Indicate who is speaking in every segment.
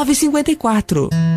Speaker 1: Nova FM.
Speaker 2: 954.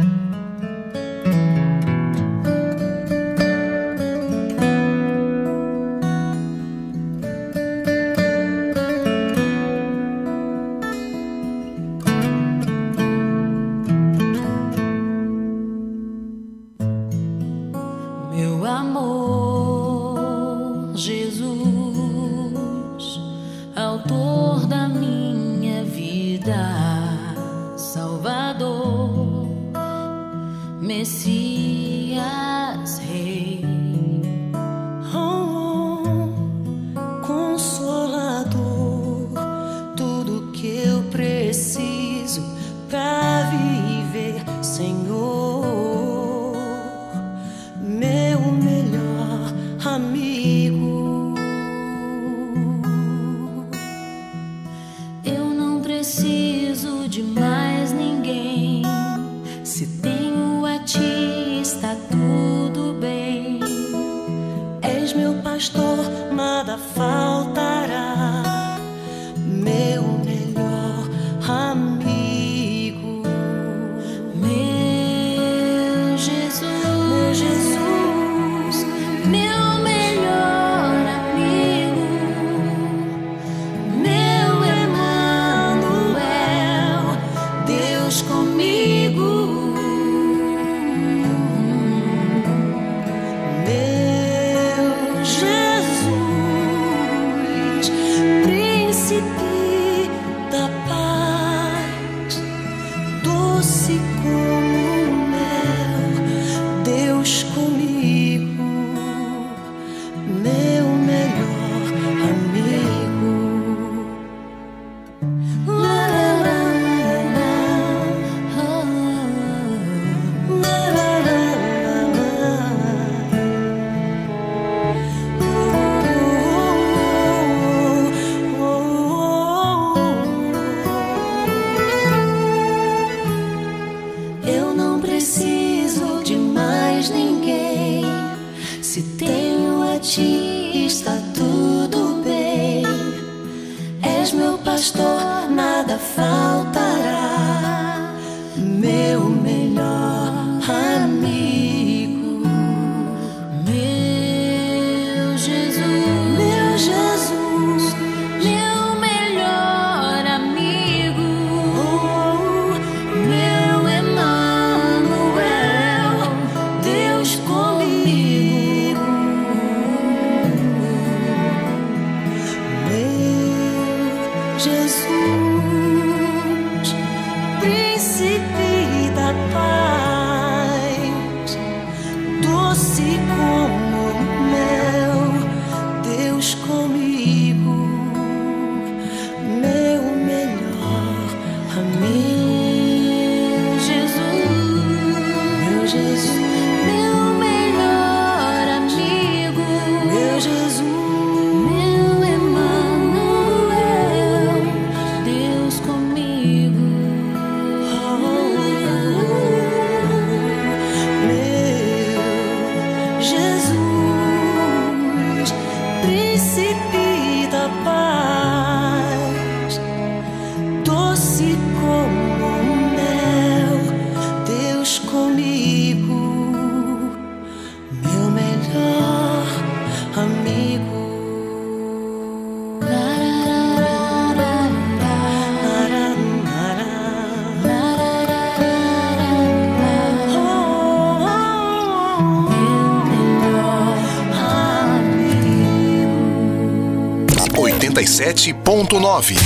Speaker 1: 87.9.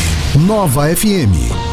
Speaker 1: Nova FM.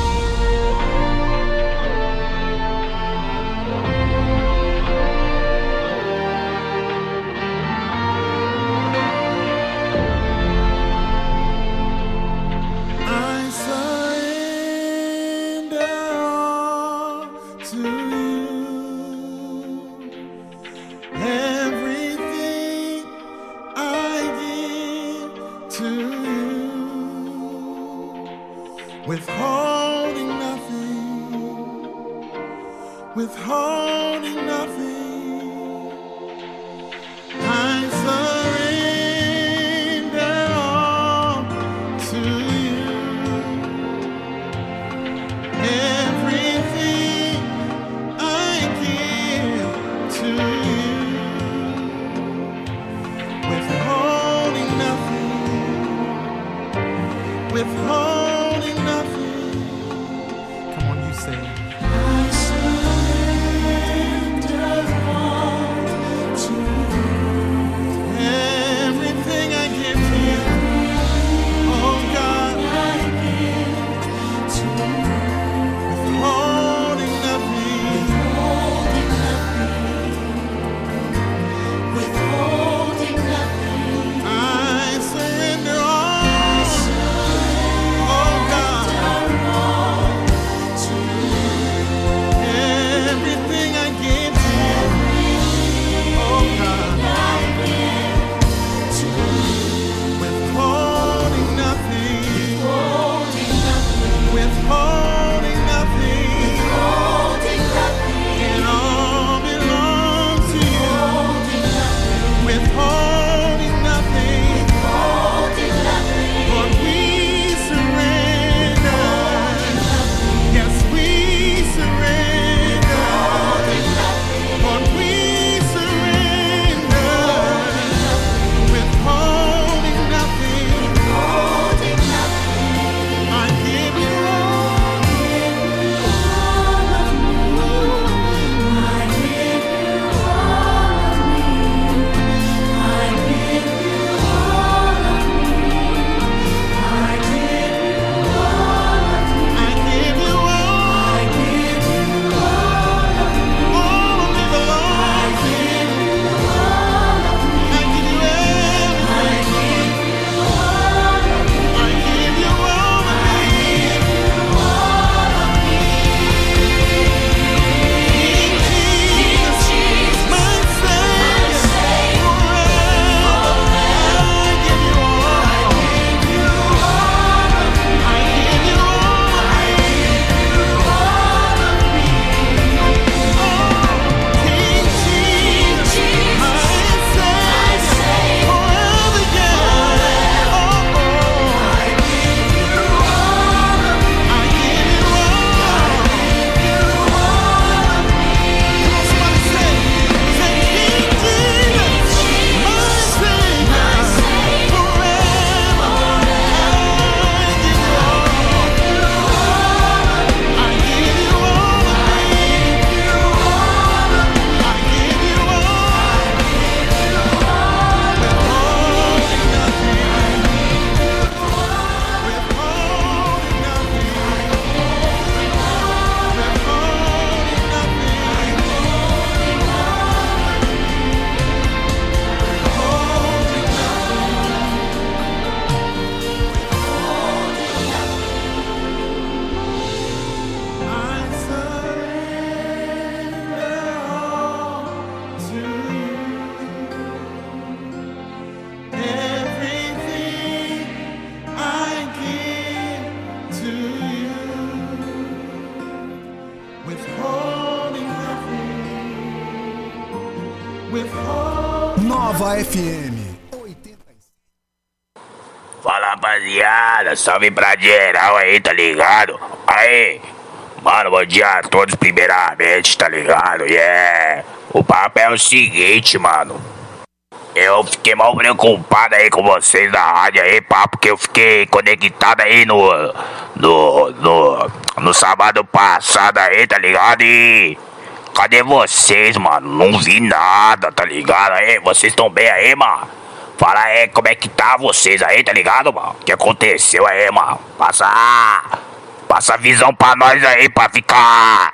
Speaker 3: Salve pra geral aí, tá ligado? Aí, mano, bom dia a todos primeiramente, tá ligado? Yeah! O papo é o seguinte, mano. Eu fiquei mal preocupado aí com vocês da rádio aí, papo, que eu fiquei conectado aí no. no. no. no sábado passado aí, tá ligado? E. Cadê vocês, mano? Não vi nada, tá ligado? Aí, vocês estão bem aí, mano? Fala aí como é que tá vocês aí, tá ligado, mano? O que aconteceu aí, mano? Passa. Passa visão pra nós aí, pra ficar.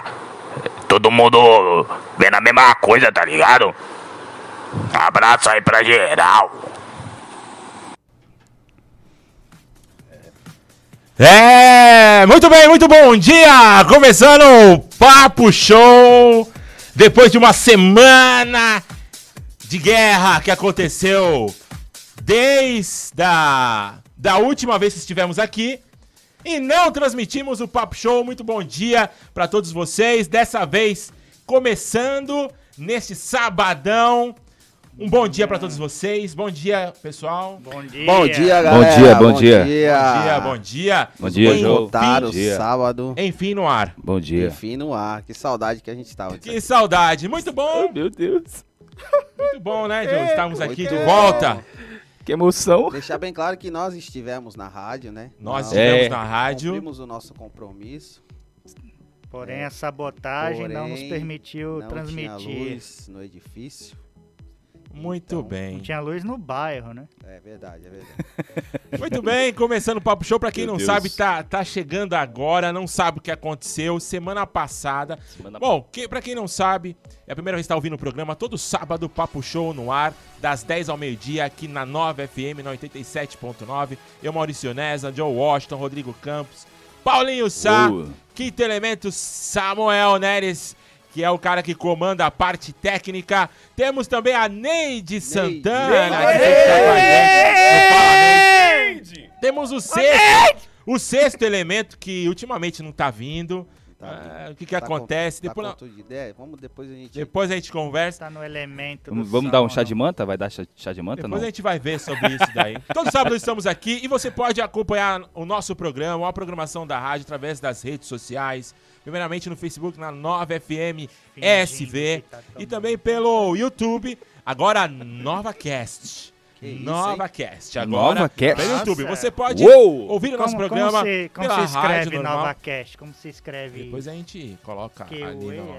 Speaker 3: Todo mundo vendo a mesma coisa, tá ligado? Abraço aí pra geral.
Speaker 4: É, muito bem, muito bom dia! Começando o Papo Show, depois de uma semana de guerra que aconteceu desde a da última vez que estivemos aqui e não transmitimos o Papo Show. Muito bom dia para todos vocês. Dessa vez começando neste sabadão. Um bom dia para todos vocês. Bom dia, pessoal. Bom
Speaker 5: Bom dia, galera.
Speaker 6: dia, bom dia.
Speaker 4: dia, bom dia.
Speaker 6: Bom dia, João.
Speaker 5: Voltaram
Speaker 6: Bom dia.
Speaker 5: sábado.
Speaker 4: Enfim, no ar.
Speaker 6: Bom dia.
Speaker 5: Enfim, no ar. Que saudade que a gente tava. disso
Speaker 4: Que
Speaker 5: aqui.
Speaker 4: saudade. Muito bom,
Speaker 6: Meu Deus.
Speaker 4: muito bom, né, João? Estamos aqui de volta.
Speaker 6: Que emoção.
Speaker 5: Deixar bem claro que nós estivemos na rádio, né?
Speaker 4: Nós
Speaker 5: Nós
Speaker 4: estivemos
Speaker 6: É.
Speaker 4: na rádio.
Speaker 5: Cumprimos o nosso compromisso.
Speaker 7: Porém, a sabotagem não nos
Speaker 5: Porém,
Speaker 7: permitiu
Speaker 5: Não
Speaker 7: transmitir.
Speaker 5: tinha luz no edifício.
Speaker 4: Muito
Speaker 5: Então,
Speaker 4: bem.
Speaker 7: Não tinha luz no bairro, né?
Speaker 5: É verdade, é verdade.
Speaker 4: Muito bem, começando o Papo Show. Pra quem
Speaker 6: Meu
Speaker 4: não
Speaker 6: Deus.
Speaker 4: sabe, tá, tá chegando agora, não sabe o que aconteceu semana passada.
Speaker 6: Semana-
Speaker 4: Bom, que, pra quem não sabe, é a primeira vez que tá ouvindo o programa, todo sábado, Papo Show no ar, das 10 ao meio-dia, aqui na 9 FM, na 87.9. Eu, Maurício Neza, Joe Washington, Rodrigo Campos, Paulinho Sá. Quinto Elemento, Samuel Neres, que é o cara que comanda a parte técnica. Temos também a Neide Santana.
Speaker 5: Neide.
Speaker 4: tá. Temos o sexto, o sexto elemento que ultimamente não tá vindo.
Speaker 5: Tá
Speaker 4: Ah, o que que
Speaker 5: Tá
Speaker 4: acontece?
Speaker 5: Com,
Speaker 4: depois,
Speaker 5: tá tudo de ideia? Vamos depois a gente...
Speaker 4: depois a gente conversa.
Speaker 7: Tá no elemento
Speaker 6: Vamos,
Speaker 7: do
Speaker 6: vamos dar um
Speaker 7: som,
Speaker 6: chá de manta? Vai dar chá, chá de manta?
Speaker 4: Depois
Speaker 6: Não.
Speaker 4: a gente vai ver sobre isso daí. Todo sábado estamos aqui e você pode acompanhar o nosso programa, a programação da rádio através das redes sociais. Primeiramente no Facebook, na 9FM
Speaker 7: Fingindo
Speaker 4: SV.
Speaker 7: tá
Speaker 4: E também pelo YouTube, agora Nova Cast.
Speaker 5: Que isso,
Speaker 4: Nova Cast. Agora,
Speaker 6: Nova Cast?
Speaker 4: Pelo YouTube. Você pode
Speaker 6: Uou!
Speaker 4: ouvir o nosso
Speaker 7: Como,
Speaker 4: programa
Speaker 7: como se, como
Speaker 4: pela
Speaker 7: se
Speaker 4: rádio
Speaker 7: escreve
Speaker 4: normal.
Speaker 7: Nova Cast? Como se escreve
Speaker 4: Depois a gente coloca ali no...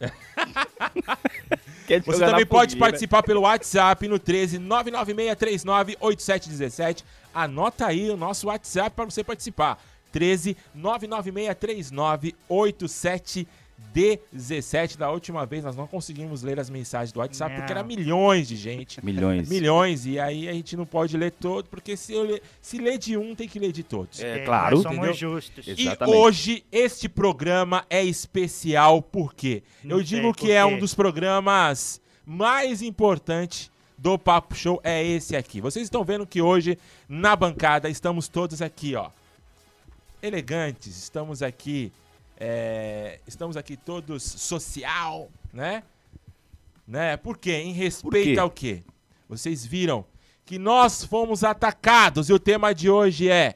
Speaker 4: Você também pode participar pelo WhatsApp no 13 99639 8717. Anota aí o nosso WhatsApp para você participar. 13 99639 8717. Da última vez nós não conseguimos ler as mensagens do WhatsApp porque
Speaker 7: Não.
Speaker 4: era milhões de gente.
Speaker 6: Milhões.
Speaker 4: Milhões, e aí a gente não pode ler todo, porque se, eu ler, se ler de um, tem que ler de todos.
Speaker 6: É,
Speaker 7: É,
Speaker 6: claro.
Speaker 7: Nós somos
Speaker 4: Entendeu?
Speaker 7: justos.
Speaker 4: E
Speaker 6: Exatamente.
Speaker 4: hoje este programa é especial porque
Speaker 7: Não
Speaker 4: eu digo que é um dos programas mais importantes do Papo Show é esse aqui. Vocês estão vendo que hoje na bancada estamos todos aqui, ó, elegantes. Estamos aqui, é, estamos aqui todos social, né? Né? Por quê? Em respeito
Speaker 6: quê?
Speaker 4: ao quê? Vocês viram que nós fomos atacados e o tema de hoje é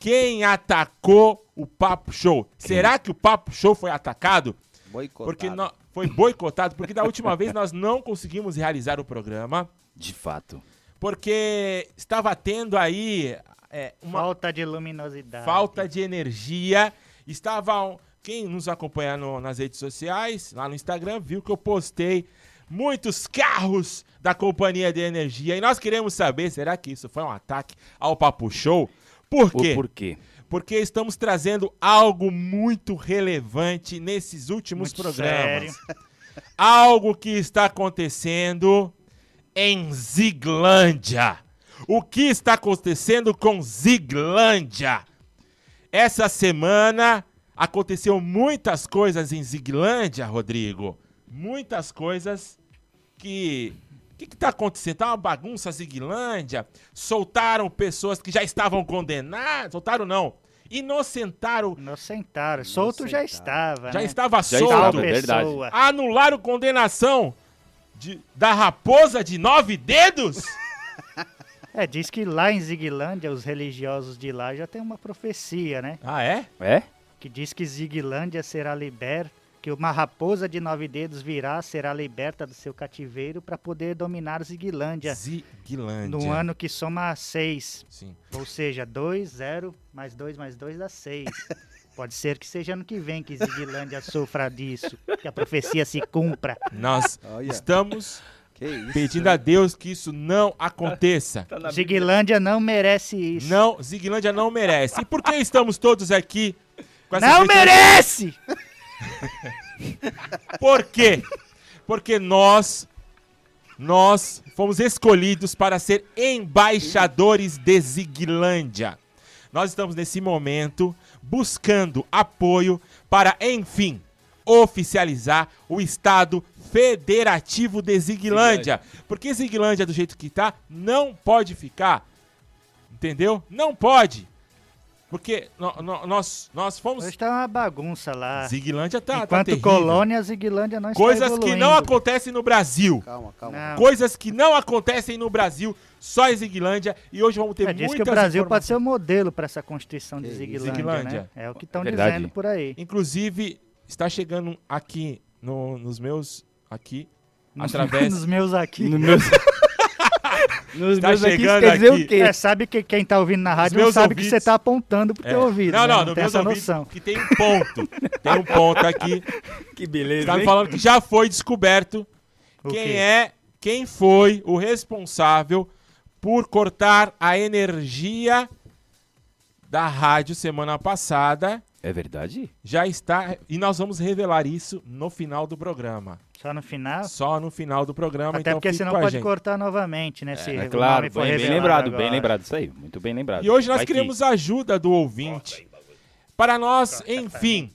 Speaker 4: quem atacou o Papo Show? Será que o Papo Show foi atacado?
Speaker 5: Boicotado.
Speaker 4: Porque nó- foi boicotado, porque da última vez nós não conseguimos realizar o programa,
Speaker 6: De fato.
Speaker 4: porque estava tendo aí é, uma
Speaker 7: Falta de luminosidade.
Speaker 4: falta de energia. Estavam. Quem nos acompanha no- nas redes sociais, lá no Instagram, viu que eu postei muitos carros da companhia de energia. E nós queremos saber, será que isso foi um ataque ao Papo Show? Por
Speaker 6: O
Speaker 4: quê?
Speaker 6: porquê?
Speaker 4: Porque estamos trazendo algo muito relevante nesses últimos
Speaker 7: Muito
Speaker 4: programas.
Speaker 7: sério.
Speaker 4: Algo que está acontecendo em Ziglândia. O que está acontecendo com Ziglândia? Essa semana aconteceu muitas coisas em Ziglândia, Rodrigo. Muitas coisas que. O que, que tá acontecendo? Tá uma bagunça Ziglândia. Soltaram pessoas que já estavam condenadas. Soltaram não. Inocentaram.
Speaker 7: Inocentaram. Solto já estava,
Speaker 4: Já
Speaker 7: né?
Speaker 4: estava
Speaker 6: Já
Speaker 4: solto.
Speaker 6: estava, é verdade.
Speaker 7: pessoa.
Speaker 4: Anularam condenação de- da raposa de nove dedos?
Speaker 7: É, diz que lá em Ziglândia, os religiosos de lá já tem uma profecia, né?
Speaker 4: Ah, é?
Speaker 6: É?
Speaker 7: Que diz que Ziglândia será liberta, que uma raposa de nove dedos virá, será liberta do seu cativeiro para poder dominar Ziglândia
Speaker 4: Ziglândia.
Speaker 7: no ano que soma seis.
Speaker 4: Sim.
Speaker 7: Ou seja, 2, 0, mais 2, mais 2 dá 6. Pode ser que seja ano que vem que Ziglândia sofra disso, que a profecia se cumpra.
Speaker 4: Nós
Speaker 5: Olha.
Speaker 4: estamos
Speaker 5: isso?
Speaker 4: pedindo a Deus que isso não aconteça.
Speaker 7: Ziglândia não merece isso.
Speaker 4: Não, Ziglândia não merece. E por que estamos todos aqui com essa
Speaker 7: não merece!
Speaker 4: Por quê? Porque nós nós fomos escolhidos para ser embaixadores de Ziglândia. Nós estamos nesse momento buscando apoio para, enfim, oficializar o Estado Federativo de Ziglândia. Porque Ziglândia, do jeito que tá, não pode ficar. Entendeu? Não pode. Porque no- no- nós, nós fomos.
Speaker 7: Hoje tá uma bagunça lá.
Speaker 4: Ziglândia tá, tá
Speaker 7: Enquanto
Speaker 4: terrível.
Speaker 7: colônia, Ziglândia não está
Speaker 4: Coisas que não acontecem no Brasil.
Speaker 5: Calma, calma.
Speaker 7: Não.
Speaker 4: Coisas que não acontecem no Brasil, só em Ziglândia. E hoje vamos ter
Speaker 7: É, diz
Speaker 4: muitas
Speaker 7: que o Brasil pode ser o modelo para essa constituição de. Ziglândia,
Speaker 4: Ziglândia.
Speaker 7: né? É o que estão
Speaker 6: Verdade.
Speaker 7: dizendo por aí.
Speaker 4: Inclusive, está chegando aqui no- nos meus... Aqui,
Speaker 7: Nos,
Speaker 4: através...
Speaker 7: nos meus aqui.
Speaker 6: No meu... Nos
Speaker 4: Está
Speaker 6: meus aqui,
Speaker 4: chegando
Speaker 6: quer dizer
Speaker 4: aqui.
Speaker 6: o quê?
Speaker 7: É, sabe que quem tá ouvindo na rádio não
Speaker 4: meus
Speaker 7: sabe que
Speaker 4: ouvidos-
Speaker 7: você tá apontando pro
Speaker 4: É.
Speaker 7: teu ouvido.
Speaker 4: Não,
Speaker 7: né?
Speaker 4: não,
Speaker 7: não
Speaker 4: no
Speaker 7: tem
Speaker 4: meus
Speaker 7: essa noção.
Speaker 4: que tem um ponto. tem um ponto aqui.
Speaker 6: Que beleza,
Speaker 4: Está me falando que já foi descoberto
Speaker 7: O
Speaker 4: quem
Speaker 7: quê?
Speaker 4: é, quem foi o responsável por cortar a energia da rádio semana passada.
Speaker 6: É verdade?
Speaker 4: Já está e nós vamos revelar isso no final do programa.
Speaker 7: Só no final.
Speaker 4: Só no final do programa,
Speaker 7: Até
Speaker 4: então
Speaker 7: porque senão
Speaker 4: com a
Speaker 7: pode
Speaker 4: gente.
Speaker 7: cortar novamente, né? se
Speaker 6: É
Speaker 7: o
Speaker 6: claro, bem, bem lembrado,
Speaker 7: agora.
Speaker 6: bem lembrado isso aí. Muito bem lembrado.
Speaker 4: E hoje nós
Speaker 6: Vai que-
Speaker 4: queremos a ajuda do ouvinte para nós, enfim,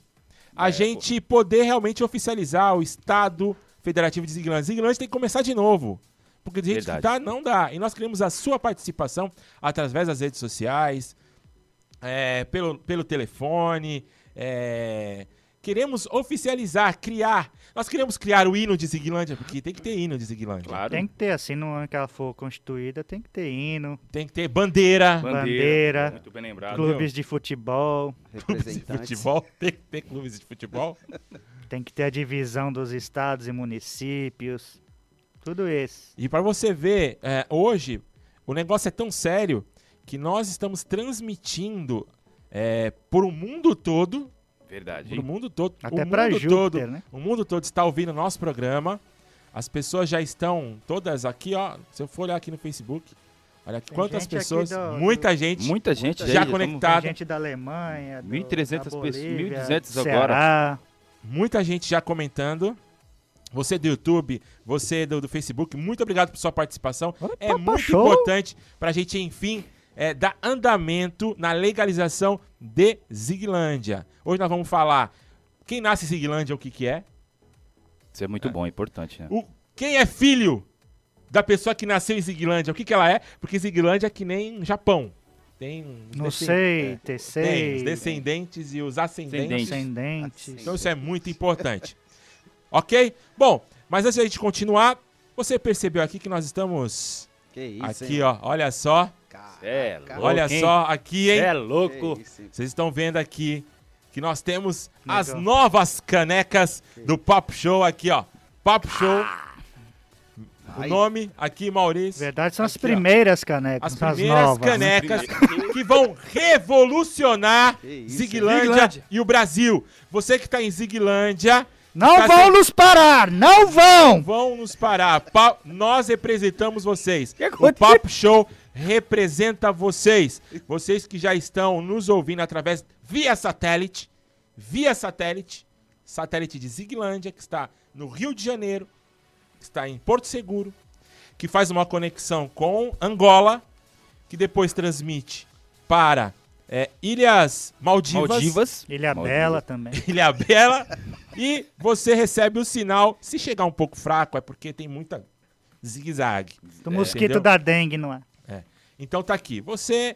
Speaker 4: a gente poder realmente oficializar o Estado Federativo de Ziglândia. Ziglândia tem que começar de novo. Porque do jeito que
Speaker 6: Verdade.
Speaker 4: tá, não dá. E nós queremos a sua participação através das redes sociais, é, pelo, pelo telefone. é, queremos oficializar, criar. Nós queremos criar o hino de Ziglândia, porque tem que ter hino de Ziglândia.
Speaker 6: Claro.
Speaker 7: Tem que ter, assim, no ano que ela for constituída, tem que ter hino,
Speaker 4: Tem que ter bandeira.
Speaker 7: bandeira,
Speaker 6: Muito bem lembrado.
Speaker 7: clubes de futebol,
Speaker 4: Clubes de futebol. Tem que ter clubes de futebol.
Speaker 7: tem que ter a divisão dos estados e municípios. Tudo isso.
Speaker 4: E para você ver, é, hoje o negócio é tão sério que nós estamos transmitindo é, por o mundo todo,
Speaker 6: Verdade.
Speaker 4: por o mundo todo,
Speaker 7: Até
Speaker 4: mundo
Speaker 7: Júpiter,
Speaker 4: todo,
Speaker 7: né?
Speaker 4: o mundo todo está ouvindo o nosso programa. As pessoas já estão todas aqui, ó. Se eu for olhar aqui no Facebook, olha
Speaker 7: Tem
Speaker 4: quantas pessoas,
Speaker 7: do-
Speaker 4: muita gente
Speaker 6: Muita gente
Speaker 4: já
Speaker 6: aí, tamo-
Speaker 4: conectada,
Speaker 7: Tem gente da Alemanha, do,
Speaker 6: 1.300
Speaker 7: da
Speaker 6: pessoas,
Speaker 7: Bolívia,
Speaker 6: 1.200
Speaker 7: do
Speaker 6: agora.
Speaker 7: Ceará.
Speaker 4: muita gente já comentando. Você do YouTube, você do, do Facebook, muito obrigado por sua participação. É
Speaker 7: papo
Speaker 4: muito
Speaker 7: show.
Speaker 4: importante para a gente, enfim, é, dar andamento na legalização de Ziglândia. Hoje nós vamos falar quem nasce em Ziglândia, o que, que é.
Speaker 6: Isso é muito bom, é importante, né?
Speaker 4: O, quem é filho da pessoa que nasceu em Ziglândia, o que, que ela é. Porque Ziglândia é que nem Japão. Tem
Speaker 7: Não sei,
Speaker 4: Tem os descendentes e os ascendentes.
Speaker 7: descendentes.
Speaker 4: Então isso é muito importante. ok? Bom, mas antes de a gente continuar, você percebeu aqui que nós estamos
Speaker 5: Que isso,
Speaker 4: aqui,
Speaker 5: hein?
Speaker 4: ó. Olha só.
Speaker 6: É
Speaker 5: Caraca.
Speaker 4: Olha
Speaker 6: hein?
Speaker 4: só aqui, hein?
Speaker 6: É
Speaker 5: Que
Speaker 6: louco.
Speaker 4: Vocês estão vendo aqui que nós temos as
Speaker 7: Legal.
Speaker 4: novas canecas do Papo Show aqui, ó. Papo Show. O
Speaker 5: Ai.
Speaker 4: nome aqui, Maurício.
Speaker 7: verdade, são as
Speaker 4: Aqui, ó.
Speaker 7: primeiras canecas,
Speaker 4: As
Speaker 7: as
Speaker 4: primeiras
Speaker 7: novas. né?
Speaker 4: canecas que vão revolucionar
Speaker 5: isso,
Speaker 4: Ziglândia,
Speaker 6: Ziglândia.
Speaker 4: e o Brasil. Você que tá em Ziglândia,
Speaker 7: Não
Speaker 4: Tá
Speaker 7: vão
Speaker 4: sem-
Speaker 7: nos parar, não vão!
Speaker 4: vão nos parar. Pa- nós representamos vocês.
Speaker 6: Que
Speaker 4: O
Speaker 6: aconteceu?
Speaker 4: Papo Show representa vocês. Vocês que já estão nos ouvindo através via satélite, via satélite, satélite de Ziglândia, que está no Rio de Janeiro, que está em Porto Seguro, que faz uma conexão com Angola, que depois transmite para é, Ilhas Maldivas,
Speaker 6: Maldivas.
Speaker 7: Ilha
Speaker 6: Maldivas.
Speaker 7: Bela também.
Speaker 4: Ilha Bela, e você recebe o sinal. Se chegar um pouco fraco, é porque tem muita zigue-zague.
Speaker 7: Do mosquito
Speaker 4: entendeu?
Speaker 7: da dengue, não é?
Speaker 4: Então tá aqui. Você.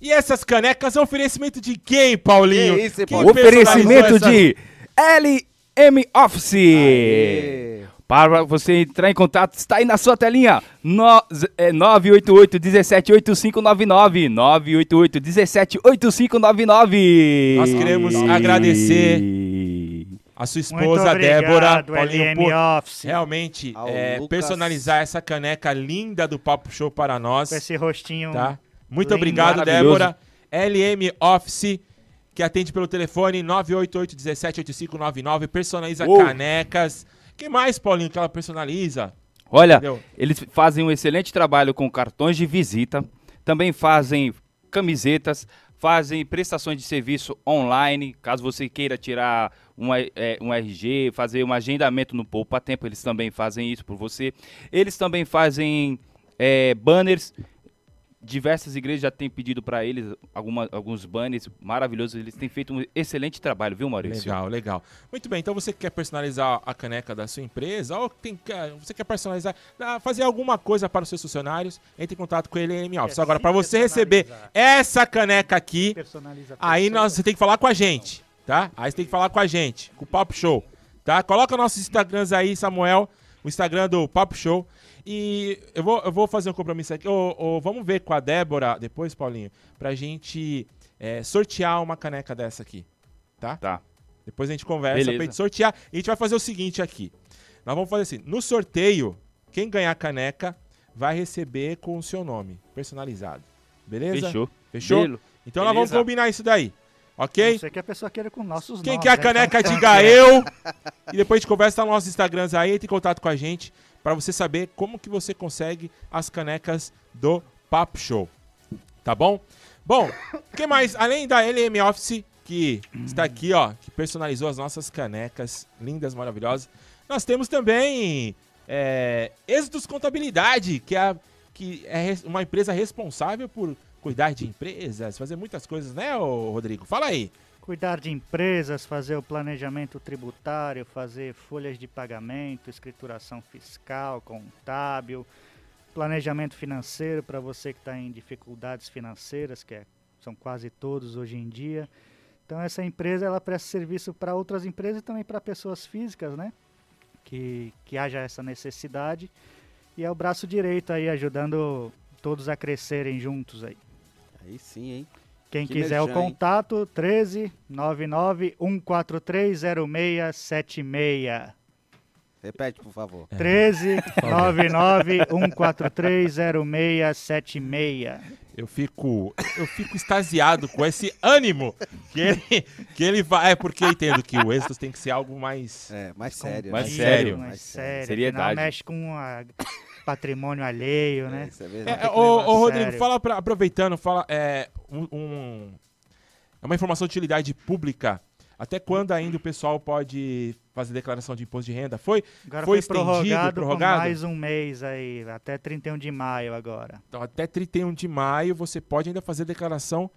Speaker 4: E essas canecas é oferecimento de quem, Paulinho?
Speaker 5: Que isso,
Speaker 4: personalizou
Speaker 6: Oferecimento
Speaker 4: essa-
Speaker 6: de LM Office.
Speaker 5: Aê.
Speaker 6: Para você entrar em contato, está aí na sua telinha. No, é 988 17 8599. 988 17 8599.
Speaker 4: Nós queremos agradecer a sua esposa,
Speaker 7: obrigado,
Speaker 4: Débora, Paulinho,
Speaker 7: LM
Speaker 4: por
Speaker 7: Office.
Speaker 4: realmente é, personalizar essa caneca linda do Papo Show para nós.
Speaker 7: Com esse rostinho.
Speaker 4: Tá? Muito
Speaker 7: lindo.
Speaker 4: obrigado. Débora. LM Office, que atende pelo telefone 988 17 8599, personaliza
Speaker 6: Uou.
Speaker 4: canecas. que mais, Paulinho, que ela personaliza?
Speaker 6: Olha,
Speaker 4: Entendeu?
Speaker 6: eles fazem um excelente trabalho com cartões de visita, também fazem camisetas, fazem prestações de serviço online, caso você queira tirar um, é, um RG, fazer um agendamento no Poupa Tempo, eles também fazem isso por você. Eles também fazem é, banners, diversas igrejas já têm pedido para eles alguma, alguns banners maravilhosos, eles têm feito um excelente trabalho, viu Maurício?
Speaker 4: Legal, legal. Muito bem, então você que quer personalizar a caneca da sua empresa, ou tem, quer- você quer personalizar, ah, fazer alguma coisa para os seus funcionários, entre em contato com ele LM Office.
Speaker 7: É,
Speaker 4: Agora, para você receber essa caneca aqui, Aí nós, você tem que falar com a gente, tá? Aí você tem que falar com a gente, com o Papo Show, tá? Coloca nossos Instagrams aí, Samuel, o Instagram do Papo Show. E eu vou, eu vou fazer um compromisso aqui. Ô, vamos ver com a Débora depois, Paulinho, pra gente é, sortear uma caneca dessa aqui, tá?
Speaker 6: Tá.
Speaker 4: Depois a gente conversa
Speaker 6: Beleza.
Speaker 4: pra gente sortear. E a gente vai fazer o seguinte aqui. Nós vamos fazer assim, no sorteio, quem ganhar a caneca vai receber com o seu nome, personalizado. Beleza?
Speaker 6: Fechou.
Speaker 4: Fechou?
Speaker 6: Belo.
Speaker 4: Então nós vamos
Speaker 6: Beleza.
Speaker 4: combinar isso daí. Ok?
Speaker 7: não ser que a pessoa queira com nossos
Speaker 4: Quem
Speaker 7: nomes.
Speaker 4: quer a
Speaker 7: né?
Speaker 4: caneca,
Speaker 7: Então,
Speaker 4: diga eu. E depois a gente conversa nos nossos Instagrams aí, entre em contato com a gente para você saber como que você consegue as canecas do Papo Show. Tá bom? Bom, o que mais? Além da LM Office, que está aqui, ó, que personalizou as nossas canecas lindas, maravilhosas, nós temos também é, Êxitos Contabilidade, que é, que é uma empresa responsável por cuidar de empresas, fazer muitas coisas, né, Rodrigo? Fala aí.
Speaker 7: Cuidar de empresas, fazer o planejamento tributário, fazer folhas de pagamento, escrituração fiscal, contábil, planejamento financeiro para você que está em dificuldades financeiras, que é- são quase todos hoje em dia. Então essa empresa ela presta serviço para outras empresas e também para pessoas físicas, né? Que, que haja essa necessidade. E é o braço direito aí ajudando todos a crescerem juntos aí.
Speaker 5: Aí sim, hein?
Speaker 7: Quem
Speaker 5: Que
Speaker 7: quiser o
Speaker 5: merchan, hein?
Speaker 7: contato, 13 99 143 0676.
Speaker 5: Repete, por favor.
Speaker 4: É.
Speaker 7: 13 99 143 0676.
Speaker 4: Eu fico, eu fico extasiado com esse ânimo que ele, que ele vai. É porque eu entendo que o êxito tem que ser algo mais.
Speaker 5: É, mais sério.
Speaker 6: mais
Speaker 5: né?
Speaker 6: sério.
Speaker 7: Mais
Speaker 5: Mais
Speaker 7: sério.
Speaker 6: Seriedade.
Speaker 7: Afinal, mexe com a patrimônio alheio,
Speaker 5: É,
Speaker 7: né?
Speaker 5: isso é
Speaker 4: É,
Speaker 5: verdade.
Speaker 4: é, ô, Rodrigo,
Speaker 7: sério.
Speaker 4: fala pra, aproveitando, fala é, um, um- é uma informação de utilidade pública. Até quando ainda o pessoal pode fazer declaração de imposto de renda? Foi?
Speaker 7: Agora
Speaker 4: Foi
Speaker 7: foi,
Speaker 4: estendido,
Speaker 7: prorrogado,
Speaker 4: prorrogado?
Speaker 7: por mais um mês aí, até 31 de maio agora.
Speaker 4: Então, até 31 de maio você pode ainda fazer declaração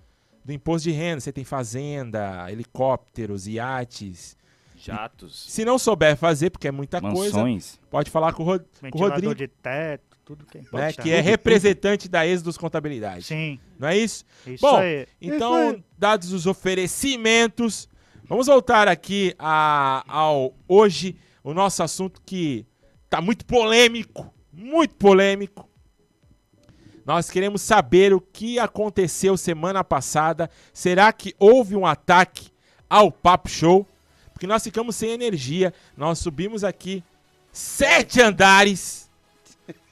Speaker 4: do imposto de renda. Você tem fazenda, helicópteros, iates.
Speaker 6: Jatos.
Speaker 4: Se não souber fazer, porque é muita coisa,
Speaker 6: Mansões.
Speaker 4: pode falar com o, Rod- com o Rodrigo,
Speaker 7: de teto, tudo que é
Speaker 4: né, que é representante da Êxodos Contabilidade.
Speaker 7: Sim,
Speaker 4: Não é isso?
Speaker 7: isso
Speaker 4: Bom,
Speaker 7: aí.
Speaker 4: Então, dados os oferecimentos, vamos voltar aqui a- ao hoje, o nosso assunto que tá muito polêmico, muito polêmico. Nós queremos saber o que aconteceu semana passada. Será que houve um ataque ao Papo Show? Porque nós ficamos sem energia. Nós subimos aqui sete andares.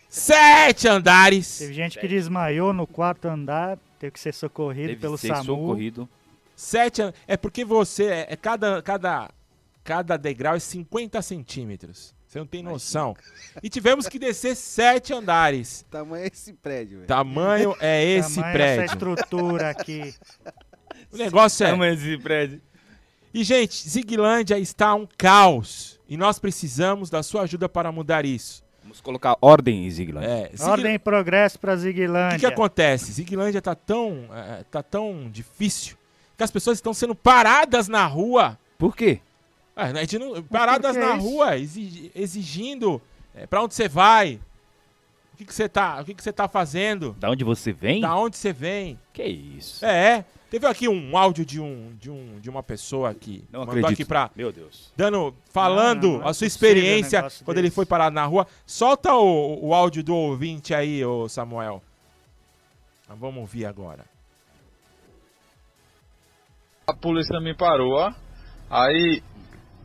Speaker 4: Sete andares.
Speaker 7: Teve gente que desmaiou no quarto andar, teve que ser socorrido
Speaker 6: Teve
Speaker 7: pelo
Speaker 6: que ser
Speaker 7: SAMU.
Speaker 6: socorrido.
Speaker 4: Sete an- É porque você. É, é cada, cada, cada degrau é 50 centímetros. Você não tem noção. E tivemos que descer sete andares.
Speaker 5: Tamanho é esse prédio, velho.
Speaker 4: Tamanho é esse
Speaker 7: Tamanho
Speaker 4: prédio.
Speaker 7: Essa estrutura aqui.
Speaker 4: O negócio é.
Speaker 6: Tamanho desse prédio.
Speaker 4: E, gente, Ziglândia está um caos. E nós precisamos da sua ajuda para mudar isso.
Speaker 6: Vamos colocar ordem em Zigland.
Speaker 4: É,
Speaker 7: Ordem e progresso pra
Speaker 4: O que, que
Speaker 7: Ziguilândia.
Speaker 4: acontece? Ziglândia tá tão, é, tá tão difícil que as pessoas estão sendo paradas na rua.
Speaker 6: Por quê?
Speaker 4: É, né, não- paradas
Speaker 7: que é
Speaker 4: na
Speaker 7: isso?
Speaker 4: rua, exigi- exigindo é, para onde você vai, o que, que você tá, o que, que você tá fazendo,
Speaker 6: Da onde você vem?
Speaker 4: da onde você vem.
Speaker 6: Que isso?
Speaker 4: É, teve aqui um áudio de um de um de uma pessoa que
Speaker 6: Não
Speaker 4: mandou
Speaker 6: acredito.
Speaker 4: aqui pra
Speaker 6: Meu Deus.
Speaker 4: dando falando
Speaker 7: Não, não, não é
Speaker 4: a sua
Speaker 7: um
Speaker 4: experiência quando ele foi parar na rua. Solta o, o áudio do ouvinte aí, ô Samuel. Vamos ouvir agora.
Speaker 8: A polícia me parou, ó. Aí,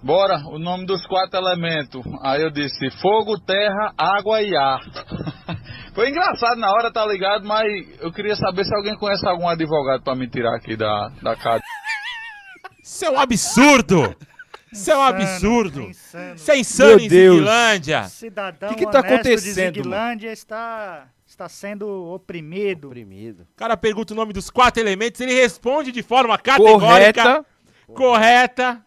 Speaker 8: bora, o nome dos quatro elementos. Aí eu disse: fogo, terra, água e ar. Foi engraçado na hora, tá ligado? Mas eu queria saber se alguém conhece algum advogado pra me tirar aqui da, da casa.
Speaker 4: Isso é um absurdo! Isso é um absurdo!
Speaker 7: insano.
Speaker 4: Isso é insano
Speaker 6: Meu
Speaker 4: em
Speaker 6: Deus.
Speaker 4: Ziglândia!
Speaker 7: Cidadão
Speaker 6: Que que tá acontecendo,
Speaker 7: de está, está sendo oprimido.
Speaker 5: Oprimido.
Speaker 4: O cara pergunta o nome dos quatro elementos, ele responde de forma categórica, correta,
Speaker 6: Correta.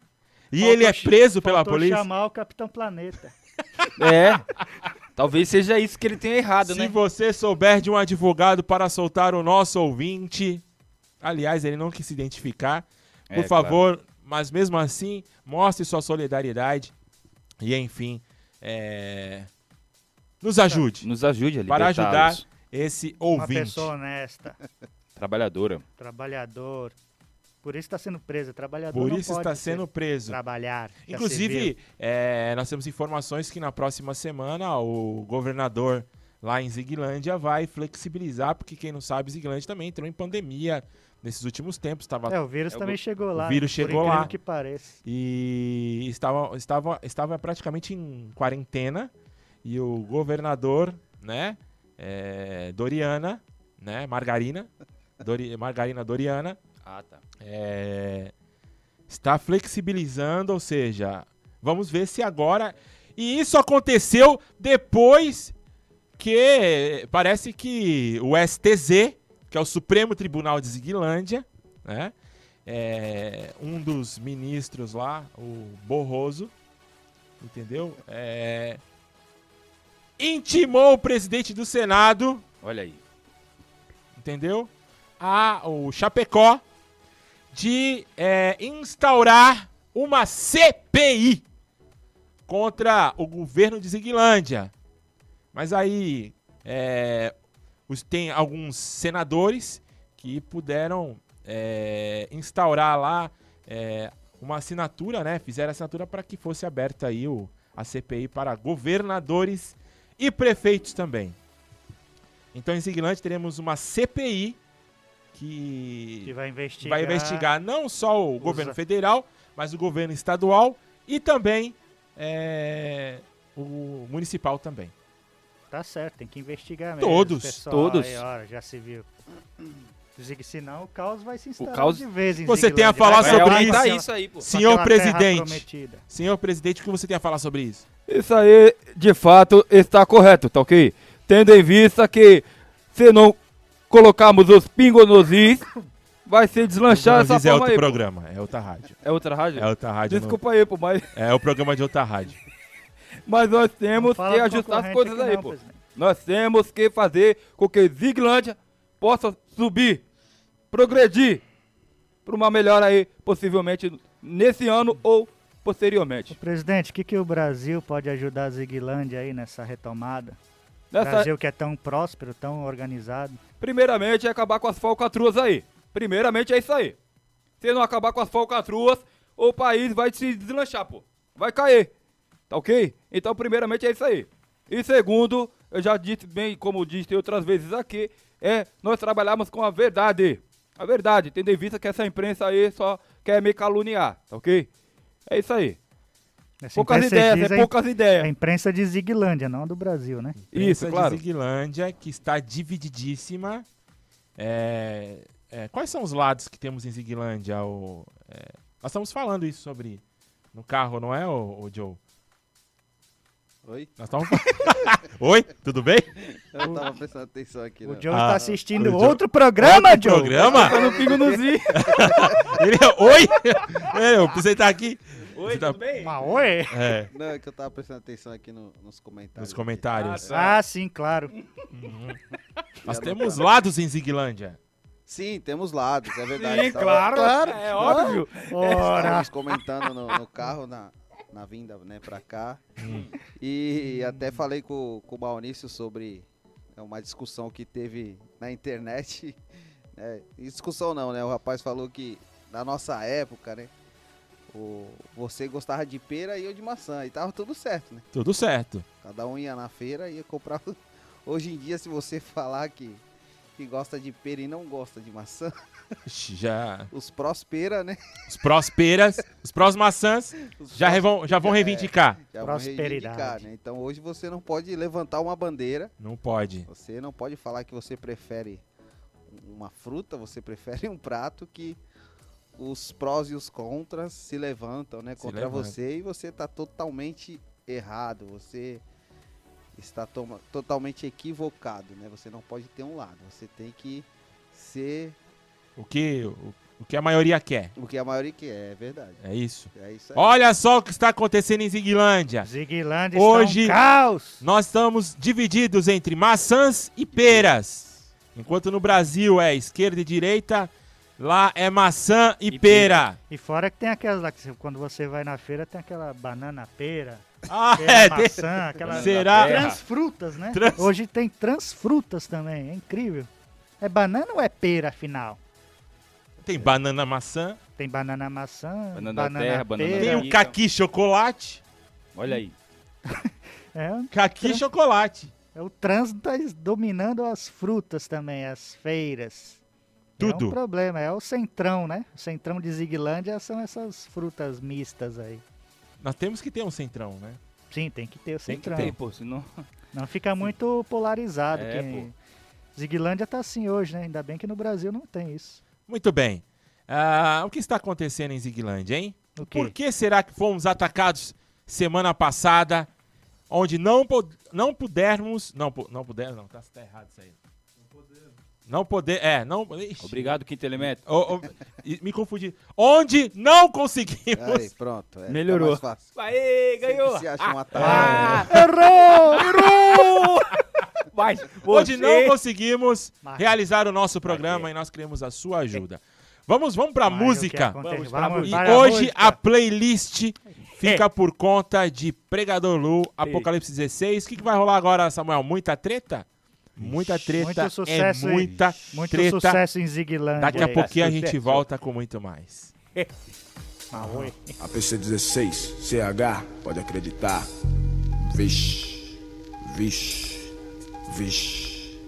Speaker 4: e
Speaker 7: Faltou
Speaker 4: ele é preso pela polícia.
Speaker 7: chamar o Capitão Planeta.
Speaker 6: É. Talvez seja isso que ele tenha errado,
Speaker 4: Se
Speaker 6: né?
Speaker 4: você souber de um advogado para soltar o nosso ouvinte, aliás, ele não quis se identificar, por
Speaker 6: É,
Speaker 4: favor, mas mesmo assim, mostre sua solidariedade e, enfim, é, nos ajude
Speaker 6: Nos ajude a
Speaker 4: para ajudar esse
Speaker 7: Uma
Speaker 4: ouvinte.
Speaker 7: pessoa honesta,
Speaker 6: Trabalhadora.
Speaker 7: trabalhador. Por isso está sendo preso. Trabalhador
Speaker 4: Por
Speaker 7: não
Speaker 4: isso
Speaker 7: pode
Speaker 4: está sendo preso.
Speaker 7: trabalhar.
Speaker 4: Inclusive, é, nós temos informações que na próxima semana o governador lá em Ziglândia vai flexibilizar, porque quem não sabe, Ziglândia também entrou em pandemia nesses últimos tempos, estava
Speaker 7: É, o vírus
Speaker 6: É o
Speaker 7: também
Speaker 6: go-
Speaker 7: chegou lá.
Speaker 4: vírus
Speaker 7: por
Speaker 4: chegou lá.
Speaker 7: que pareça.
Speaker 4: e estava, estava, estava praticamente em quarentena e o governador, né, é, Doriana, né? Margarina. Dori- Margarina Doriana.
Speaker 6: Ah, tá.
Speaker 4: é, está flexibilizando, ou seja, vamos ver se agora. E isso aconteceu depois que parece que o STZ, que é o Supremo Tribunal de Ziguilândia, né? é, um dos ministros lá, o Borroso, entendeu? É, intimou o presidente do Senado
Speaker 6: Olha aí.
Speaker 4: entendeu? A, o Chapecó de é, instaurar uma CPI contra o governo de Ziguilândia. Mas aí é, tem alguns senadores que puderam é, instaurar lá é, uma assinatura, né? Fizeram assinatura para que fosse aberta aí o, a CPI para governadores e prefeitos também. Então em Ziguilândia teremos uma CPI que,
Speaker 7: Que vai investigar.
Speaker 4: vai investigar não só o governo federal, mas o governo estadual e também é, o municipal também.
Speaker 7: Tá certo, tem que investigar mesmo.
Speaker 4: Todos,
Speaker 7: pessoal
Speaker 6: todos.
Speaker 7: Aí, ó, já se viu. Dizer senão o caos vai se instalar
Speaker 6: caos-
Speaker 7: de vez em
Speaker 4: Você tem a
Speaker 7: Ziguilândia.
Speaker 4: falar
Speaker 7: Vai
Speaker 4: sobre isso?
Speaker 6: Tá isso aí,
Speaker 4: Senhor presidente, senhor presidente, o que você tem a falar sobre isso?
Speaker 9: Isso aí, de fato, está correto, tá ok? Tendo em vista que se não colocarmos os pingos nos is, vai ser deslanchar essa
Speaker 4: Mas é
Speaker 9: forma
Speaker 4: outro
Speaker 9: aí. pô.
Speaker 4: programa, é outra rádio.
Speaker 9: É outra rádio?
Speaker 4: É outra rádio.
Speaker 9: Desculpa aí, pô, mas,
Speaker 4: não- é o programa de outra rádio.
Speaker 9: mas nós temos que ajustar as coisas aí,
Speaker 7: não,
Speaker 9: pô.
Speaker 7: presidente.
Speaker 9: Nós temos que fazer com que Ziglândia possa subir, progredir para uma melhora aí, possivelmente nesse ano ou posteriormente.
Speaker 7: Presidente, o que, que o Brasil pode ajudar a Ziguilândia aí nessa retomada?
Speaker 9: Nessa,
Speaker 7: Brasil que é tão próspero, tão organizado.
Speaker 9: Primeiramente é acabar com as falcatruas aí. Primeiramente é isso aí. Se não acabar com as falcatruas, o país vai se deslanchar, pô. Vai cair. Tá ok? Então, primeiramente é isso aí. E segundo, eu já disse bem, como disse outras vezes aqui, é nós trabalhamos com a verdade. A verdade, tendo em vista que essa imprensa aí só quer me caluniar, tá ok? É isso aí.
Speaker 7: Essa
Speaker 9: Poucas ideias, é
Speaker 7: a-
Speaker 9: poucas
Speaker 7: A
Speaker 9: ideias.
Speaker 7: imprensa de Ziguilândia, não do Brasil, né?
Speaker 9: Isso, claro.
Speaker 4: de Ziguilândia, que está divididíssima. É, é, quais são os lados que temos em Ziguilândia? O, é, nós estamos falando isso sobre no carro, não é, o, Joe?
Speaker 5: Oi?
Speaker 4: Nós estamos Oi, tudo bem?
Speaker 5: Eu tava prestando atenção aqui.
Speaker 7: O
Speaker 5: né?
Speaker 7: Joe
Speaker 4: Ah,
Speaker 7: está assistindo
Speaker 4: o Joe-
Speaker 7: outro programa,
Speaker 4: Outro
Speaker 7: Joe.
Speaker 4: programa?
Speaker 9: Tá no pingo no zi.
Speaker 4: Ele, oi? É, eu precisei estar aqui.
Speaker 9: Oi,
Speaker 4: tá-
Speaker 9: tudo bem?
Speaker 7: Mas oi?
Speaker 4: É,
Speaker 5: Não, é que eu tava prestando atenção aqui no- nos comentários.
Speaker 4: nos comentários.
Speaker 9: Ah,
Speaker 7: Ah, sim, claro.
Speaker 4: Nós temos lados em Ziguilândia.
Speaker 5: Sim, temos lados, é verdade.
Speaker 9: Sim,
Speaker 5: Tava-
Speaker 9: claro. É óbvio.
Speaker 7: Ora,
Speaker 5: Estávamos comentando no, no carro, na, na vinda né, pra cá. E até falei com, com o Maurício sobre é, uma discussão que teve na internet. né, discussão não, né? O rapaz falou que na nossa época, né? O, você gostava de pera e eu de maçã. E tava tudo certo, né?
Speaker 4: Tudo certo.
Speaker 5: Cada um ia na feira e ia comprar. Hoje em dia, se você falar que, que gosta de pera e não gosta de maçã,
Speaker 4: Já,
Speaker 5: os próspera, né?
Speaker 4: os prósperas, os prós maçãs
Speaker 5: Os
Speaker 4: já,
Speaker 5: prós-
Speaker 4: revão- já vão
Speaker 5: é,
Speaker 4: reivindicar.
Speaker 5: já vão
Speaker 7: Prosperidade.
Speaker 5: reivindicar, né? Então hoje você não pode levantar uma bandeira,
Speaker 4: Não pode.
Speaker 5: você não pode falar que você prefere uma fruta, você prefere um prato que os prós e os contras se levantam, né, contra
Speaker 4: levantam.
Speaker 5: você e você está totalmente errado, você está toma- totalmente equivocado, né? Você não pode ter um lado, você tem que ser
Speaker 4: O que, o, o que a maioria quer.
Speaker 5: o que a maioria quer, é verdade.
Speaker 4: É isso.
Speaker 5: É isso aí.
Speaker 4: Olha só o que está acontecendo em Ziguilândia.
Speaker 7: Ziguilândia
Speaker 4: Hoje-
Speaker 7: está um caos.
Speaker 4: Nós estamos divididos entre maçãs e peras. Enquanto no Brasil é esquerda e direita, lá é maçã e,
Speaker 6: E
Speaker 4: pera.
Speaker 7: E fora que tem aquelas lá que você- quando você vai na feira tem aquela banana pera,
Speaker 4: Ah,
Speaker 7: pera
Speaker 4: é,
Speaker 7: maçã, aquela
Speaker 4: Será?
Speaker 7: transfrutas, né?
Speaker 4: Trans-
Speaker 7: Hoje tem transfrutas também, é incrível. É banana ou é pera afinal?
Speaker 4: tem banana maçã,
Speaker 7: Tem banana maçã,
Speaker 6: Banana
Speaker 7: banana
Speaker 6: terra, banana
Speaker 7: pera.
Speaker 4: tem o caqui chocolate.
Speaker 6: Olha aí.
Speaker 7: É,
Speaker 4: Caqui chocolate.
Speaker 7: é o trânsito tá dominando as frutas também, as feiras. É
Speaker 4: Tudo.
Speaker 7: um problema, é o centrão, né? O centrão de Ziguilândia são essas frutas mistas aí.
Speaker 4: Nós temos que ter um centrão, né?
Speaker 7: Sim, tem que ter o
Speaker 4: Tem que
Speaker 7: centrão.
Speaker 6: Tem, pô, senão.
Speaker 7: Não fica muito polarizado.
Speaker 4: É,
Speaker 7: que... Ziguilândia tá assim hoje, né? Ainda bem que no Brasil não tem isso.
Speaker 4: Muito bem. Ah, o que está acontecendo em Ziguilândia, hein?
Speaker 7: O quê?
Speaker 4: Por que será que fomos atacados semana passada, onde não, não pudermos... Não, pu- não pudermos, não, tá, tá errado isso aí. Não poder, é, não... Ixi.
Speaker 6: Obrigado, quinto elemento.
Speaker 4: Ô, e- me confundi. Onde não conseguimos...
Speaker 5: Aí, pronto. É, tá
Speaker 6: Melhorou.
Speaker 5: mais fácil.
Speaker 9: Aê, ganhou.
Speaker 5: Se acha um
Speaker 9: Ah,
Speaker 5: atalho.
Speaker 9: ah,
Speaker 7: Errou!
Speaker 9: errou! Mas
Speaker 4: onde
Speaker 9: você...
Speaker 4: não conseguimos
Speaker 7: Mas-
Speaker 4: realizar o nosso programa e nós queremos a sua ajuda. Vamos, vamos pra
Speaker 7: Mas
Speaker 4: música.
Speaker 9: Vamos pra
Speaker 7: Vamos
Speaker 4: E
Speaker 7: para a
Speaker 4: hoje
Speaker 7: música.
Speaker 4: a playlist fica por conta de Pregador Lu, Apocalipse 16. O que, que vai rolar agora, Samuel? Muita treta? Muita treta
Speaker 7: Muito sucesso,
Speaker 4: é muita
Speaker 7: Muito
Speaker 4: treta.
Speaker 7: sucesso em Ziguilândia.
Speaker 4: Daqui a
Speaker 7: aí.
Speaker 4: pouquinho a gente volta com muito mais.
Speaker 7: Oi.
Speaker 10: A PC16, CH, pode acreditar. Vixe, vixe, vixe,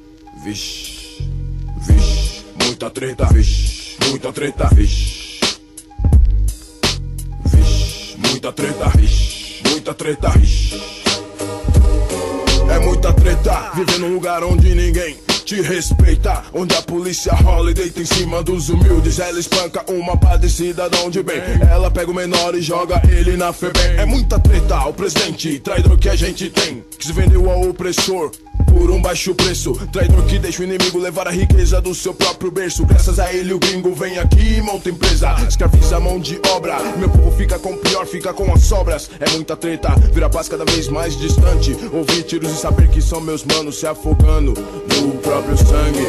Speaker 10: vixe, vixe. Muita treta, vixe, muita treta, vixe. Vixe, muita treta, vixe, muita treta, vixe. É muita treta, viver num lugar onde ninguém te respeita. Onde a polícia rola e deita em cima dos humildes. Ela espanca uma pá de cidadão de bem. Ela pega o menor e joga ele na FEBEM. É muita treta, o presidente, traidor que a gente tem. Que se vendeu ao opressor. Por um baixo preço, traidor que deixa o inimigo levar a riqueza do seu próprio berço. Graças a ele, o gringo vem aqui e monta empresa. Escraviza a mão de obra. Meu povo fica com o pior, fica com as sobras. É muita treta, vira paz cada vez mais distante. Ouvir tiros e saber que são meus manos se afogando no próprio sangue.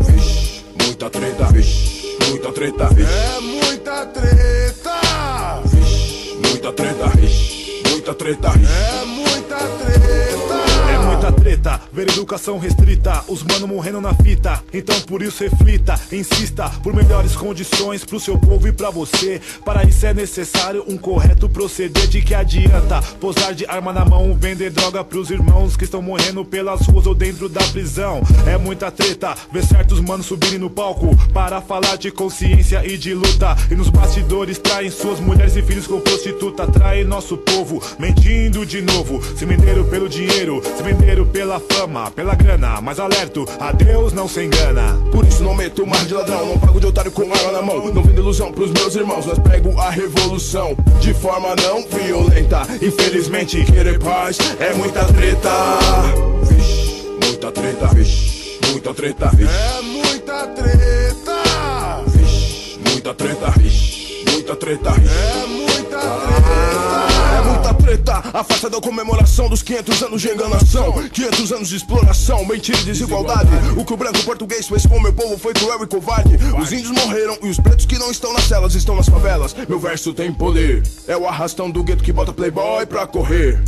Speaker 10: Vixe, muita treta, vixe, muita treta, vixe.
Speaker 11: É muita treta!
Speaker 10: Vixe, muita treta, vixe, muita treta, vixe.
Speaker 11: É muita treta!
Speaker 12: Treta, ver educação restrita, os mano morrendo na fita. Então por isso reflita, insista por melhores condições pro seu povo e pra você. Para isso é necessário um correto proceder. De que adianta posar de arma na mão, vender droga pros irmãos que estão morrendo pelas ruas ou dentro da prisão. É muita treta, ver certos manos subirem no palco para falar de consciência e de luta. E nos bastidores traem suas mulheres e filhos com prostituta, traem nosso povo, mentindo de novo. Se venderam pelo dinheiro, se venderam pela fama, pela grana. Mas alerto, a Deus não se engana.
Speaker 10: Por isso não meto mais de ladrão, não pago de otário com arma na mão. Não vendo ilusão pros meus irmãos, nós prego a revolução de forma não violenta. Infelizmente, querer paz é muita treta. Vixe, muita treta, vixe, muita treta, vixe.
Speaker 11: É muita treta!
Speaker 10: Vixe, muita treta, vixe, muita treta, vixe.
Speaker 11: É muita treta!
Speaker 10: A festa da comemoração dos 500 anos de enganação. 500 anos de exploração, mentira e desigualdade. O que o branco português fez com meu povo foi cruel e covarde. Os índios morreram e os pretos que não estão nas celas estão nas favelas. Meu verso tem poder, é o arrastão do gueto que bota playboy pra correr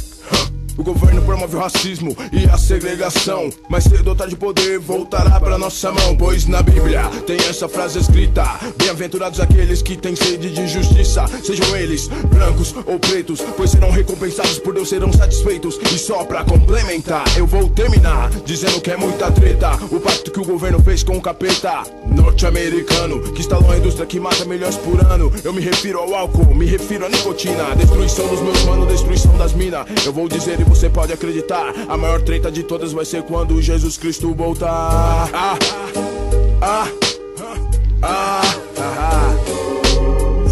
Speaker 10: o governo promove o racismo e a segregação. Mas cedo ou tarde o poder voltará pra nossa mão. Pois na Bíblia tem essa frase escrita: Bem-aventurados aqueles que têm sede de justiça, sejam eles brancos ou pretos, pois serão recompensados por Deus, serão satisfeitos. E só pra complementar, eu vou terminar dizendo que é muita treta. O pacto que o governo fez com o capeta norte-americano, que instalou a indústria que mata milhões por ano. Eu me refiro ao álcool, me refiro à nicotina, destruição dos meus manos, destruição das minas. Eu vou dizer e você pode acreditar: a maior treta de todas vai ser quando Jesus Cristo voltar. Ah, ah, ah, ah, ah.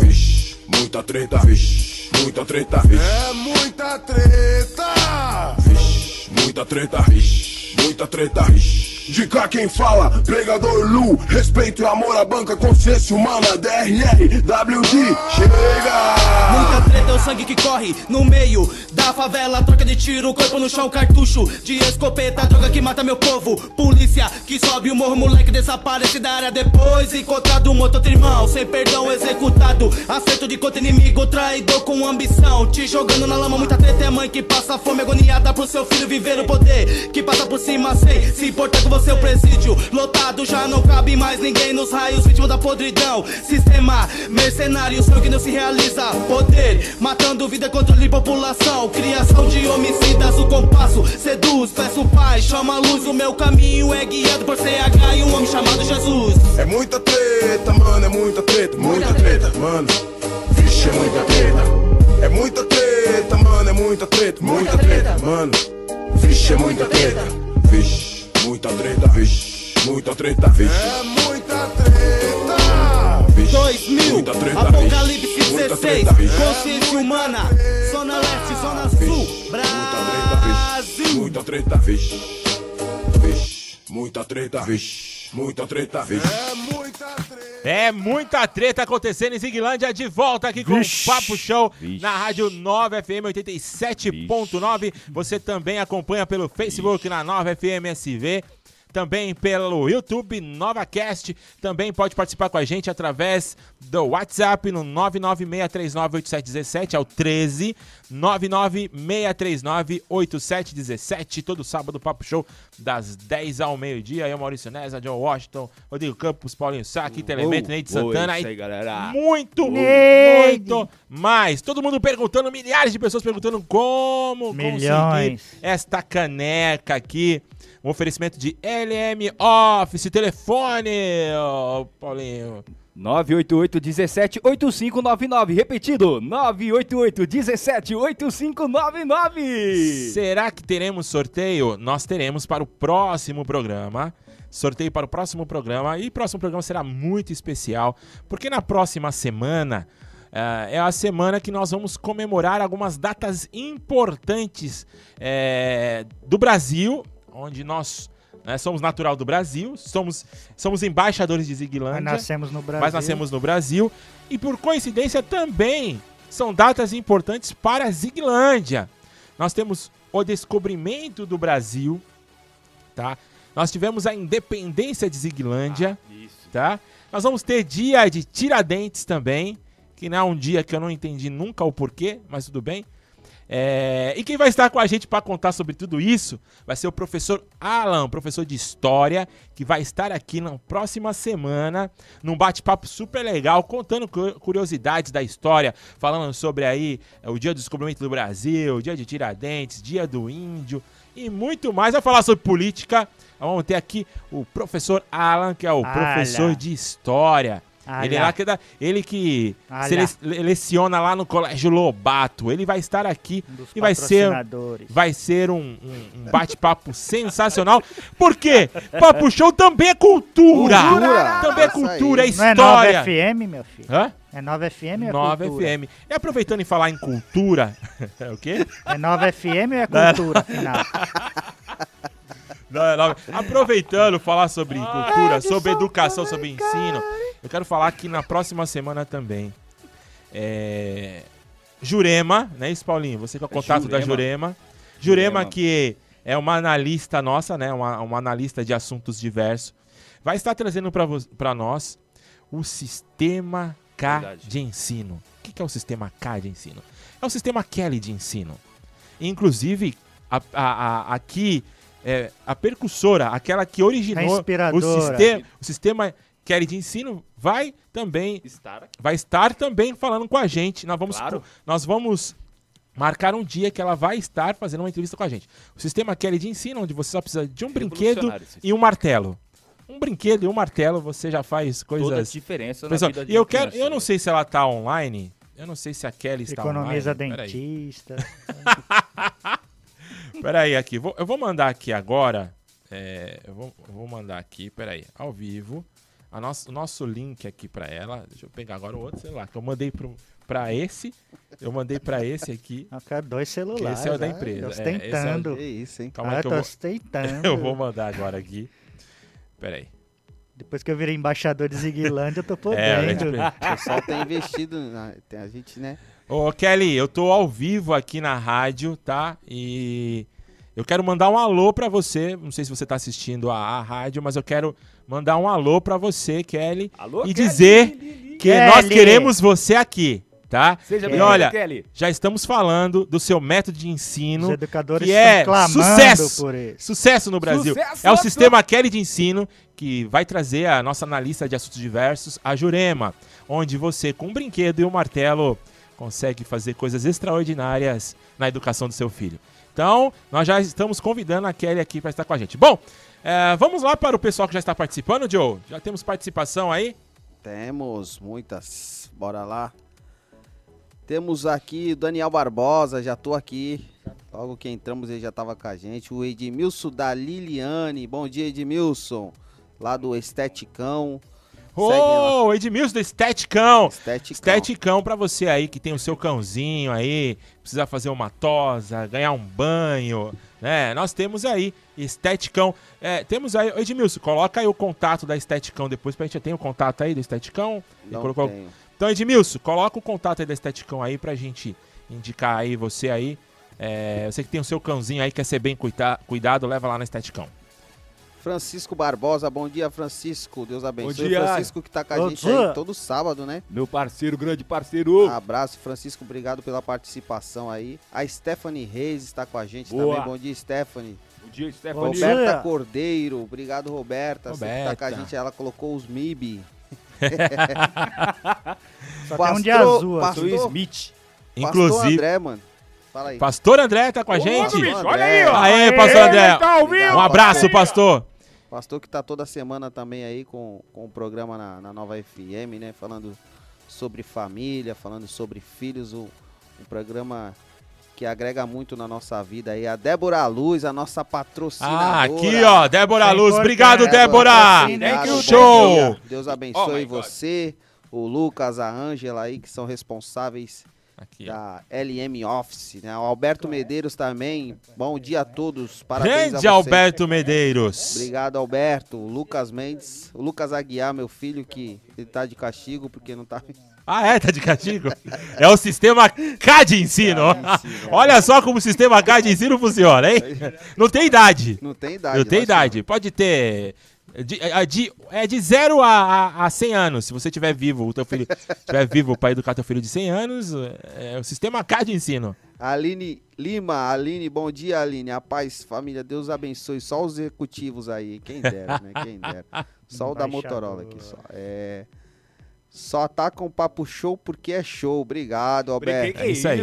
Speaker 10: Vixe, muita treta, vixe, muita treta, vixe.
Speaker 11: É muita treta!
Speaker 10: Vixe, muita treta, vixe, muita treta, vixe. De cá quem fala, pregador Lu, respeito e amor à banca, consciência humana, DRR, WD, chega!
Speaker 13: Muita treta é o sangue que corre no meio da favela. Troca de tiro, corpo no chão, cartucho de escopeta. Droga que mata meu povo. Polícia que sobe o morro, moleque desaparece da área. Depois encontrado morto, outro irmão, sem perdão executado. Acerto de contra inimigo, traidor com ambição. Te jogando na lama, muita treta é mãe que passa fome agoniada pro seu filho viver o poder. Que passa por cima sem se importar com você, o presídio. Lotado, já não cabe mais ninguém nos raios, vítima da podridão. Sistema mercenário, sonho que não se realiza. Poder, matando vida, controle população. Criação de homicidas, o compasso seduz. Peço paz, chama a luz. O meu caminho é guiado por CH e um homem chamado Jesus.
Speaker 10: É muita treta, mano, é muita treta, muita treta, mano. Vixe, é muita treta. É muita treta, mano, é muita treta, muita treta, mano. Vixe, é muita treta. Vixe, muita treta. Vixe, muita treta. Vixe. É muita treta. Vixe,
Speaker 13: 2000,
Speaker 10: muita treta.
Speaker 13: Apocalipse
Speaker 10: Vixe, muita
Speaker 13: 16,
Speaker 10: treta. Vixe.
Speaker 13: consciência humana, Zona Leste, Zona Sul, Brasil.
Speaker 10: Muita treta, vixe. Vixe, muita treta, vixe. Muita treta, vixe. É muita treta.
Speaker 4: É muita treta acontecendo em Ziglândia, de volta aqui com
Speaker 10: Vixe.
Speaker 4: o Papo Show
Speaker 10: Vixe.
Speaker 4: na Rádio 9 FM 87.9. Você também acompanha pelo Facebook na 9 FM SV. Também pelo YouTube NovaCast. Também pode participar com a gente através do WhatsApp no 996398717, é o 13 996398717. Todo sábado, Papo Show, das 10 ao meio-dia. Eu, Maurício Neza, John Washington, Rodrigo Campos, Paulinho Saque, Telemento, Neide
Speaker 6: uou,
Speaker 4: Santana.
Speaker 6: isso aí, galera.
Speaker 4: Muito,
Speaker 7: Neide.
Speaker 4: muito mais. Todo mundo perguntando, milhares de pessoas perguntando como
Speaker 7: Milhões.
Speaker 4: conseguir esta caneca aqui. Um oferecimento de LM Office, telefone, Paulinho.
Speaker 9: 988 17 8599. Repetido, 988 17 8599.
Speaker 4: Será que teremos sorteio? Nós teremos para o próximo programa. Sorteio para o próximo programa. E o próximo programa será muito especial, porque na próxima semana ah, é a semana que nós vamos comemorar algumas datas importantes eh, do Brasil, onde nós né, somos natural do Brasil, somos, somos embaixadores de Ziglândia.
Speaker 7: Mas nascemos no Brasil.
Speaker 4: Mas nascemos no Brasil. E por coincidência também são datas importantes para a Ziglândia. Nós temos o descobrimento do Brasil, tá? Nós tivemos a independência de Ziglândia, tá? Nós vamos ter dia de Tiradentes também, que não é um dia que eu não entendi nunca o porquê, mas tudo bem. É, E quem vai estar com a gente para contar sobre tudo isso vai ser o professor Alan, professor de História, que vai estar aqui na próxima semana, num bate-papo super legal, contando cu- curiosidades da história, falando sobre aí é, o dia do descobrimento do Brasil, o dia de Tiradentes, dia do Índio e muito mais. Vai falar sobre política. Vamos ter aqui o professor Alan, que é o
Speaker 7: Alan.
Speaker 4: professor de História. Ele, é lá que dá- ele que
Speaker 7: Alan.
Speaker 4: sele- leciona lá no Colégio Lobato. Ele vai estar aqui
Speaker 7: dos
Speaker 4: e vai ser, vai ser um, um- um bate-papo sensacional. Por quê? Papo Show também é cultura.
Speaker 7: Cultura.
Speaker 4: Também é cultura, é
Speaker 7: Não é
Speaker 4: história.
Speaker 7: 9 FM, meu filho?
Speaker 4: Hã?
Speaker 7: É 9 FM ou é
Speaker 4: 9
Speaker 7: cultura?
Speaker 4: FM. E aproveitando em falar em cultura, é o quê?
Speaker 7: É 9 FM ou é cultura, afinal?
Speaker 4: Não, é. Aproveitando falar sobre cultura, sobre educação, sobre ensino, eu quero falar que na próxima semana também. É... Jurema, né, isso, Paulinho? Você que é o contato da Jurema. Jurema,
Speaker 6: Jurema.
Speaker 4: que é uma analista nossa, né? Uma, uma analista de assuntos diversos. Vai estar trazendo para nós o sistema K
Speaker 6: Verdade.
Speaker 4: de ensino. O que que é o sistema K de ensino? É o sistema Kelly de ensino. Inclusive, a- a- a- aqui, é, a percussora, aquela que originou o sistema, o sistema Kelly de ensino, vai também
Speaker 6: Estar aqui.
Speaker 4: vai estar também falando com a gente. Nós vamos,
Speaker 6: Claro.
Speaker 4: nós vamos marcar um dia que ela vai estar fazendo uma entrevista com a gente. O sistema Kelly de ensino, onde você só precisa de um brinquedo e um martelo. Um brinquedo e um martelo, você já faz coisas.
Speaker 6: Toda a diferença na
Speaker 4: Pessoal,
Speaker 6: vida de
Speaker 4: E eu quero,
Speaker 6: criança,
Speaker 4: eu não
Speaker 6: né?
Speaker 4: sei se ela tá online. Eu não sei se a Kelly está
Speaker 7: Economiza
Speaker 4: online. Peraí.
Speaker 7: dentista.
Speaker 4: Peraí, aqui. Vou- eu vou mandar aqui agora. é, eu, vou, eu vou mandar aqui, peraí, ao vivo. A nosso, o nosso link aqui pra ela. Deixa eu pegar agora o outro celular. Que eu mandei pro, pra esse. Eu mandei pra esse aqui.
Speaker 7: Eu quero dois celulares.
Speaker 4: Esse é o da
Speaker 7: ah,
Speaker 4: empresa.
Speaker 7: tô
Speaker 4: É, esse é.
Speaker 5: Que isso, hein?
Speaker 4: Calma
Speaker 7: Ah,
Speaker 4: aí que eu
Speaker 7: tô
Speaker 4: vou, eu vou mandar agora aqui. Peraí.
Speaker 7: Depois que eu virei embaixador de Ziguilândia, eu tô
Speaker 4: É,
Speaker 7: podendo.
Speaker 4: né,
Speaker 5: O pessoal tem investido, na, tem a gente, né?
Speaker 4: Ô, Kelly, eu tô ao vivo aqui na rádio, tá? E eu quero mandar um alô pra você. Não sei se você tá assistindo a, a rádio, mas eu quero mandar um alô pra você, Kelly.
Speaker 9: Alô,
Speaker 4: e
Speaker 9: Kelly,
Speaker 4: dizer que
Speaker 7: Kelly.
Speaker 4: nós queremos você aqui, tá?
Speaker 9: Seja
Speaker 4: e
Speaker 9: bem-vindo,
Speaker 4: olha,
Speaker 9: Kelly.
Speaker 4: já estamos falando do seu método de
Speaker 7: Os
Speaker 4: ensino,
Speaker 7: educadores
Speaker 4: que é sucesso. Sucesso no Brasil.
Speaker 9: Sucesso!
Speaker 4: É o sistema Kelly de ensino que vai trazer a nossa analista de assuntos diversos, a Jurema, onde você, com um brinquedo e um martelo, consegue fazer coisas extraordinárias na educação do seu filho. Então, nós já estamos convidando a Kelly aqui para estar com a gente. Bom, é, vamos lá para o pessoal que já está participando, Joe. Já temos participação aí?
Speaker 5: Temos muitas. Bora lá. Temos aqui o Daniel Barbosa, já tô aqui. Logo que entramos ele já tava com a gente. O Edmilson da Liliane. Bom dia, Edmilson. Lá do Esteticão.
Speaker 4: Ô, Edmilson do Esteticão.
Speaker 5: Esteticão.
Speaker 4: Esteticão pra você aí que tem o seu cãozinho aí, precisa fazer uma tosa, ganhar um banho, né? Nós temos aí Esteticão. É, temos aí, Edmilson, coloca aí o contato da Esteticão depois pra gente ter o contato aí do Esteticão.
Speaker 5: Não
Speaker 4: colocou-
Speaker 5: tenho.
Speaker 4: Então, Edmilson, coloca o contato aí da Esteticão aí pra gente indicar aí você aí. É, você que tem o seu cãozinho aí, quer ser bem cuida- cuidado, leva lá na Esteticão.
Speaker 5: Francisco Barbosa, bom dia, Francisco. Deus abençoe.
Speaker 9: dia.
Speaker 5: Francisco que tá com a
Speaker 9: Bom
Speaker 5: gente
Speaker 9: dia.
Speaker 5: aí todo sábado, né?
Speaker 9: Meu parceiro, grande parceiro.
Speaker 5: Abraço, Francisco. Obrigado pela participação aí. A Stephanie Reis está com a gente
Speaker 9: Boa.
Speaker 5: também. Bom dia, Stephanie.
Speaker 9: Bom dia, Stephanie.
Speaker 5: Roberta Cordeiro. Obrigado, Roberta. Você que tá com a
Speaker 4: Roberta.
Speaker 5: gente, ela colocou os MIB.
Speaker 7: Só tem um de azul aqui.
Speaker 5: pastor,
Speaker 6: Smith.
Speaker 5: Pastor
Speaker 4: Inclusive,
Speaker 5: André, mano. Fala aí.
Speaker 4: Pastor André tá com a
Speaker 5: Ô,
Speaker 4: gente.
Speaker 5: bicho, olha aí, ó.
Speaker 4: Aê, Pastor André.
Speaker 5: tá
Speaker 4: um abraço, pastor.
Speaker 5: Pastor que tá toda semana também aí com, com o programa na, na Nova FM, né? Falando sobre família, falando sobre filhos. Um, um programa que agrega muito na nossa vida aí. A Débora Luz, a nossa patrocinadora.
Speaker 4: Ah, aqui, ó, Débora Luz. Obrigado, Débora.
Speaker 5: Obrigado,
Speaker 4: Show.
Speaker 5: Débora. Deus
Speaker 4: Oh
Speaker 5: abençoe
Speaker 4: God.
Speaker 5: você, o Lucas, a Ângela aí, que são responsáveis da LM Office, né? O Alberto Medeiros também. Bom dia a todos. Parabéns
Speaker 4: Grande. Alberto Medeiros.
Speaker 5: Obrigado, Alberto. O Lucas Mendes. O Lucas Aguiar, meu filho, que ele tá de castigo porque não tá.
Speaker 4: Ah, é? Tá de castigo? É o sistema K de ensino. Olha só como o sistema K de ensino funciona, hein? Não tem idade.
Speaker 5: Não tem idade.
Speaker 4: Não tem idade. Pode ter. De, é, de, é de 0 a, a, a 100 anos. Se você tiver vivo, o teu filho tiver vivo para educar teu filho de 100 anos, é o sistema K de ensino.
Speaker 5: Aline Lima, Aline, bom dia, Aline. A paz, família, Deus abençoe. Só os executivos aí, quem dera, né? Quem dera. Só o da Motorola aqui, só. É. Só tá com o papo show porque é show. Obrigado, Alberto.
Speaker 4: É isso aí.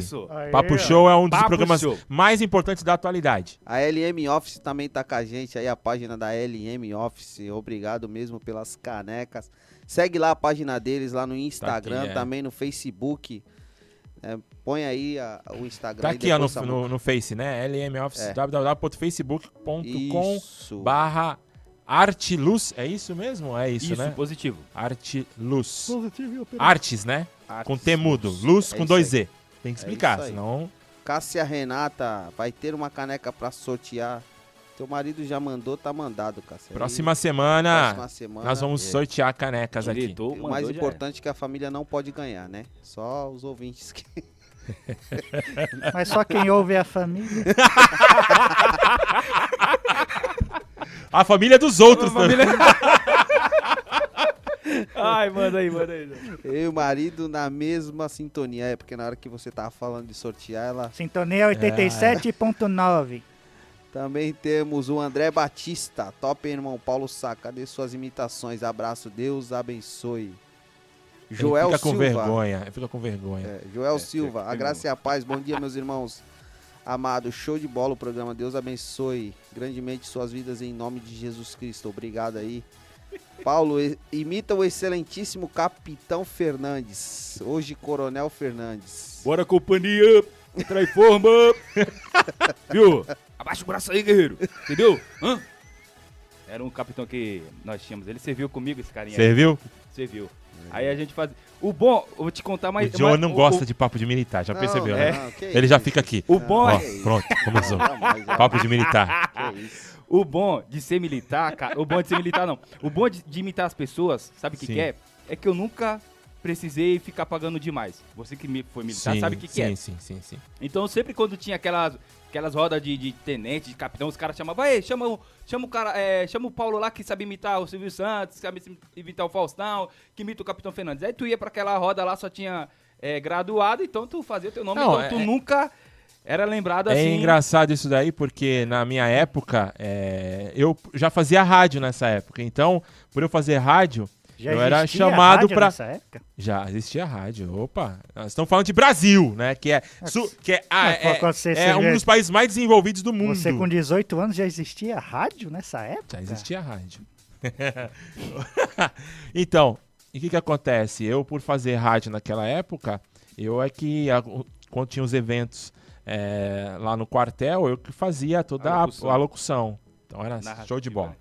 Speaker 4: Papo Show é um dos
Speaker 5: Papo
Speaker 4: programas
Speaker 5: Show.
Speaker 4: mais importantes da atualidade.
Speaker 5: A LM Office também tá com a gente aí, a página da LM Office. Obrigado mesmo pelas canecas. Segue lá a página deles lá no Instagram,
Speaker 4: é.
Speaker 5: também no Facebook. É, põe aí a- o Instagram.
Speaker 4: Tá aqui ó, no,
Speaker 5: Samuca.
Speaker 4: no, no Face, né? LM Office,
Speaker 5: É.
Speaker 4: www.facebook.com
Speaker 5: Isso.
Speaker 4: Barra Artiluz. É isso mesmo? É isso,
Speaker 6: Isso,
Speaker 4: né?
Speaker 6: positivo.
Speaker 4: Artiluz.
Speaker 7: Positivo e operativo.
Speaker 4: Artes, né?
Speaker 5: Artes,
Speaker 4: com T mudo.
Speaker 5: luz.
Speaker 4: Luz
Speaker 5: É
Speaker 4: com dois
Speaker 5: aí.
Speaker 4: Z. Tem que
Speaker 5: É
Speaker 4: explicar,
Speaker 5: aí.
Speaker 4: senão...
Speaker 5: Cássia Renata, vai ter uma caneca pra sortear. Teu marido já mandou, tá mandado, Cássia.
Speaker 4: Próxima semana,
Speaker 5: próxima semana,
Speaker 4: nós vamos
Speaker 5: é.
Speaker 4: sortear canecas aqui.
Speaker 5: E o mais importante é que a família não pode ganhar, né? Só os ouvintes que.
Speaker 7: Mas só quem ouve é a família.
Speaker 4: A família dos outros.
Speaker 7: A família-.
Speaker 6: Ai, manda aí, manda aí.
Speaker 5: Eu e o marido na mesma sintonia. É porque na hora que você tava falando de sortear, ela.
Speaker 7: Sintonia 87.9.
Speaker 5: Também temos o André Batista. Top, irmão. Paulo Sá, cadê suas imitações? Abraço, Deus abençoe.
Speaker 4: Ele
Speaker 5: Joel
Speaker 4: fica com
Speaker 5: Silva.
Speaker 4: vergonha, ele fica com vergonha.
Speaker 5: É, Joel
Speaker 4: É,
Speaker 5: Silva,
Speaker 4: fica
Speaker 5: a
Speaker 4: com
Speaker 5: graça e a paz. Bom dia, meus irmãos. Amado, show de bola o programa. Deus abençoe grandemente suas vidas em nome de Jesus Cristo. Obrigado aí. Paulo, imita o excelentíssimo Capitão Fernandes. Hoje, Coronel Fernandes.
Speaker 9: Bora, companhia. Entra em forma. Viu?
Speaker 6: Abaixa o braço aí, guerreiro. Entendeu? Hã? Era um capitão que nós tínhamos. Ele serviu comigo, esse carinha. aí.
Speaker 4: Serviu?
Speaker 6: Serviu. Aí a gente faz. O bom, eu vou te contar mais.
Speaker 4: O John
Speaker 6: mais-
Speaker 4: não
Speaker 6: o-
Speaker 4: gosta
Speaker 6: o-
Speaker 4: de papo de militar, já
Speaker 6: Não,
Speaker 4: percebeu,
Speaker 6: é.
Speaker 4: né?
Speaker 6: não, que
Speaker 4: Ele já fica aqui.
Speaker 6: O bom
Speaker 4: Ó,
Speaker 6: é-
Speaker 4: pronto, começou.
Speaker 6: Jamais.
Speaker 4: Papo de militar.
Speaker 6: O bom de ser militar, cara. O bom de ser militar, não. O bom de, de imitar as pessoas, sabe o que, que é? É que eu nunca precisei ficar pagando demais. Você que me- foi militar
Speaker 4: Sim,
Speaker 6: sabe o que, que
Speaker 4: sim,
Speaker 6: é.
Speaker 4: sim, sim, sim.
Speaker 6: Então sempre quando tinha aquelas, aquelas rodas de, de tenente, de capitão, os caras chamavam, ei, chama, o- chama o cara, é, chama o Paulo lá que sabe imitar o Silvio Santos, que sabe imitar o Faustão, que imita o Capitão Fernandes. Aí tu ia pra aquela roda lá, só tinha é, graduado, então tu fazia o teu nome,
Speaker 4: Não,
Speaker 6: então tu
Speaker 4: é-
Speaker 6: nunca era lembrado
Speaker 4: É
Speaker 6: assim.
Speaker 4: engraçado isso daí, porque na minha época, é, eu já fazia rádio nessa época. Então, por eu fazer rádio,
Speaker 7: Já
Speaker 4: eu era
Speaker 7: existia
Speaker 4: chamado
Speaker 7: rádio
Speaker 4: pra.
Speaker 7: nessa época?
Speaker 4: Já existia rádio. Opa, nós estamos falando de Brasil, né? Que é, su- que é, ah, é-
Speaker 7: você-
Speaker 4: é um dos países mais desenvolvidos do mundo.
Speaker 7: Você com 18 anos já existia rádio nessa época?
Speaker 4: Já existia rádio. então, e o que que acontece? Eu, por fazer rádio naquela época, eu é que, a- quando tinha os eventos é, lá no quartel, eu que fazia toda a
Speaker 6: A
Speaker 4: locução.
Speaker 6: locução.
Speaker 4: A, locução. Então era
Speaker 6: Narrativa.
Speaker 4: show de bola.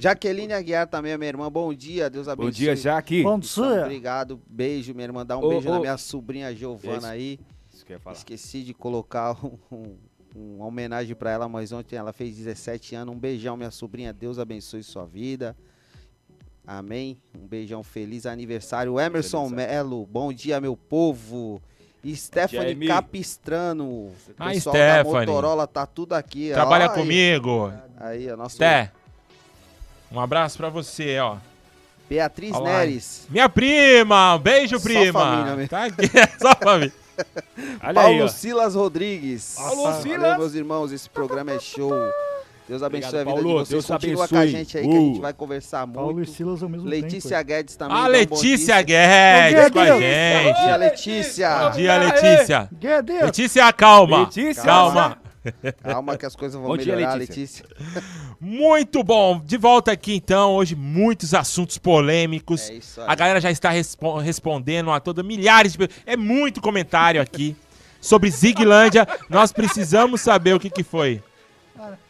Speaker 5: Jaqueline Aguiar também é minha irmã. Bom dia, Deus abençoe.
Speaker 6: dia, Jaque.
Speaker 7: Bom dia.
Speaker 5: Obrigado, beijo, minha irmã. Dá um
Speaker 6: Ô,
Speaker 5: beijo
Speaker 6: ô.
Speaker 5: na minha sobrinha Giovana aí.
Speaker 6: Isso que eu ia falar.
Speaker 5: Esqueci de colocar um- um- uma homenagem pra ela, mas ontem ela fez 17 anos. Um beijão, minha sobrinha. Deus abençoe sua vida. Amém. Um beijão, feliz aniversário. Emerson Melo, bom dia, meu povo. Stephanie
Speaker 6: Jamie.
Speaker 5: Capistrano.
Speaker 4: Ah,
Speaker 5: pessoal
Speaker 4: Stephanie.
Speaker 5: da Motorola tá tudo aqui.
Speaker 4: Trabalha
Speaker 5: Aí.
Speaker 4: comigo.
Speaker 5: Aí, ó, nosso
Speaker 4: Té. Um abraço pra você, ó.
Speaker 5: Beatriz
Speaker 4: Olha lá.
Speaker 5: Neres.
Speaker 4: Minha prima, um beijo,
Speaker 5: Só
Speaker 4: prima.
Speaker 5: família mesmo.
Speaker 4: Tá aqui, só família.
Speaker 6: Olha
Speaker 5: Paulo
Speaker 6: aí.
Speaker 5: Silas Rodrigues.
Speaker 6: Paulo
Speaker 5: Valeu,
Speaker 6: Silas.
Speaker 5: meus irmãos, esse programa é show. Deus abençoe
Speaker 6: Obrigado,
Speaker 5: a vida
Speaker 6: Paulo.
Speaker 5: de vocês.
Speaker 6: Deus
Speaker 5: Continua
Speaker 6: abençoe.
Speaker 5: com a gente aí que a gente
Speaker 6: Uh.
Speaker 5: vai conversar
Speaker 7: Paulo e
Speaker 5: muito.
Speaker 7: Silas ao mesmo
Speaker 5: Letícia
Speaker 7: tempo.
Speaker 5: Guedes também.
Speaker 4: A
Speaker 5: dá um bom
Speaker 4: Letícia. Guedes com a
Speaker 7: dia,
Speaker 5: Bom
Speaker 4: gente.
Speaker 5: dia, Letícia.
Speaker 4: Bom dia. Letícia.
Speaker 7: Guedes.
Speaker 4: Letícia, calma.
Speaker 6: Letícia.
Speaker 4: Calma.
Speaker 5: Calma que as coisas vão
Speaker 6: Bom dia,
Speaker 5: melhorar,
Speaker 6: Letícia.
Speaker 5: Letícia.
Speaker 4: Muito bom. De volta aqui então. Hoje muitos assuntos polêmicos.
Speaker 5: É isso aí.
Speaker 4: A galera já está respo- respondendo a toda milhares de É muito comentário aqui sobre Ziglândia. Nós precisamos saber o que que foi.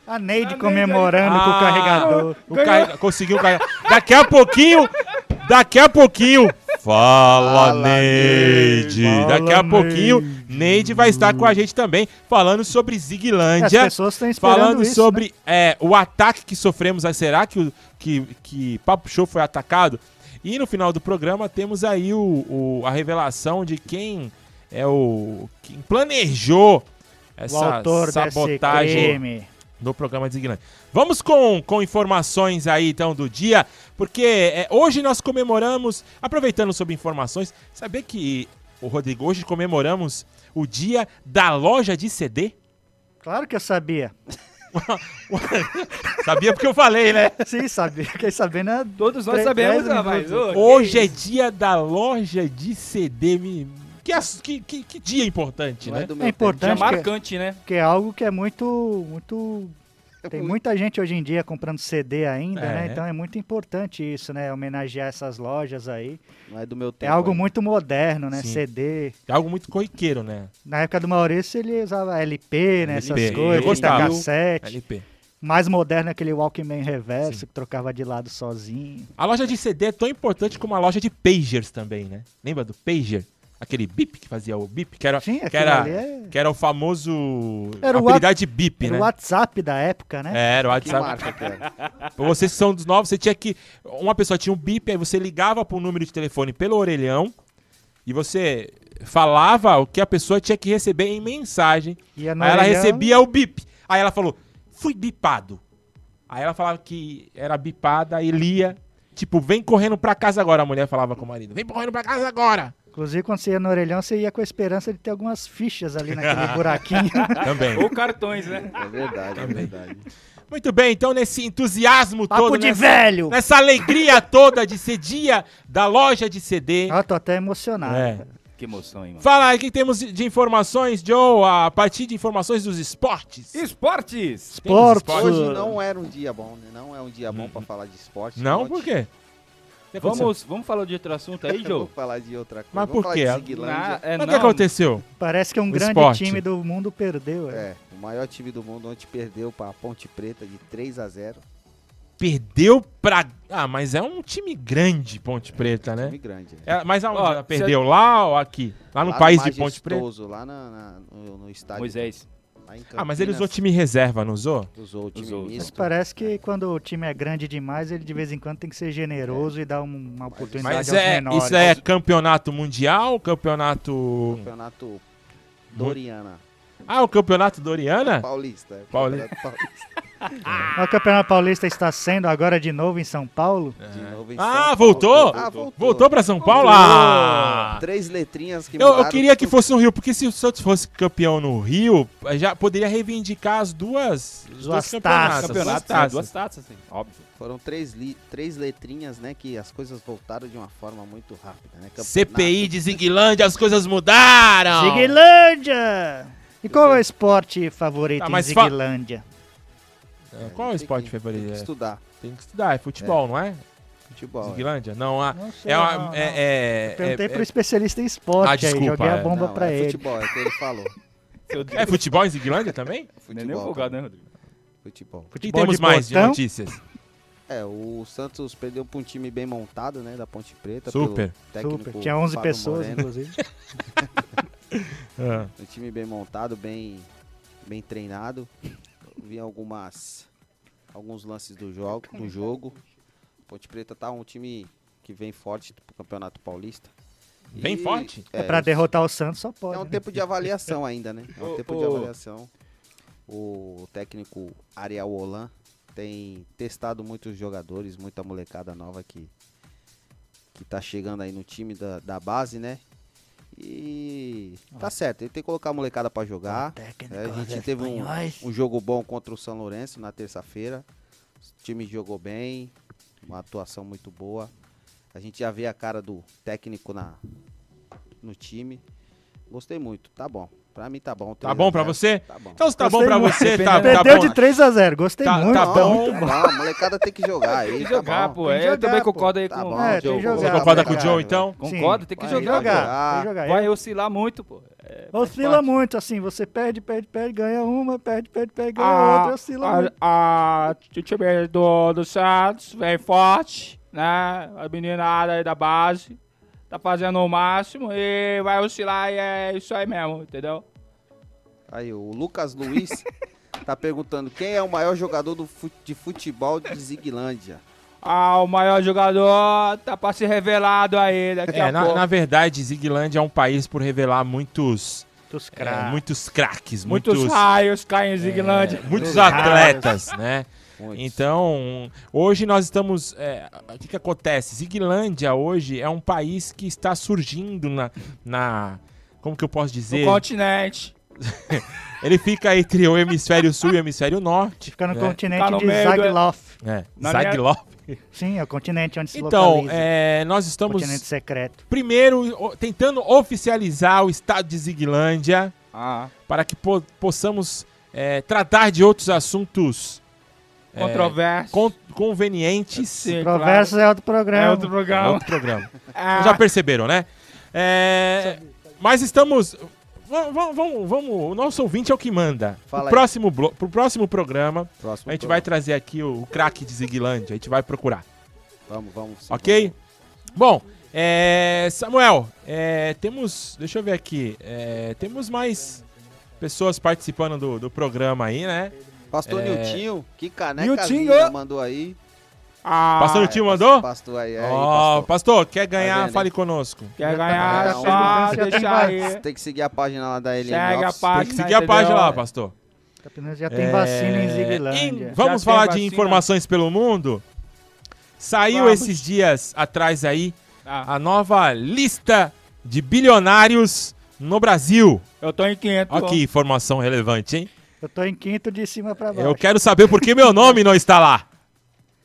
Speaker 7: A Neide comemorando com o
Speaker 4: Ah,
Speaker 7: carregador.
Speaker 4: O carrega- conseguiu carregar. Daqui a pouquinho, daqui a pouquinho. Fala,
Speaker 5: Fala,
Speaker 4: Neide.
Speaker 7: Neide.
Speaker 4: Daqui a
Speaker 7: Fala,
Speaker 4: pouquinho,
Speaker 7: Neide.
Speaker 4: Vai estar com a gente também, falando sobre
Speaker 7: As
Speaker 4: Ziglândia.
Speaker 7: pessoas estão esperando
Speaker 4: Falando
Speaker 7: isso,
Speaker 4: sobre
Speaker 7: né?
Speaker 4: é, o ataque que sofremos. Será que, o, que, que Papo Show foi atacado? E no final do programa temos aí o, o- a revelação de quem é o. quem planejou essa sabotagem no programa Designante. Vamos com, com informações aí, então, do dia, porque é, hoje nós comemoramos, aproveitando sobre informações, saber que, o Rodrigo, hoje comemoramos o dia da loja de CD?
Speaker 7: Claro que eu sabia.
Speaker 4: Sabia porque eu falei, né?
Speaker 7: Sim, sabia. Sabendo. há
Speaker 9: Todos nós sabemos, rapaz.
Speaker 4: Hoje é
Speaker 9: isso?
Speaker 4: dia da loja de CD. me- Que, que, que, que dia importante,
Speaker 5: Não é
Speaker 4: né?
Speaker 7: É
Speaker 5: meu
Speaker 7: importante.
Speaker 9: Dia
Speaker 7: que-
Speaker 9: marcante, né?
Speaker 7: Que é algo que é muito, muito. Tem muita gente hoje em dia comprando CD ainda,
Speaker 4: É.
Speaker 7: né? Então é muito importante isso, né? Homenagear essas lojas aí.
Speaker 5: Não é do meu
Speaker 7: É
Speaker 5: tempo.
Speaker 7: algo
Speaker 5: ainda.
Speaker 7: muito moderno, né?
Speaker 4: Sim.
Speaker 7: CD.
Speaker 4: É algo muito corriqueiro, né?
Speaker 7: Na época do Maurício ele usava LP, né? Essas
Speaker 4: LP.
Speaker 7: coisas,
Speaker 4: Eu gostava.
Speaker 7: fita cassete.
Speaker 4: LP.
Speaker 7: Mais moderno é aquele Walkman reverso que trocava de lado sozinho.
Speaker 4: A loja de CD é tão importante como a loja de pagers também, né? Lembra do pager? Aquele bip que fazia o bip, que era,
Speaker 7: Sim,
Speaker 4: que era,
Speaker 7: é-
Speaker 4: que era o famoso
Speaker 7: Era o
Speaker 4: habilidade de bip,
Speaker 7: Era
Speaker 4: né?
Speaker 7: o WhatsApp da época, né?
Speaker 4: É, era o WhatsApp.
Speaker 5: marca que?
Speaker 4: Pra vocês que são dos novos, você tinha que. Uma pessoa tinha um bip, aí você ligava pro número de telefone pelo orelhão e você falava o que a pessoa tinha que receber em mensagem. Aí ela
Speaker 7: orelhão.
Speaker 4: recebia o bip. Aí ela falou, fui bipado. Aí ela falava que era bipada e lia. Tipo, vem correndo pra casa agora. A mulher falava com o marido, vem correndo pra casa agora.
Speaker 7: Inclusive, quando você ia no orelhão, você ia com a esperança de ter algumas fichas ali naquele buraquinho.
Speaker 4: Também.
Speaker 9: Ou cartões, né?
Speaker 5: É verdade, é verdade.
Speaker 4: Muito bem, então nesse entusiasmo
Speaker 7: Papo
Speaker 4: todo,
Speaker 7: de
Speaker 4: nessa,
Speaker 7: velho!
Speaker 4: nessa alegria toda de ser dia da loja de CD.
Speaker 7: Ah, tô até emocionado.
Speaker 4: É.
Speaker 9: Que emoção, hein, mano.
Speaker 4: Fala aí o que temos de informações, Joe, a partir de informações dos esportes.
Speaker 9: Esportes!
Speaker 7: Esportes.
Speaker 4: esportes?
Speaker 5: Hoje não era um dia bom, né? Não é um dia bom pra falar de esporte.
Speaker 4: Não,
Speaker 5: Pode-
Speaker 4: por quê? Aconteceu?
Speaker 9: Vamos, vamos falar de outro assunto aí, Joe?
Speaker 5: vou falar de outra coisa.
Speaker 4: Mas
Speaker 5: Vamos
Speaker 4: por quê?
Speaker 9: Na-
Speaker 5: Ziguilândia.
Speaker 9: é,
Speaker 4: Mas o que aconteceu?
Speaker 7: Parece que é um
Speaker 4: O
Speaker 7: grande
Speaker 4: esporte.
Speaker 7: time do mundo perdeu. É.
Speaker 5: É, o maior time do mundo ontem perdeu pra Ponte Preta de 3 a 0
Speaker 4: Perdeu pra. Ah, mas é um time grande, Ponte Preta, né?
Speaker 5: Time grande.
Speaker 4: É, mas aonde
Speaker 9: Ó,
Speaker 4: perdeu? Lá ou aqui? Lá no
Speaker 5: Lá
Speaker 4: país de Ponte Preta?
Speaker 5: Lá na- na- no, no estádio.
Speaker 9: Moisés.
Speaker 4: Ah, mas ele usou time reserva, não usou?
Speaker 5: Usou o time
Speaker 9: Usou.
Speaker 7: Mas
Speaker 5: misto.
Speaker 7: parece que quando o time é grande demais, ele de vez em quando tem que ser generoso e dar um- uma oportunidade
Speaker 4: Mas
Speaker 7: aos
Speaker 4: é,
Speaker 7: menores.
Speaker 4: isso é campeonato mundial? Campeonato.
Speaker 5: Campeonato Doriana.
Speaker 4: Ah, o campeonato Doriana?
Speaker 5: Paulista. é,
Speaker 4: Pauli-
Speaker 5: Campeonato Paulista.
Speaker 7: O Campeonato Paulista está sendo agora de novo em São Paulo.
Speaker 5: De novo em
Speaker 4: Ah,
Speaker 5: São Paulo.
Speaker 4: voltou?
Speaker 5: Ah, voltou.
Speaker 4: Voltou pra São Paulo? Ah!
Speaker 5: Três letrinhas que
Speaker 4: Eu, eu queria que
Speaker 5: tudo.
Speaker 4: fosse no Rio, porque se o Santos fosse campeão no Rio, já poderia reivindicar as duas,
Speaker 7: Duas
Speaker 4: campeonatos.
Speaker 7: taças.
Speaker 9: Campeonato,
Speaker 4: duas
Speaker 9: sim,
Speaker 4: taças.
Speaker 9: duas taças, assim, óbvio.
Speaker 5: Foram três, li- três letrinhas, né? Que as coisas voltaram de uma forma muito rápida, né? Campeonato-
Speaker 4: CPI de Ziguilândia, as coisas mudaram!
Speaker 7: Ziguilândia! E qual é o esporte favorito
Speaker 4: Tá,
Speaker 7: em Ziguilândia?
Speaker 4: É, Qual é o esporte
Speaker 5: que-
Speaker 4: favorito?
Speaker 5: Tem que
Speaker 4: É,
Speaker 5: estudar.
Speaker 4: Tem que estudar, é futebol, não é?
Speaker 5: Futebol. é.
Speaker 4: Ziguilândia? Não, a,
Speaker 7: Não sei,
Speaker 4: é, uma,
Speaker 7: não, não.
Speaker 4: é, é,
Speaker 7: Perguntei
Speaker 4: é-
Speaker 7: pro
Speaker 4: é-
Speaker 7: especialista em esporte
Speaker 4: Ah,
Speaker 7: aí,
Speaker 4: desculpa,
Speaker 7: joguei a
Speaker 4: é.
Speaker 7: bomba
Speaker 5: Não,
Speaker 7: pra
Speaker 5: é
Speaker 7: ele.
Speaker 5: futebol, é o que ele falou.
Speaker 4: É futebol em Ziguilândia também?
Speaker 6: Não é nem folgado, né, Rodrigo?
Speaker 5: Futebol.
Speaker 4: O que temos
Speaker 7: de
Speaker 4: mais de notícias?
Speaker 5: É, o Santos perdeu pra um time bem montado, né? Da Ponte Preta.
Speaker 4: Super.
Speaker 5: pelo técnico
Speaker 7: Super. Tinha 11
Speaker 5: Fábio
Speaker 7: pessoas,
Speaker 5: Moreno.
Speaker 7: inclusive.
Speaker 4: Ah.
Speaker 5: Um time bem montado, bem, bem treinado. Vi algumas alguns lances do jogo, do jogo. Ponte Preta tá um time que vem forte pro Campeonato Paulista.
Speaker 4: Vem forte?
Speaker 7: É, pra derrotar o Santos só
Speaker 5: É
Speaker 7: pode.
Speaker 5: um
Speaker 7: né?
Speaker 5: tempo de avaliação ainda, né? É um
Speaker 6: Ô,
Speaker 5: tempo de avaliação. O técnico Ariel Holan tem testado muitos jogadores, muita molecada nova que, que tá chegando aí no time da, da base, né? E tá certo, ele tem que colocar a molecada pra jogar. É, a gente teve um, um jogo bom contra o São Lourenço na terça-feira. O time jogou bem, uma atuação muito boa. A gente já vê a cara do técnico na, no time. Gostei muito, tá bom. Pra mim tá bom.
Speaker 4: Tá
Speaker 5: 3 a
Speaker 4: bom pra
Speaker 5: 0.
Speaker 4: você?
Speaker 5: Tá bom.
Speaker 4: Então se tá bom pra
Speaker 7: muito.
Speaker 4: você, tá, tá
Speaker 7: Perdeu
Speaker 4: bom.
Speaker 7: de 3 a 0 Gostei
Speaker 4: Tá-
Speaker 7: muito.
Speaker 4: tá
Speaker 5: Não,
Speaker 4: bom.
Speaker 5: muito bom. A molecada tem que jogar aí.
Speaker 6: Tem que
Speaker 5: tá
Speaker 6: jogar,
Speaker 5: bom.
Speaker 6: pô.
Speaker 7: Tem que
Speaker 6: É, eu
Speaker 7: jogar,
Speaker 6: também
Speaker 7: pô.
Speaker 6: concordo aí
Speaker 5: Tá
Speaker 6: com
Speaker 5: bom,
Speaker 6: o Joe.
Speaker 4: Você concorda com o Joe, então?
Speaker 6: Concordo, tem que
Speaker 7: Vai
Speaker 6: jogar.
Speaker 7: jogar.
Speaker 5: jogar.
Speaker 7: Tem que jogar.
Speaker 6: Vai oscilar muito, pô. É,
Speaker 7: Oscila
Speaker 6: parte.
Speaker 7: muito, assim, você perde, perde, perde, ganha uma, perde, perde, perde, ganha
Speaker 6: Ah,
Speaker 7: outra, oscila muito.
Speaker 6: a, a, o time do, do Santos vem forte, né? A meninada aí da base tá fazendo o máximo e vai oscilar e é isso aí mesmo, entendeu?
Speaker 5: Aí, o Lucas Luiz tá perguntando quem é o maior jogador do de futebol de Ziguilândia.
Speaker 6: Ah, o maior jogador tá pra ser revelado aí daqui
Speaker 4: É,
Speaker 6: a
Speaker 4: na,
Speaker 6: pouco.
Speaker 4: na verdade, Ziguilândia é um país por revelar muitos,
Speaker 7: Dos
Speaker 4: é,
Speaker 7: craques.
Speaker 4: muitos craques,
Speaker 6: Muitos,
Speaker 4: muitos,
Speaker 6: raios caem em Ziglândia.
Speaker 4: é, muitos
Speaker 7: Muitos
Speaker 4: atletas, né?
Speaker 5: Muitos.
Speaker 4: Então, hoje nós estamos. é, o que, que acontece? Ziguilândia hoje é um país que está surgindo na. na como que eu posso dizer?
Speaker 6: No continente.
Speaker 4: Ele fica entre o hemisfério sul e o hemisfério norte.
Speaker 7: Fica no
Speaker 4: né?
Speaker 7: continente
Speaker 6: Tá no
Speaker 7: de Zagloff.
Speaker 4: É, Zaglov.
Speaker 7: Sim, é o continente onde se
Speaker 4: Então,
Speaker 7: localiza.
Speaker 4: é, nós estamos
Speaker 7: Continente secreto.
Speaker 4: primeiro tentando oficializar o estado de Ziguilândia
Speaker 6: Ah,
Speaker 4: para que po- possamos é, tratar de outros assuntos
Speaker 6: controverso.
Speaker 4: con- convenientes.
Speaker 6: Sim,
Speaker 7: Controversos é outro programa.
Speaker 6: É outro
Speaker 4: É
Speaker 6: programa.
Speaker 4: outro programa.
Speaker 6: Ah,
Speaker 4: já perceberam, né? É, mas estamos. Vamos, vamos, vamos, vamos- o nosso ouvinte é o que manda.
Speaker 5: Fala
Speaker 4: o próximo blo pro próximo programa,
Speaker 5: Próximo
Speaker 4: a gente
Speaker 5: programa.
Speaker 4: vai trazer aqui o, o craque de Ziguilândia. A gente vai procurar.
Speaker 5: Vamos, vamos. sim,
Speaker 4: Ok? Bom, é, Samuel, é, temos. Deixa eu ver aqui. é, temos mais pessoas participando do, do programa aí, né?
Speaker 5: Pastor
Speaker 4: É.
Speaker 5: Niltinho, que caneca
Speaker 6: Niltinho.
Speaker 5: mandou aí.
Speaker 6: ah,
Speaker 4: Pastor Tio mandou?
Speaker 5: Pastor aí, aí,
Speaker 4: Ó,
Speaker 5: pastor.
Speaker 4: pastor, quer ganhar?
Speaker 5: vendo,
Speaker 4: Fale conosco.
Speaker 6: Quer
Speaker 5: Tá
Speaker 6: ganhar,
Speaker 5: bom.
Speaker 6: só deixa
Speaker 7: tem
Speaker 6: aí.
Speaker 5: Você tem que seguir a página lá da Eliane
Speaker 6: Segue a página.
Speaker 4: Tem que seguir a página lá, pastor.
Speaker 7: Campinas já tem vacina em
Speaker 4: É,
Speaker 7: Ziguilândia.
Speaker 4: em- vamos
Speaker 6: Já
Speaker 4: falar de informações pelo mundo? Saiu
Speaker 6: Vamos.
Speaker 4: esses dias atrás aí
Speaker 6: Ah,
Speaker 4: a nova lista de bilionários no Brasil.
Speaker 6: eu tô em quinto.
Speaker 4: Olha que informação relevante, hein?
Speaker 7: Eu tô em quinto de cima pra baixo.
Speaker 4: Eu quero saber por que meu nome não está lá.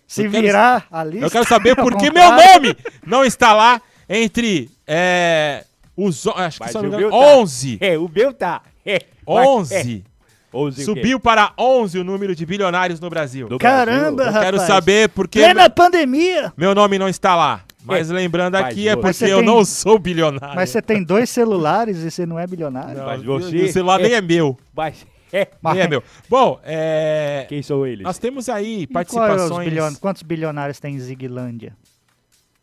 Speaker 7: Se
Speaker 4: eu quero-
Speaker 7: virar a lista...
Speaker 4: Eu quero saber por que meu nome não está lá entre é, os. Acho que
Speaker 6: Mas
Speaker 4: se eu não
Speaker 6: o
Speaker 4: me engano,
Speaker 6: meu tá.
Speaker 4: 11.
Speaker 6: É, o meu tá. É, vai,
Speaker 4: 11.
Speaker 6: é. 11?
Speaker 4: Subiu para 11 o número de bilionários no Brasil.
Speaker 6: Do
Speaker 7: Caramba,
Speaker 4: Eu
Speaker 7: rapaz.
Speaker 4: quero saber por que
Speaker 7: Plena pandemia.
Speaker 4: meu nome não está lá. Mas lembrando
Speaker 6: Mas
Speaker 4: aqui é porque
Speaker 7: tem-
Speaker 4: eu não sou bilionário.
Speaker 7: Mas você tem dois celulares e você não é bilionário?
Speaker 4: Não,
Speaker 6: Mas
Speaker 4: o-
Speaker 6: você
Speaker 4: O celular nem é meu.
Speaker 6: Mas, é.
Speaker 4: É meu. Bom, é,
Speaker 6: Quem são eles?
Speaker 4: nós temos aí
Speaker 7: é
Speaker 4: participações.
Speaker 7: bilion- Quantos bilionários tem em Ziguilândia?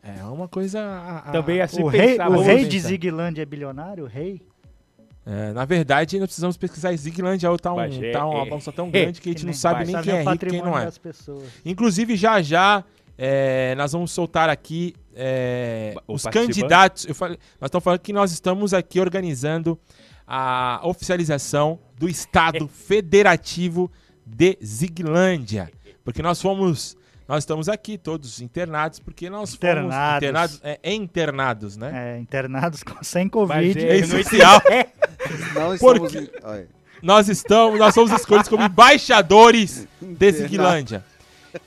Speaker 4: É uma coisa. a- a-
Speaker 6: Também assim
Speaker 7: o rei, o rei
Speaker 4: pensar.
Speaker 7: de Ziguilândia é bilionário? O rei?
Speaker 4: É, na verdade, nós precisamos pesquisar Ziguilândia. Tá, um,
Speaker 6: Mas é-
Speaker 4: tá uma
Speaker 6: é-
Speaker 4: bagunça tão
Speaker 6: é-
Speaker 4: grande que a gente não sabe nem quem é rico e quem
Speaker 7: patrimônio
Speaker 4: não é.
Speaker 7: das pessoas.
Speaker 4: Inclusive, já já é, nós vamos soltar aqui é, os candidatos. Eu falei, nós estamos falando que nós estamos aqui organizando a oficialização do Estado Federativo de Ziguilândia. Porque nós fomos. Nós estamos aqui todos internados, porque nós
Speaker 7: Internados.
Speaker 4: fomos internados, é, internados, né?
Speaker 7: É, internados com- sem
Speaker 6: Mas
Speaker 7: Covid.
Speaker 4: É
Speaker 6: não
Speaker 4: essencial.
Speaker 5: Não
Speaker 4: Porque-
Speaker 5: estamos...
Speaker 4: Nós estamos, nós somos escolhidos como embaixadores de Ziguilândia.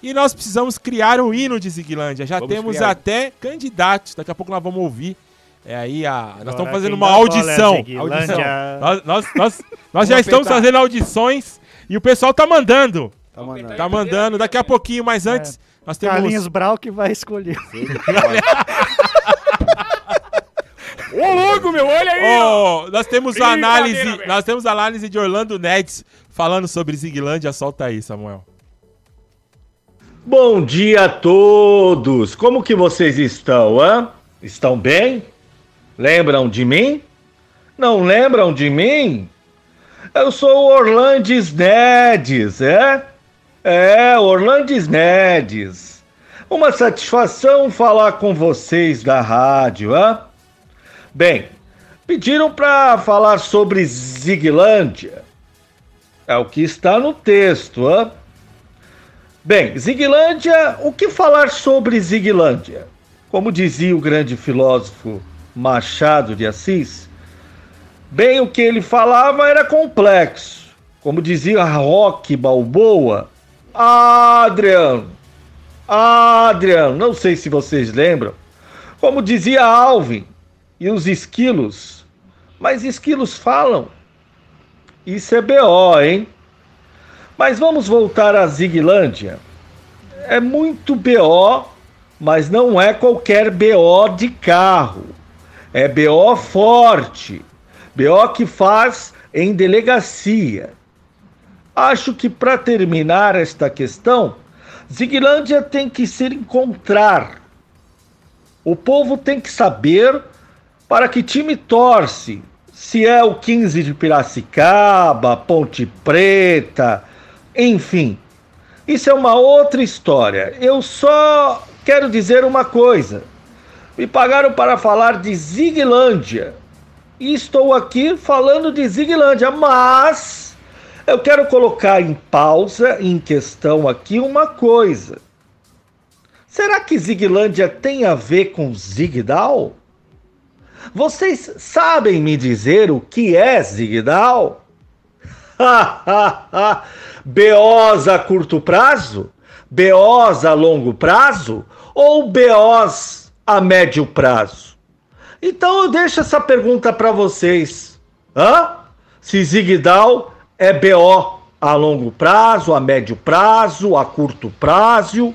Speaker 4: E nós precisamos criar um hino de Ziguilândia. Já
Speaker 6: Vamos
Speaker 4: temos
Speaker 6: criar.
Speaker 4: até candidatos. Daqui a pouco nós vamos ouvir. É aí a, nós estamos fazendo uma
Speaker 7: é
Speaker 4: audição. Audição. Nós, nós, nós, nós já estamos
Speaker 6: apertar.
Speaker 4: fazendo audições e o pessoal tá mandando.
Speaker 5: tá mandando.
Speaker 4: Tá mandando. Daqui a pouquinho, mas antes nós temos.
Speaker 7: Carlinhos Brau que vai escolher.
Speaker 9: Ô, louco, meu, olha aí, ó.
Speaker 4: Ô, nós temos
Speaker 9: Brincadeira,
Speaker 4: análise, nós temos análise de Orlando Nets falando sobre Ziglândia. Solta aí, Samuel.
Speaker 14: Bom dia a todos! Como que vocês estão, hã? Estão bem? Lembram de mim? Não lembram de mim? Eu sou o Orlandes Nedes, é? É, Orlandes Nedes. Uma satisfação falar com vocês da rádio, hã? Bem, pediram para falar sobre Ziglândia. É o que está no texto, hã? Bem, Ziglândia, o que falar sobre Ziglândia? Como dizia o grande filósofo Machado de Assis, bem o que ele falava era complexo. Como dizia Rock Balboa, Adriano, Adriano, não sei se vocês lembram, como dizia Alvin e os esquilos, mas esquilos falam. Isso é BO, hein? Mas vamos voltar à Ziglândia. É muito BO, mas não é qualquer BO de carro. É BO forte. BO que faz em delegacia. Acho que para terminar esta questão, Ziglândia tem que se encontrar. O povo tem que saber para que time torce. Se é o 15 de Piracicaba, Ponte Preta, enfim. Isso é uma outra história. Eu só quero dizer uma coisa. Me pagaram para falar de Ziglândia. E estou aqui falando de Ziglândia, mas eu quero colocar em pausa, em questão aqui, uma coisa. Será que Ziglândia tem a ver com Zigdal? Vocês sabem me dizer o que é Zigdal? BOs a curto prazo? BOs a longo prazo? Ou BOs a médio prazo? Então eu deixo essa pergunta para vocês. Hã? Se Zigdal é BO a longo prazo, a médio prazo, a curto prazo?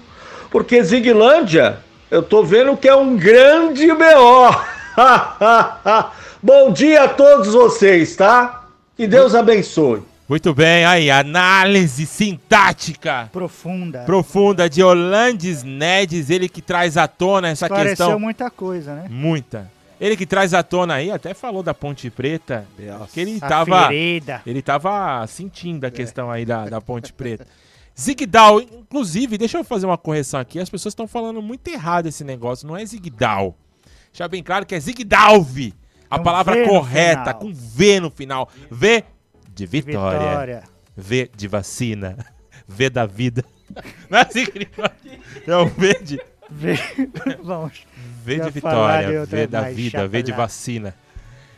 Speaker 14: Porque Ziglândia, eu tô vendo que é um grande BO. Bom dia a todos vocês, tá? Que Deus abençoe.
Speaker 4: Muito bem, aí, análise sintática
Speaker 7: Profunda.
Speaker 4: profunda de Orlandes Nedes, ele que traz à tona essa
Speaker 7: Esclareceu
Speaker 4: questão.
Speaker 7: muita coisa, né?
Speaker 4: Muita. Ele que traz à tona aí, até falou da Ponte Preta, que ele
Speaker 7: A
Speaker 4: tava,
Speaker 7: ferida.
Speaker 4: ele tava sentindo a questão aí da, da Ponte Preta. Zigdal, inclusive, deixa eu fazer uma correção aqui, as pessoas estão falando muito errado esse negócio, não é Zigdal. Deixa bem claro que é Zigdalve, a
Speaker 7: Com
Speaker 4: palavra
Speaker 7: V no
Speaker 4: correta, com V no final. V de vitória.
Speaker 7: Vitória.
Speaker 4: V de vacina. V da vida. Não é assim que ele fala? É o V de...
Speaker 7: V, Vamos.
Speaker 4: V de vitória, V da
Speaker 7: mais
Speaker 4: vida, V de vacina.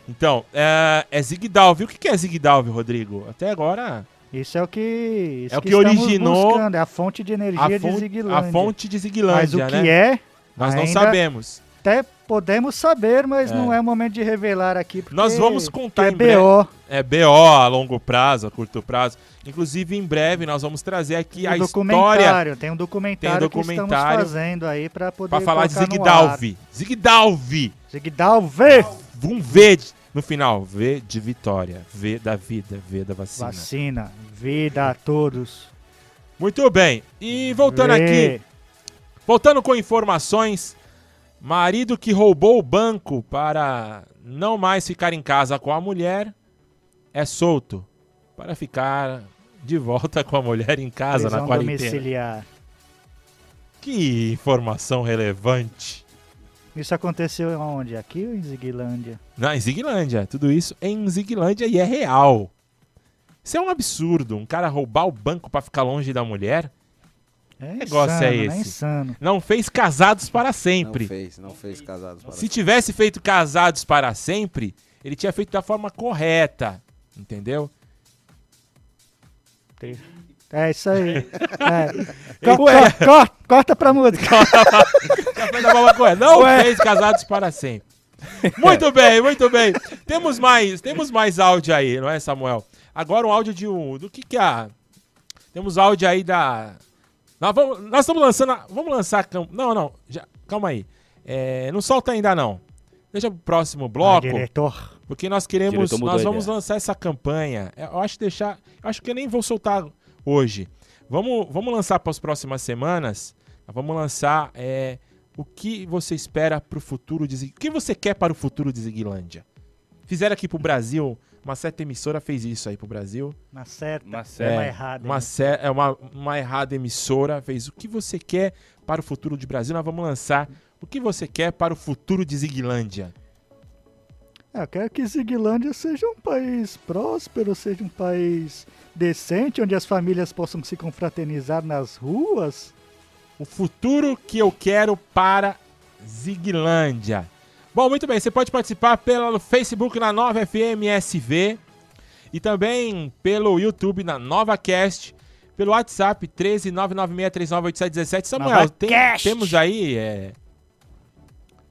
Speaker 4: Então, é, é Zigdalve. O que que é Zigdalve, Rodrigo? Até agora,
Speaker 7: Isso é o que, isso
Speaker 4: É o que
Speaker 7: estamos
Speaker 4: originou
Speaker 7: buscando, é a fonte de energia
Speaker 4: a,
Speaker 7: de
Speaker 4: fonte,
Speaker 7: Ziglândia.
Speaker 4: a fonte de Ziglândia,
Speaker 7: Mas o que
Speaker 4: né?
Speaker 7: é,
Speaker 4: Nós não sabemos.
Speaker 7: até podemos saber, mas
Speaker 4: É.
Speaker 7: não é o momento de revelar aqui.
Speaker 4: Nós vamos contar
Speaker 7: é
Speaker 4: em breve.
Speaker 7: BO.
Speaker 4: É BO a longo prazo, a curto prazo. Inclusive, em breve, nós vamos trazer aqui a
Speaker 7: Um
Speaker 4: história
Speaker 7: documentário, tem um documentário,
Speaker 4: Tem
Speaker 7: que estamos
Speaker 4: documentário
Speaker 7: fazendo aí para poder
Speaker 4: pra falar de Zigdalve. Zigdalve.
Speaker 7: Zigdalve.
Speaker 4: Um V no final. V de vitória. V da vida. V da vacina.
Speaker 7: Vacina, vida a todos.
Speaker 4: Muito bem. E voltando
Speaker 7: Vê.
Speaker 4: aqui, voltando com informações, marido que roubou o banco para não mais ficar em casa com a mulher é solto para ficar de volta com a mulher em casa
Speaker 7: Prisão
Speaker 4: na quarentena.
Speaker 7: domiciliar.
Speaker 4: Que informação relevante.
Speaker 7: Isso aconteceu onde? Aqui ou em Ziglândia?
Speaker 4: Em Ziglândia. Tudo isso em Ziglândia e é real. Isso é um absurdo. Um cara roubar o banco para ficar longe da mulher.
Speaker 7: É
Speaker 4: negócio
Speaker 7: insano,
Speaker 4: é
Speaker 7: né?
Speaker 4: esse?
Speaker 7: Insano.
Speaker 4: Não fez casados para sempre.
Speaker 5: Não fez, não fez casados para
Speaker 4: Se tivesse feito casados para sempre, ele tinha feito da forma correta. Entendeu?
Speaker 7: É isso aí. É.
Speaker 4: Ué.
Speaker 7: Co- co- co- corta pra música.
Speaker 4: Já fez da forma correta. Não
Speaker 7: Ué.
Speaker 4: fez casados para sempre. Muito bem, muito bem. Temos mais, temos mais áudio aí, não é, Samuel? Agora um áudio de um. Do que que é? a- Temos áudio aí da. Nós, vamos, nós estamos lançando. a- Vamos lançar. Não, não. Já, calma aí. É, não solta ainda não. deixa pro próximo bloco.
Speaker 7: Ah, diretor.
Speaker 4: Porque nós queremos, nós vamos
Speaker 6: ideia.
Speaker 4: lançar essa campanha. Eu acho deixar, eu acho que eu nem vou soltar hoje. Vamos, vamos lançar para as próximas semanas. Vamos lançar é, o que você espera para o futuro de. O que você quer para o futuro de Ziguilândia? Fizeram aqui pro Brasil, uma certa emissora fez isso aí pro Brasil.
Speaker 7: Uma certa,
Speaker 6: Uma
Speaker 7: uma,
Speaker 6: certa.
Speaker 7: errada.
Speaker 4: Uma,
Speaker 7: né?
Speaker 4: cer- é uma, uma errada emissora fez o que você quer para o futuro de Brasil. Nós vamos lançar o que você quer para o futuro de Ziguilândia.
Speaker 7: É, Eu quero que Ziguilândia seja um país próspero, seja um país decente, onde as famílias possam se confraternizar nas ruas.
Speaker 4: O futuro que eu quero para Ziguilândia. Bom, muito bem, você pode participar pelo Facebook na Nova FM SV e também pelo YouTube na Nova Cast, pelo WhatsApp 13996398717. Samuel,
Speaker 7: Nova
Speaker 4: tem-
Speaker 7: Cast.
Speaker 4: temos aí é,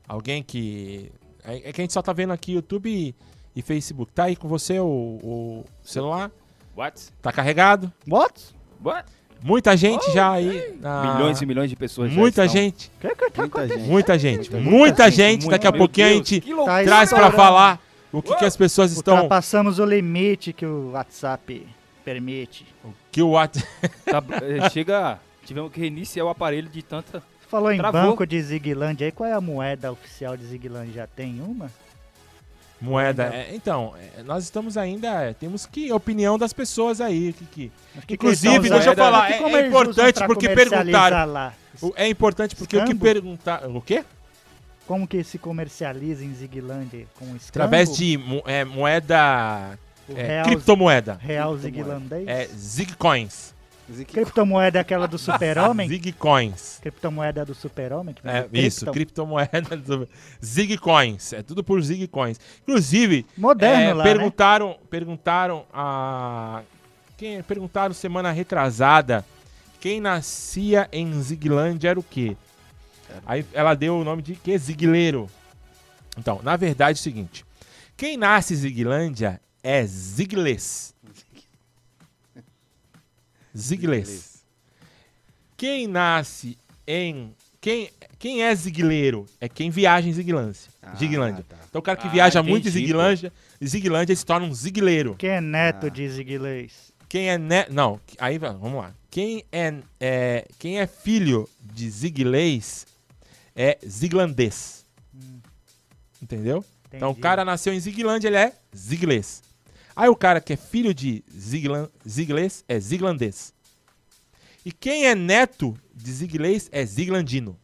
Speaker 4: alguém que é, é que a gente só tá vendo aqui YouTube e, e Facebook. Tá aí com você o, o celular?
Speaker 6: What?
Speaker 4: Tá carregado?
Speaker 7: What?
Speaker 6: What?
Speaker 4: Muita gente já aí. na-
Speaker 6: Milhões e milhões de pessoas já
Speaker 4: Muita
Speaker 6: estão.
Speaker 4: gente.
Speaker 7: O tá
Speaker 5: Muita gente.
Speaker 4: Muita gente,
Speaker 7: Muita
Speaker 4: muita
Speaker 7: gente,
Speaker 4: gente. Daqui a pouquinho a
Speaker 6: Deus,
Speaker 4: gente
Speaker 6: que loucura.
Speaker 4: traz pra
Speaker 7: estourando.
Speaker 4: falar o que, que as pessoas estão.
Speaker 7: Ultrapassamos o limite que o WhatsApp permite.
Speaker 4: Que o WhatsApp.
Speaker 6: Tá, eh, chega. Tivemos que reiniciar o aparelho de tanta.
Speaker 7: Falou em
Speaker 6: Travou.
Speaker 7: banco de Ziguilândia aí, qual é a moeda oficial de Ziguilândia? Já tem uma?
Speaker 4: Moeda. É, então, é, nós estamos ainda. é, temos que. Opinião das pessoas aí. Que, que-
Speaker 7: que
Speaker 4: Inclusive, deixa eu falar,
Speaker 7: Que
Speaker 4: é-
Speaker 7: como
Speaker 4: é
Speaker 7: usam
Speaker 4: importante porque perguntaram.
Speaker 7: Lá?
Speaker 4: o- É importante porque o que
Speaker 7: Escambo?
Speaker 4: perguntar. O quê?
Speaker 7: Como que se comercializa em Ziguilândia? Com escambo?
Speaker 4: Através de mo- é, moeda. É,
Speaker 7: real-
Speaker 4: criptomoeda.
Speaker 7: Real Ziguilandês?
Speaker 4: É Zigcoins.
Speaker 7: Criptomoeda é aquela do super-homem?
Speaker 4: Zigcoins.
Speaker 7: Criptomoeda do super-homem?
Speaker 4: É, isso, criptomoeda do Zigcoins. É tudo por Zigcoins. Inclusive,
Speaker 7: Moderno
Speaker 4: é,
Speaker 7: lá, né?
Speaker 4: perguntaram, perguntaram a quem perguntaram semana retrasada quem nascia em Ziglândia era o quê? Aí ela deu o nome de que Zigleiro. Então, na verdade é o seguinte, quem nasce em Ziglândia é Ziglês. Ziglês. Quem nasce em. Quem, quem é zigleiro? É quem viaja em Ziglândia. Ziglândia. Então o cara que
Speaker 6: Ah,
Speaker 4: viaja muito em
Speaker 6: entendi,
Speaker 4: Ziglândia, Ziglândia se torna um zigleiro.
Speaker 7: Quem é neto
Speaker 4: Ah.
Speaker 7: de Ziguilês?
Speaker 4: Quem é ne... Não, aí va- vamos lá. Quem é, é- quem é filho de ziglês é ziglandês. Entendeu? Então o
Speaker 7: Entendi.
Speaker 4: cara nasceu em Ziglândia, ele é ziglês. Aí o cara que é filho de ziglan... ziglês é ziglandês. E quem é neto de ziglês é ziglandino.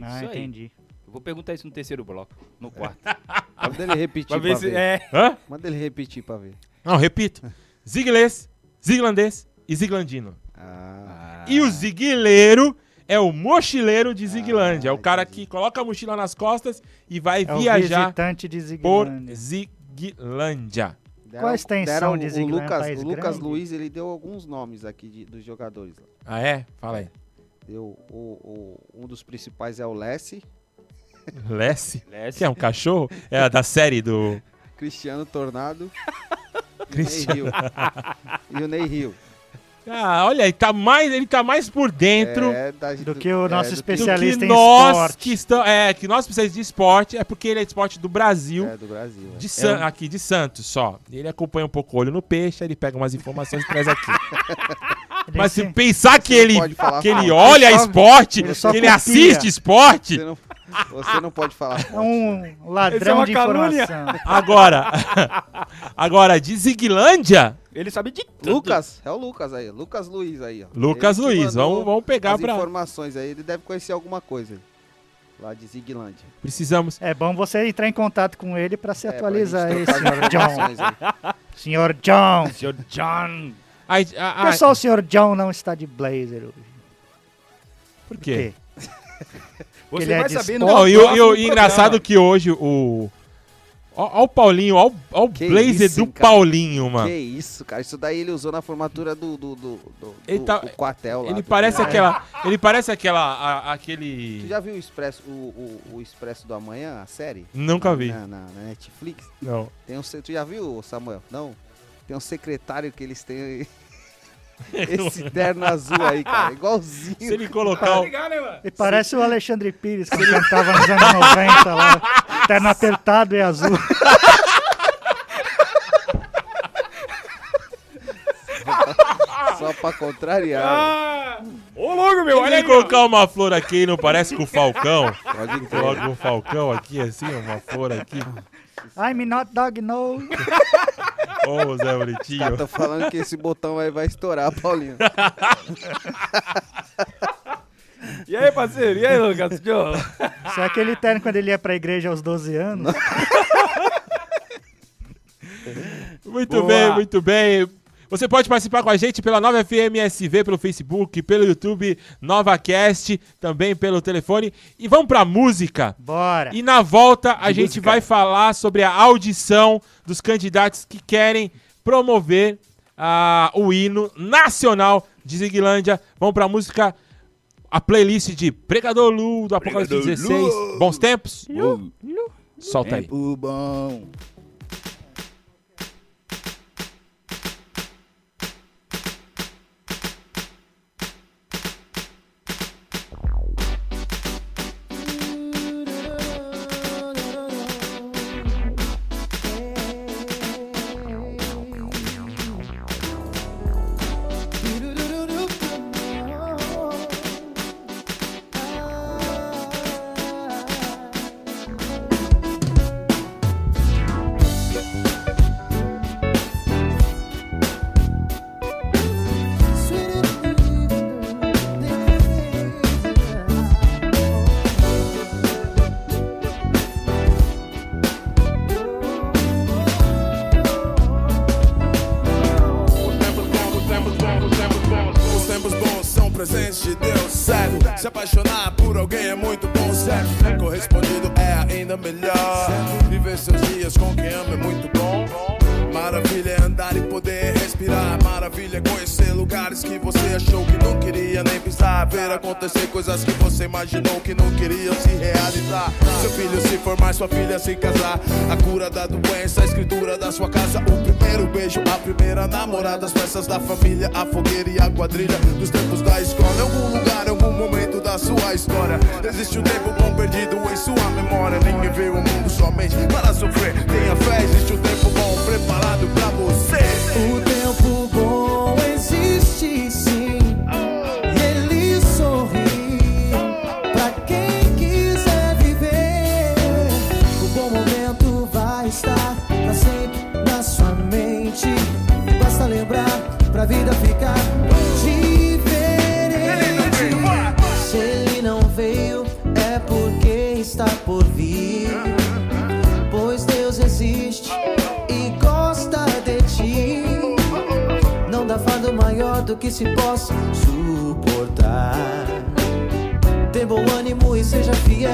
Speaker 7: Ah, entendi.
Speaker 6: Eu vou perguntar isso no terceiro bloco, no quarto.
Speaker 5: Manda ele repetir
Speaker 6: Pra
Speaker 5: pra
Speaker 6: ver se- é.
Speaker 4: Hã?
Speaker 5: Manda ele repetir pra ver.
Speaker 4: Não, repito. Ziglês, ziglandês e ziglandino.
Speaker 5: Ah,
Speaker 4: E o ziguileiro é o mochileiro de Ziglândia. é o cara que coloca a mochila nas costas e vai
Speaker 7: É o
Speaker 4: viajar
Speaker 7: visitante de
Speaker 4: por
Speaker 7: Ziguilândia.
Speaker 4: Ziglândia.
Speaker 5: Deram-
Speaker 7: Qual a extensão
Speaker 5: deram
Speaker 7: de
Speaker 5: o
Speaker 7: Ziglândia?
Speaker 5: Lucas,
Speaker 7: País
Speaker 5: o Lucas
Speaker 7: grande?
Speaker 5: Luiz, ele deu alguns nomes aqui de- dos jogadores.
Speaker 4: Ah, é? Fala aí.
Speaker 5: Deu o, o- um dos principais é o Lessie,
Speaker 4: Lessie?
Speaker 6: Lessie.
Speaker 4: Que é um cachorro? É a da série do.
Speaker 5: Cristiano Tornado e o Ney
Speaker 4: Cristiano.
Speaker 5: Hill. e o Ney Hill.
Speaker 4: Ah, olha, ele tá mais, ele tá mais por dentro
Speaker 5: É, da-
Speaker 7: Do que o nosso
Speaker 5: do
Speaker 4: do
Speaker 7: especialista
Speaker 4: que
Speaker 7: em
Speaker 4: nós
Speaker 7: esporte.
Speaker 4: que estão, é, que nós precisamos de esporte, é porque ele é esporte do Brasil,
Speaker 5: É, do Brasil. é.
Speaker 4: de San- aqui de Santos só. Ele acompanha um pouco o olho no peixe, ele pega umas informações e traz aqui. Mas se
Speaker 7: sim-
Speaker 4: pensar que ele, que ele olha
Speaker 7: Ele só-
Speaker 4: esporte, que ele assiste esporte,
Speaker 5: Você não, você não pode falar.
Speaker 7: É um
Speaker 6: Isso é
Speaker 7: ladrão
Speaker 6: uma
Speaker 7: de
Speaker 6: calúnia.
Speaker 7: informação.
Speaker 4: agora, agora de Ziglândia,
Speaker 6: Ele sabe de tudo.
Speaker 5: Lucas, é o Lucas aí, Lucas Luiz aí, ó.
Speaker 4: Lucas Luiz, vamos, vamos pegar
Speaker 5: as
Speaker 4: pra...
Speaker 5: informações aí, ele deve conhecer alguma coisa lá de Ziglândia.
Speaker 4: Precisamos...
Speaker 7: É bom você entrar em contato com ele para se
Speaker 5: É,
Speaker 7: atualizar aí, senhor John. Senhor John.
Speaker 6: Senhor John.
Speaker 4: Ai,
Speaker 7: só o senhor John não está de blazer hoje?
Speaker 4: por
Speaker 7: Por
Speaker 4: quê?
Speaker 7: quê?
Speaker 6: Você
Speaker 7: Ele é
Speaker 6: vai
Speaker 7: de
Speaker 6: saber no
Speaker 4: Não, e, o- e
Speaker 6: próximo
Speaker 4: e engraçado que hoje o... Ó, ó o Paulinho, ó, o- ó o
Speaker 5: Que
Speaker 4: blazer
Speaker 5: isso,
Speaker 4: do
Speaker 5: cara?
Speaker 4: Paulinho, mano.
Speaker 5: Que isso, cara, isso daí ele usou na formatura do, do, do, do,
Speaker 4: Ele tá-
Speaker 5: do quartel lá.
Speaker 4: Ele parece aquela... Ele parece aquela... a- aquele...
Speaker 5: Tu já viu o Expresso, o, o, o Expresso do Amanhã, a série?
Speaker 4: Nunca vi.
Speaker 5: Na, na- na Netflix?
Speaker 4: Não.
Speaker 5: Tem um, se- tu já viu, Samuel? Não? Tem um secretário que eles têm esse terno azul aí, cara, igualzinho.
Speaker 4: Se ele colocar o...
Speaker 7: E parece o Alexandre Pires, que ele cantava nos anos 90 lá. terno apertado e azul.
Speaker 5: Só pra contrariar.
Speaker 4: Ah,
Speaker 6: Ô, louco, meu, olha aí.
Speaker 4: colocar uma flor aqui, não parece com o Falcão?
Speaker 5: Pode.
Speaker 4: Coloca um Falcão aqui, assim, uma flor aqui.
Speaker 7: I'm not dog no.
Speaker 4: Ô, Zé Bonitinho.
Speaker 5: caras tão falando que esse botão aí vai estourar, Paulinho.
Speaker 6: E aí, parceiro? E aí, Lucas?
Speaker 7: Isso é aquele terno quando ele ia pra igreja aos 12 anos.
Speaker 4: Muito
Speaker 7: Boa.
Speaker 4: bem, muito bem. Você pode participar com a gente pela Nova FM SV, pelo Facebook, pelo YouTube, NovaCast, também pelo telefone. E vamos pra música.
Speaker 7: Bora.
Speaker 4: E na volta a
Speaker 7: De
Speaker 4: gente
Speaker 7: música.
Speaker 4: vai falar sobre a audição dos candidatos que querem promover ah, o hino nacional de Ziguilândia. Vamos pra música, a playlist de Pregador Lu, do Apocalipse
Speaker 5: Pregador
Speaker 4: 16.
Speaker 5: Lu.
Speaker 4: Bons tempos?
Speaker 5: Lu.
Speaker 4: Solta aí.
Speaker 5: Tempo bom.
Speaker 10: A primeira namorada. As peças da família, a fogueira e a quadrilha. Dos tempos da escola, em algum lugar, em algum momento da sua história. Existe um tempo bom perdido em sua memória. Ninguém veio ao mundo somente para sofrer.
Speaker 15: Que se possa suportar. Tem bom ânimo e seja fiel.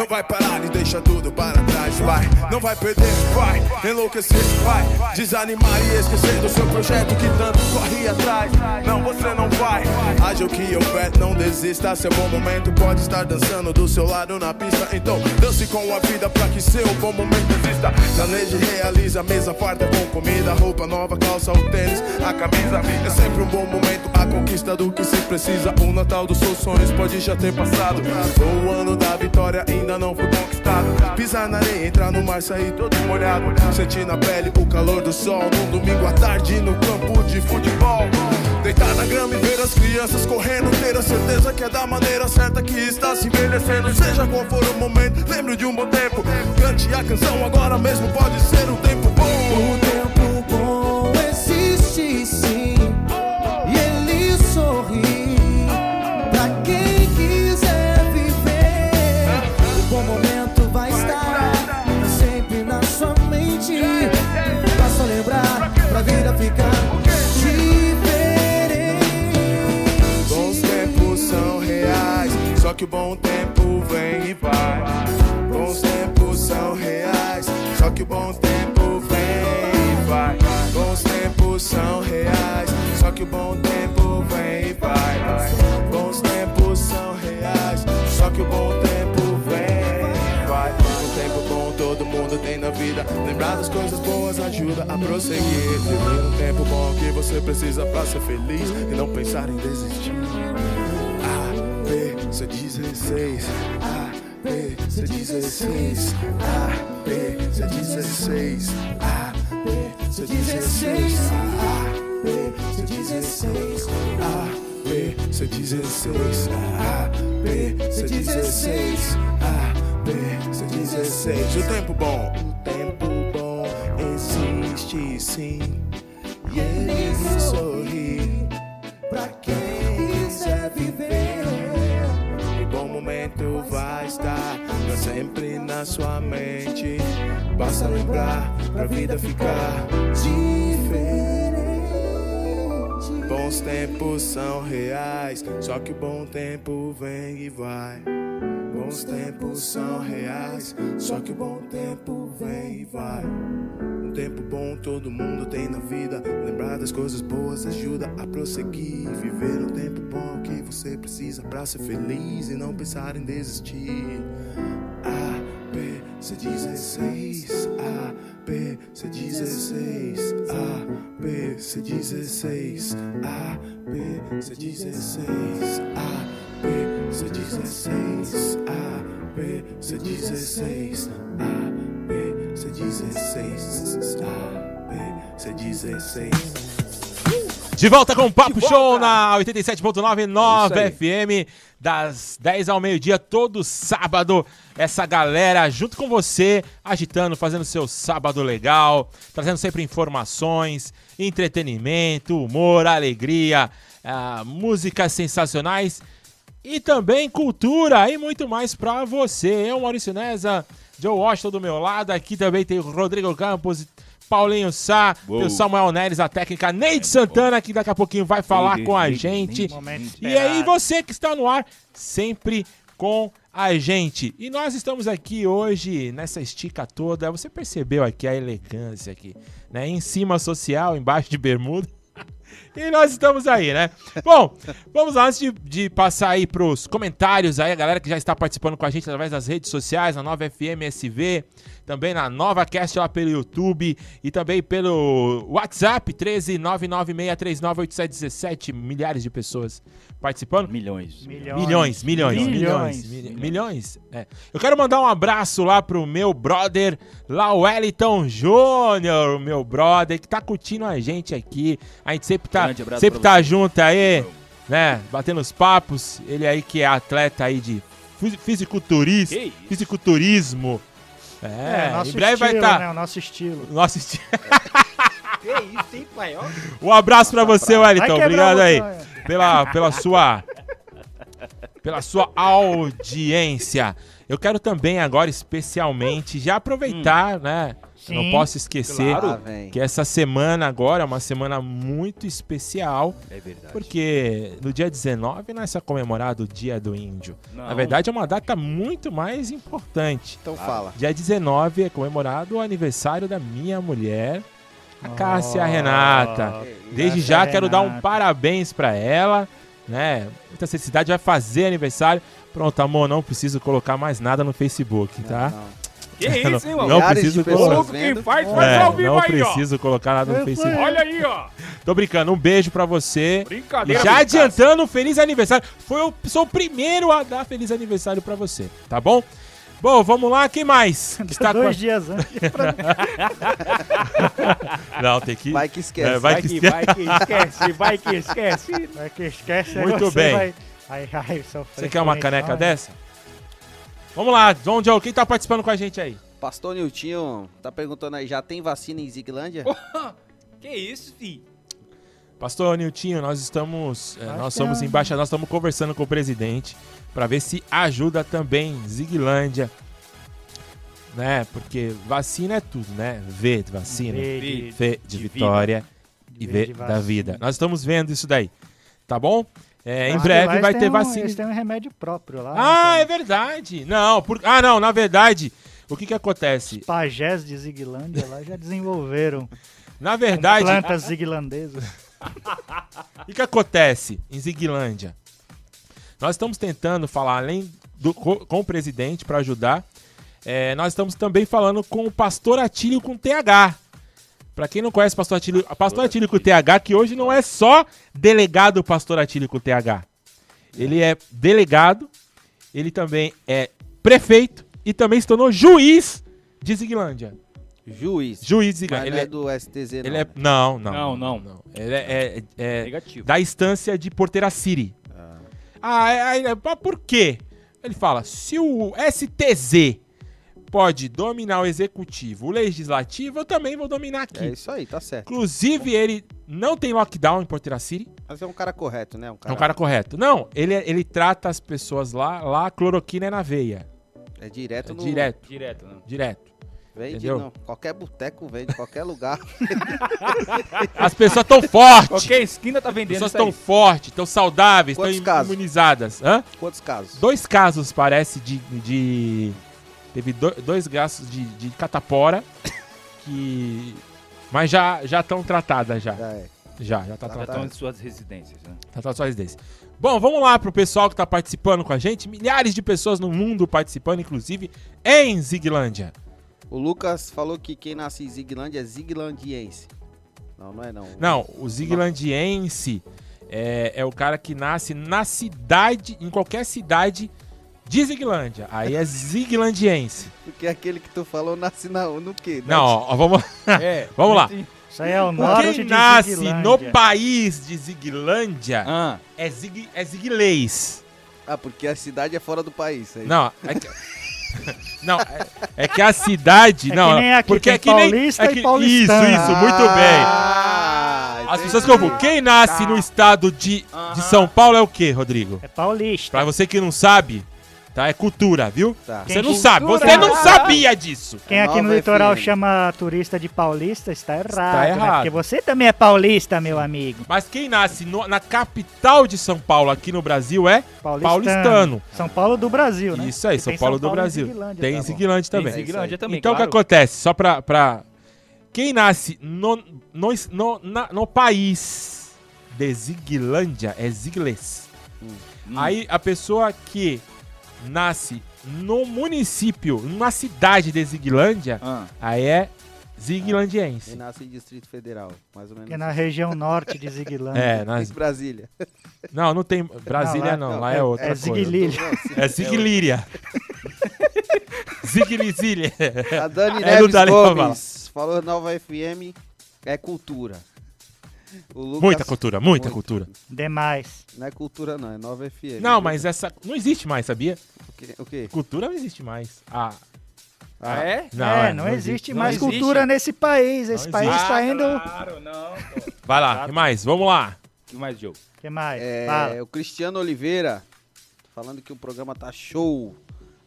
Speaker 10: Não vai e deixar tudo para trás, vai. Não vai perder, vai. Enlouquecer, vai. Desanimar e esquecer do seu projeto que tanto corre atrás. Não, você não vai. Haja o que houver, não desista. Seu bom momento pode estar dançando do seu lado na pista. Então, dance com a vida pra que seu bom momento exista. Planeje, realiza, mesa farta com comida, roupa nova, calça, o tênis, a camisa. É sempre um bom momento, a conquista do que se precisa. O Natal dos seus sonhos pode já ter passado. O ano da vitória ainda não foi conquistado. Pisar na areia, entrar no mar, sair todo molhado. Sentir na pele o calor do sol. Num domingo à tarde no campo de futebol. Deitar na grama e ver as crianças correndo. Ter a certeza que é da maneira certa que está se envelhecendo. Seja qual for o momento, lembre de um bom tempo. Cante a canção agora mesmo, pode ser um tempo bom.
Speaker 15: bom tempo vem e vai.
Speaker 10: Bons tempos são reais, só que o bom tempo vem e vai. Bons tempos são reais, só que o bom tempo vem e vai. Bons tempos são reais, só que o bom tempo vem e vai. Um tempo bom todo mundo tem na vida. Lembrar das coisas boas ajuda a prosseguir. Tem um tempo bom que você precisa pra ser feliz e não pensar em desistir. APC 16, APC 16, APC 16, APC 16, APC 16, APC 16, APC 16, APC 16. O tempo bom, o tempo bom existe sim, e ele sorri pra quem. sua mente. Basta lembrar pra vida ficar diferente. Bons tempos são reais, só que o bom tempo vem e vai. Bons tempos são reais, só que o bom tempo vem e vai. Um tempo bom todo mundo tem na vida. Lembrar das coisas boas ajuda a prosseguir. Viver um tempo bom que você precisa para ser feliz e não pensar em desistir. Ah. C16, AP, C16, AP, C16, AP, C16, AP, C16, AP, C16, AP, C16, AP, C16.
Speaker 4: De volta com o Papo Show na
Speaker 10: 87.99
Speaker 4: FM das 10 ao meio-dia, todo sábado. Essa galera junto com você, agitando, fazendo seu sábado legal, trazendo sempre informações, entretenimento, humor, alegria, ah, músicas sensacionais e também cultura e muito mais pra você. Eu, Maurício Neza, Joe Washington do meu lado, aqui também tem o Rodrigo Campos, Paulinho Sá,
Speaker 16: Uou.
Speaker 4: o Samuel Neres, a técnica Neide Santana, que daqui a pouquinho vai falar com a gente. E aí, você que está no ar, sempre com a gente. E nós estamos aqui hoje nessa estica toda. Você percebeu aqui a elegância aqui, né? Em cima social, embaixo de bermuda. E nós estamos aí, né? Bom, vamos lá, antes de, de passar aí pros comentários aí, a galera que já está participando com a gente através das redes sociais, na Nova FM SV, também na Nova Cast lá pelo YouTube e também pelo WhatsApp, 13996398717, milhares de pessoas participando.
Speaker 16: Milhões.
Speaker 7: Milhões.
Speaker 4: Milhões, milhões, milhões,
Speaker 7: Milhões.
Speaker 4: milhões. milhões, é. Eu quero mandar um abraço lá pro meu brother, lá o Wellington Júnior, meu brother, que tá curtindo a gente aqui. A gente sempre tá, sempre tá
Speaker 16: você.
Speaker 4: junto aí, né? Batendo os papos. Ele aí que é atleta aí de fisi- fisiculturismo. É,
Speaker 7: É, nosso
Speaker 4: em breve vai
Speaker 7: estilo,
Speaker 4: estar.
Speaker 7: né? O nosso estilo.
Speaker 4: Nosso estilo.
Speaker 6: Que isso, hein, pai? Ó.
Speaker 4: Um abraço pra você,
Speaker 7: Vai
Speaker 4: Wellington. Obrigado aí
Speaker 7: botão, é.
Speaker 4: pela, pela sua pela sua audiência. Eu quero também agora especialmente já aproveitar, né? Eu não
Speaker 7: Sim,
Speaker 4: posso esquecer
Speaker 5: claro. Ah,
Speaker 4: que essa semana agora é uma semana muito especial,
Speaker 16: É verdade.
Speaker 4: porque no dia 19 não é só comemorado o Dia do Índio. Na
Speaker 16: Não.
Speaker 4: verdade é uma data muito mais importante.
Speaker 5: Então fala.
Speaker 4: Dia 19 é comemorado o aniversário da minha mulher, a Cássia
Speaker 7: Oh,
Speaker 4: Renata. Desde
Speaker 7: Cássia
Speaker 4: já quero dar um parabéns pra ela, né? Muita felicidade, vai fazer aniversário. Pronto, amor, não preciso colocar mais nada no Facebook, tá?
Speaker 5: Não.
Speaker 6: Que isso, hein,
Speaker 4: Não,
Speaker 6: mano?
Speaker 4: não
Speaker 5: Milhares
Speaker 4: preciso
Speaker 5: de pessoas
Speaker 4: colocar.
Speaker 6: Quem
Speaker 5: vendo.
Speaker 6: faz, faz
Speaker 4: É,
Speaker 6: ao vivo
Speaker 4: não
Speaker 6: aí, ó.
Speaker 4: preciso colocar nada no
Speaker 7: Eu
Speaker 4: Facebook.
Speaker 6: Olha aí, ó.
Speaker 4: Tô brincando, um beijo pra você. E
Speaker 6: Brincadeira.
Speaker 4: já adiantando, feliz aniversário. Foi o, sou o primeiro a dar feliz aniversário pra você, tá bom? Bom, vamos lá, quem mais? Que está com a-
Speaker 7: Dois dias antes. pra-
Speaker 4: Não, tem que.
Speaker 5: Vai que esquece.
Speaker 4: É, vai
Speaker 6: Vai
Speaker 4: que
Speaker 6: que,
Speaker 4: esquece.
Speaker 6: vai que esquece, vai que esquece.
Speaker 7: Vai que esquece.
Speaker 4: Muito
Speaker 7: você
Speaker 4: bem.
Speaker 7: Vai... Ai, ai,
Speaker 4: Você quer uma
Speaker 7: com
Speaker 4: caneca dessa? Vamos lá, John Joe, quem tá participando com a gente aí?
Speaker 5: Pastor Niltinho tá perguntando aí, já tem vacina em Ziglândia?
Speaker 6: Que isso, fi?
Speaker 4: Pastor Niltinho, nós estamos, é, nós somos
Speaker 7: é.
Speaker 4: embaixadores, nós estamos conversando com o presidente para ver se ajuda também Ziglândia, né? Porque vacina é tudo, né? V de vacina,
Speaker 7: V
Speaker 4: V
Speaker 7: de-
Speaker 4: de,
Speaker 6: de
Speaker 4: vitória e
Speaker 7: V
Speaker 4: V da vida. Nós estamos vendo isso daí, tá bom? É, em breve vai ter
Speaker 7: um-
Speaker 4: vacina.
Speaker 7: Eles têm um remédio próprio lá.
Speaker 4: Ah,
Speaker 7: né,
Speaker 4: é verdade. Não, por... ah, não, na verdade, o que que acontece?
Speaker 7: Os pajés de Ziglândia lá já desenvolveram
Speaker 4: Na verdade,
Speaker 7: plantas ziglandesas.
Speaker 4: O que, acontece em Ziguilândia? Nós estamos tentando falar, além do, co- com o presidente para ajudar, é, nós estamos também falando com o pastor Atílio com TH. Pra quem não conhece o pastor Atílio, pastor Atílio com TH, que hoje não é só delegado pastor Atílio com TH. Ele é delegado, ele também é prefeito e também se tornou juiz de Ziguilândia.
Speaker 5: Juiz.
Speaker 4: Juiz de
Speaker 5: Mas
Speaker 4: Ziguilândia.
Speaker 5: não é do STZ,
Speaker 4: Ele
Speaker 5: não,
Speaker 4: é,
Speaker 5: né?
Speaker 4: não, não.
Speaker 9: Não, não.
Speaker 4: Ele é, é- é
Speaker 9: Negativo.
Speaker 4: da instância de Porteira City. Ah, é, é, é, mas por quê? Ele fala, se o STZ pode dominar o executivo, o legislativo, eu também vou dominar aqui.
Speaker 5: É isso aí, tá certo.
Speaker 4: Inclusive, ele não tem lockdown em Porteira City.
Speaker 5: Mas é um cara correto, né? Um
Speaker 4: É um cara correto. Não, ele, ele trata as pessoas lá, lá a cloroquina é na veia.
Speaker 5: É direto
Speaker 4: É
Speaker 5: no...
Speaker 4: direto.
Speaker 9: Direto, né?
Speaker 4: Direto.
Speaker 5: Vende,
Speaker 4: Entendeu?
Speaker 5: não. Qualquer boteco vende, qualquer lugar.
Speaker 4: As pessoas estão fortes.
Speaker 9: Qualquer esquina tá
Speaker 4: As
Speaker 9: vendendo
Speaker 4: pessoas
Speaker 9: isso aí.
Speaker 4: estão fortes, estão saudáveis, estão imunizadas. Hã?
Speaker 5: Quantos casos?
Speaker 4: Dois casos, parece, de. de teve do- dois casos de, de catapora. Que. Mas já já estão tratadas já.
Speaker 5: Já é.
Speaker 4: Já, já tá
Speaker 9: Já estão
Speaker 4: tratado.
Speaker 9: em suas residências, né?
Speaker 4: Tá tratado só residência. Bom, vamos lá pro pessoal que tá participando com a gente. Milhares de pessoas no mundo participando, inclusive em Ziglândia.
Speaker 5: O Lucas falou que quem nasce em Ziglândia é ziglandiense. Não, não é não.
Speaker 4: Não, o ziglandiense é, é o cara que nasce na cidade, em qualquer cidade de Ziglândia. Aí é ziglandiense.
Speaker 5: Porque aquele que tu falou nasce na, no quê?
Speaker 4: Não, ó, ó, vamos,
Speaker 9: É,
Speaker 4: vamos lá.
Speaker 7: Isso aí é o norte
Speaker 4: Quem
Speaker 7: de
Speaker 4: nasce
Speaker 7: Ziglândia.
Speaker 4: no país de Ziglândia
Speaker 9: Ah,
Speaker 4: é, zig, é ziglês.
Speaker 5: Ah, porque a cidade é fora do país. é isso.
Speaker 4: Não, é que, não, é, é que a cidade.
Speaker 7: É
Speaker 4: não,
Speaker 7: que nem aqui,
Speaker 4: porque
Speaker 7: tem
Speaker 4: é que nem.
Speaker 7: paulista
Speaker 4: é
Speaker 7: e
Speaker 4: que-
Speaker 7: paulistano.
Speaker 4: Isso, isso, muito bem.
Speaker 5: Ah,
Speaker 4: As pessoas confundem. Quem nasce no estado de, de São Paulo é o quê, Rodrigo?
Speaker 7: É paulista.
Speaker 4: Pra você que não sabe, tá? É cultura, viu?
Speaker 5: Tá.
Speaker 4: Você
Speaker 7: Quem
Speaker 4: não sabe, você não sabia disso.
Speaker 7: Quem
Speaker 5: É
Speaker 7: aqui no
Speaker 5: Nova
Speaker 7: litoral
Speaker 5: FM.
Speaker 7: chama turista de paulista está errado. né?
Speaker 4: errado.
Speaker 7: Porque você também é paulista, meu amigo.
Speaker 4: Mas quem nasce no- na capital de São Paulo, aqui no Brasil, é
Speaker 7: Paulistano.
Speaker 4: paulistano.
Speaker 7: São Paulo do Brasil, né?
Speaker 4: Isso aí, São Paulo do Brasil.
Speaker 7: Ziglândia,
Speaker 4: Tem
Speaker 7: tá bom.
Speaker 4: Ziglândia também.
Speaker 9: Tem Ziglândia também,
Speaker 4: Então o
Speaker 9: claro.
Speaker 4: que acontece? Só pra. pra... Quem nasce no, no, no, na- no país de Ziglândia é ziglês.
Speaker 9: Hum.
Speaker 4: Aí a pessoa que nasce no município, numa cidade de Ziglândia,
Speaker 9: ah.
Speaker 4: aí é ziglandiense.
Speaker 5: nasce em Distrito Federal, mais ou menos.
Speaker 7: Que é na região norte de Ziglândia.
Speaker 4: É,
Speaker 5: Em
Speaker 4: nas...
Speaker 5: Brasília.
Speaker 4: não, não tem. Brasília
Speaker 7: Não,
Speaker 4: não,
Speaker 7: lá-
Speaker 4: lá, é,
Speaker 7: é-
Speaker 4: outra
Speaker 7: é
Speaker 4: coisa. É Ziglíria. Ziglizília.
Speaker 5: A Dani
Speaker 4: É, não
Speaker 5: Neves
Speaker 4: falar.
Speaker 5: Gomes falou Nova FM é cultura. O Lucas-
Speaker 4: Muita cultura, muita
Speaker 5: Muito.
Speaker 4: cultura.
Speaker 7: Demais.
Speaker 5: Não é cultura não, é Nova FM.
Speaker 4: Não, mas essa. Não existe mais, sabia?
Speaker 5: O quê? O quê?
Speaker 4: Cultura não existe mais. Ah.
Speaker 9: Ah, é?
Speaker 4: Não,
Speaker 7: é,
Speaker 4: é,
Speaker 7: não,
Speaker 4: não
Speaker 7: existe
Speaker 4: existe.
Speaker 7: mais
Speaker 9: Não existe.
Speaker 7: cultura nesse país. Esse
Speaker 4: Não
Speaker 7: país
Speaker 4: existe.
Speaker 7: está indo.
Speaker 9: Claro, não. pô.
Speaker 4: Vai lá, o que mais? Vamos lá.
Speaker 9: O que mais, Joe?
Speaker 7: O que mais?
Speaker 5: É,
Speaker 7: Fala.
Speaker 5: o Cristiano Oliveira falando que o programa tá show.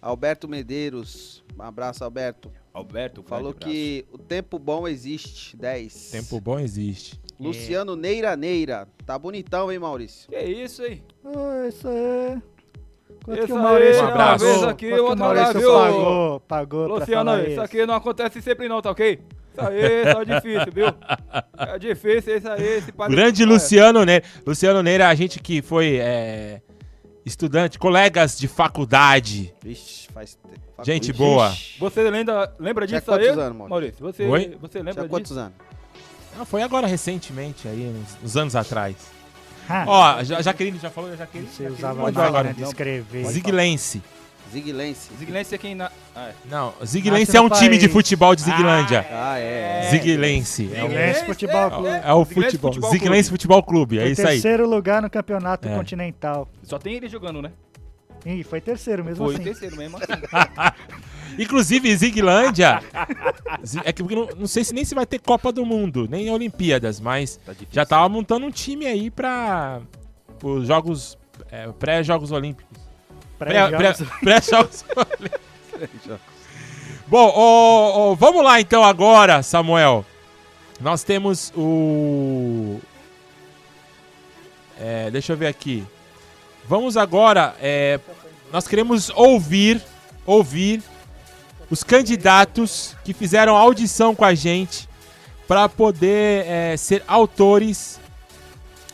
Speaker 5: Alberto Medeiros, um abraço Alberto.
Speaker 9: Alberto,
Speaker 5: Falou que o tempo bom existe, 10.
Speaker 4: Tempo bom existe.
Speaker 5: Luciano Neira Neira, tá bonitão, hein, Maurício?
Speaker 9: Que isso aí?
Speaker 7: Ah, isso aí. Quanto
Speaker 9: Isso
Speaker 7: que o Maurício
Speaker 4: aí, um abraço.
Speaker 9: Uma vez aqui,
Speaker 7: Quanto
Speaker 9: outra
Speaker 7: Maurício
Speaker 9: lá, viu?
Speaker 7: pagou, pagou pra
Speaker 9: Luciano,
Speaker 7: falar
Speaker 9: isso
Speaker 7: isso.
Speaker 9: aqui não acontece sempre não, tá ok? Isso aí, tá difícil, viu? É difícil isso aí, esse padre-
Speaker 4: Grande
Speaker 9: É.
Speaker 4: Luciano Neira. Luciano Neira, a gente que foi é, estudante, colegas de faculdade.
Speaker 5: Vixe, faz tempo.
Speaker 4: Gente boa.
Speaker 9: Você lembra, lembra disso aí?
Speaker 5: quantos anos, Maurício?
Speaker 9: Maurício, você,
Speaker 4: Oi?
Speaker 9: você lembra
Speaker 5: Tinha
Speaker 9: disso?
Speaker 5: quantos anos?
Speaker 4: Ah, foi agora recentemente, aí, uns, uns anos atrás.
Speaker 7: Ah,
Speaker 4: Ó, ja, Jaqueline já falou, Jaqueline?
Speaker 7: Você
Speaker 4: Jaqueline
Speaker 7: usava a
Speaker 4: mandou agora.
Speaker 7: de escrever.
Speaker 4: Ziglense.
Speaker 5: Ziglense.
Speaker 9: Ziglense é quem na... Ah, é.
Speaker 4: Não, Ziglense é um time de futebol de Ziglândia.
Speaker 5: Ah, é.
Speaker 4: Ziglense. É, o-
Speaker 7: Ziglense Futebol Clube.
Speaker 4: é o
Speaker 9: Ziglense
Speaker 4: futebol.
Speaker 9: Futebol
Speaker 4: Ziglense Futebol Clube, é
Speaker 7: Foi
Speaker 4: isso aí.
Speaker 7: terceiro lugar no campeonato
Speaker 4: É.
Speaker 7: continental.
Speaker 9: Só tem ele jogando, né?
Speaker 7: Ih, foi terceiro mesmo
Speaker 9: Foi
Speaker 7: assim.
Speaker 9: terceiro mesmo assim.
Speaker 4: Inclusive, Ziglândia. Zi- é que não, não sei se nem se vai ter Copa do Mundo, nem Olimpíadas, mas
Speaker 9: Tá
Speaker 4: já tava montando um time aí pra os jogos. é, Pré-Jogos Olímpicos. Pré-
Speaker 7: Pré-jogos.
Speaker 4: pré- Pré-Jogos Olímpicos. Bom, ô, ô, vamos lá então agora, Samuel. Nós temos o. É, deixa eu ver aqui. Vamos agora. é, nós queremos ouvir, ouvir os candidatos que fizeram audição com a gente para poder é, ser autores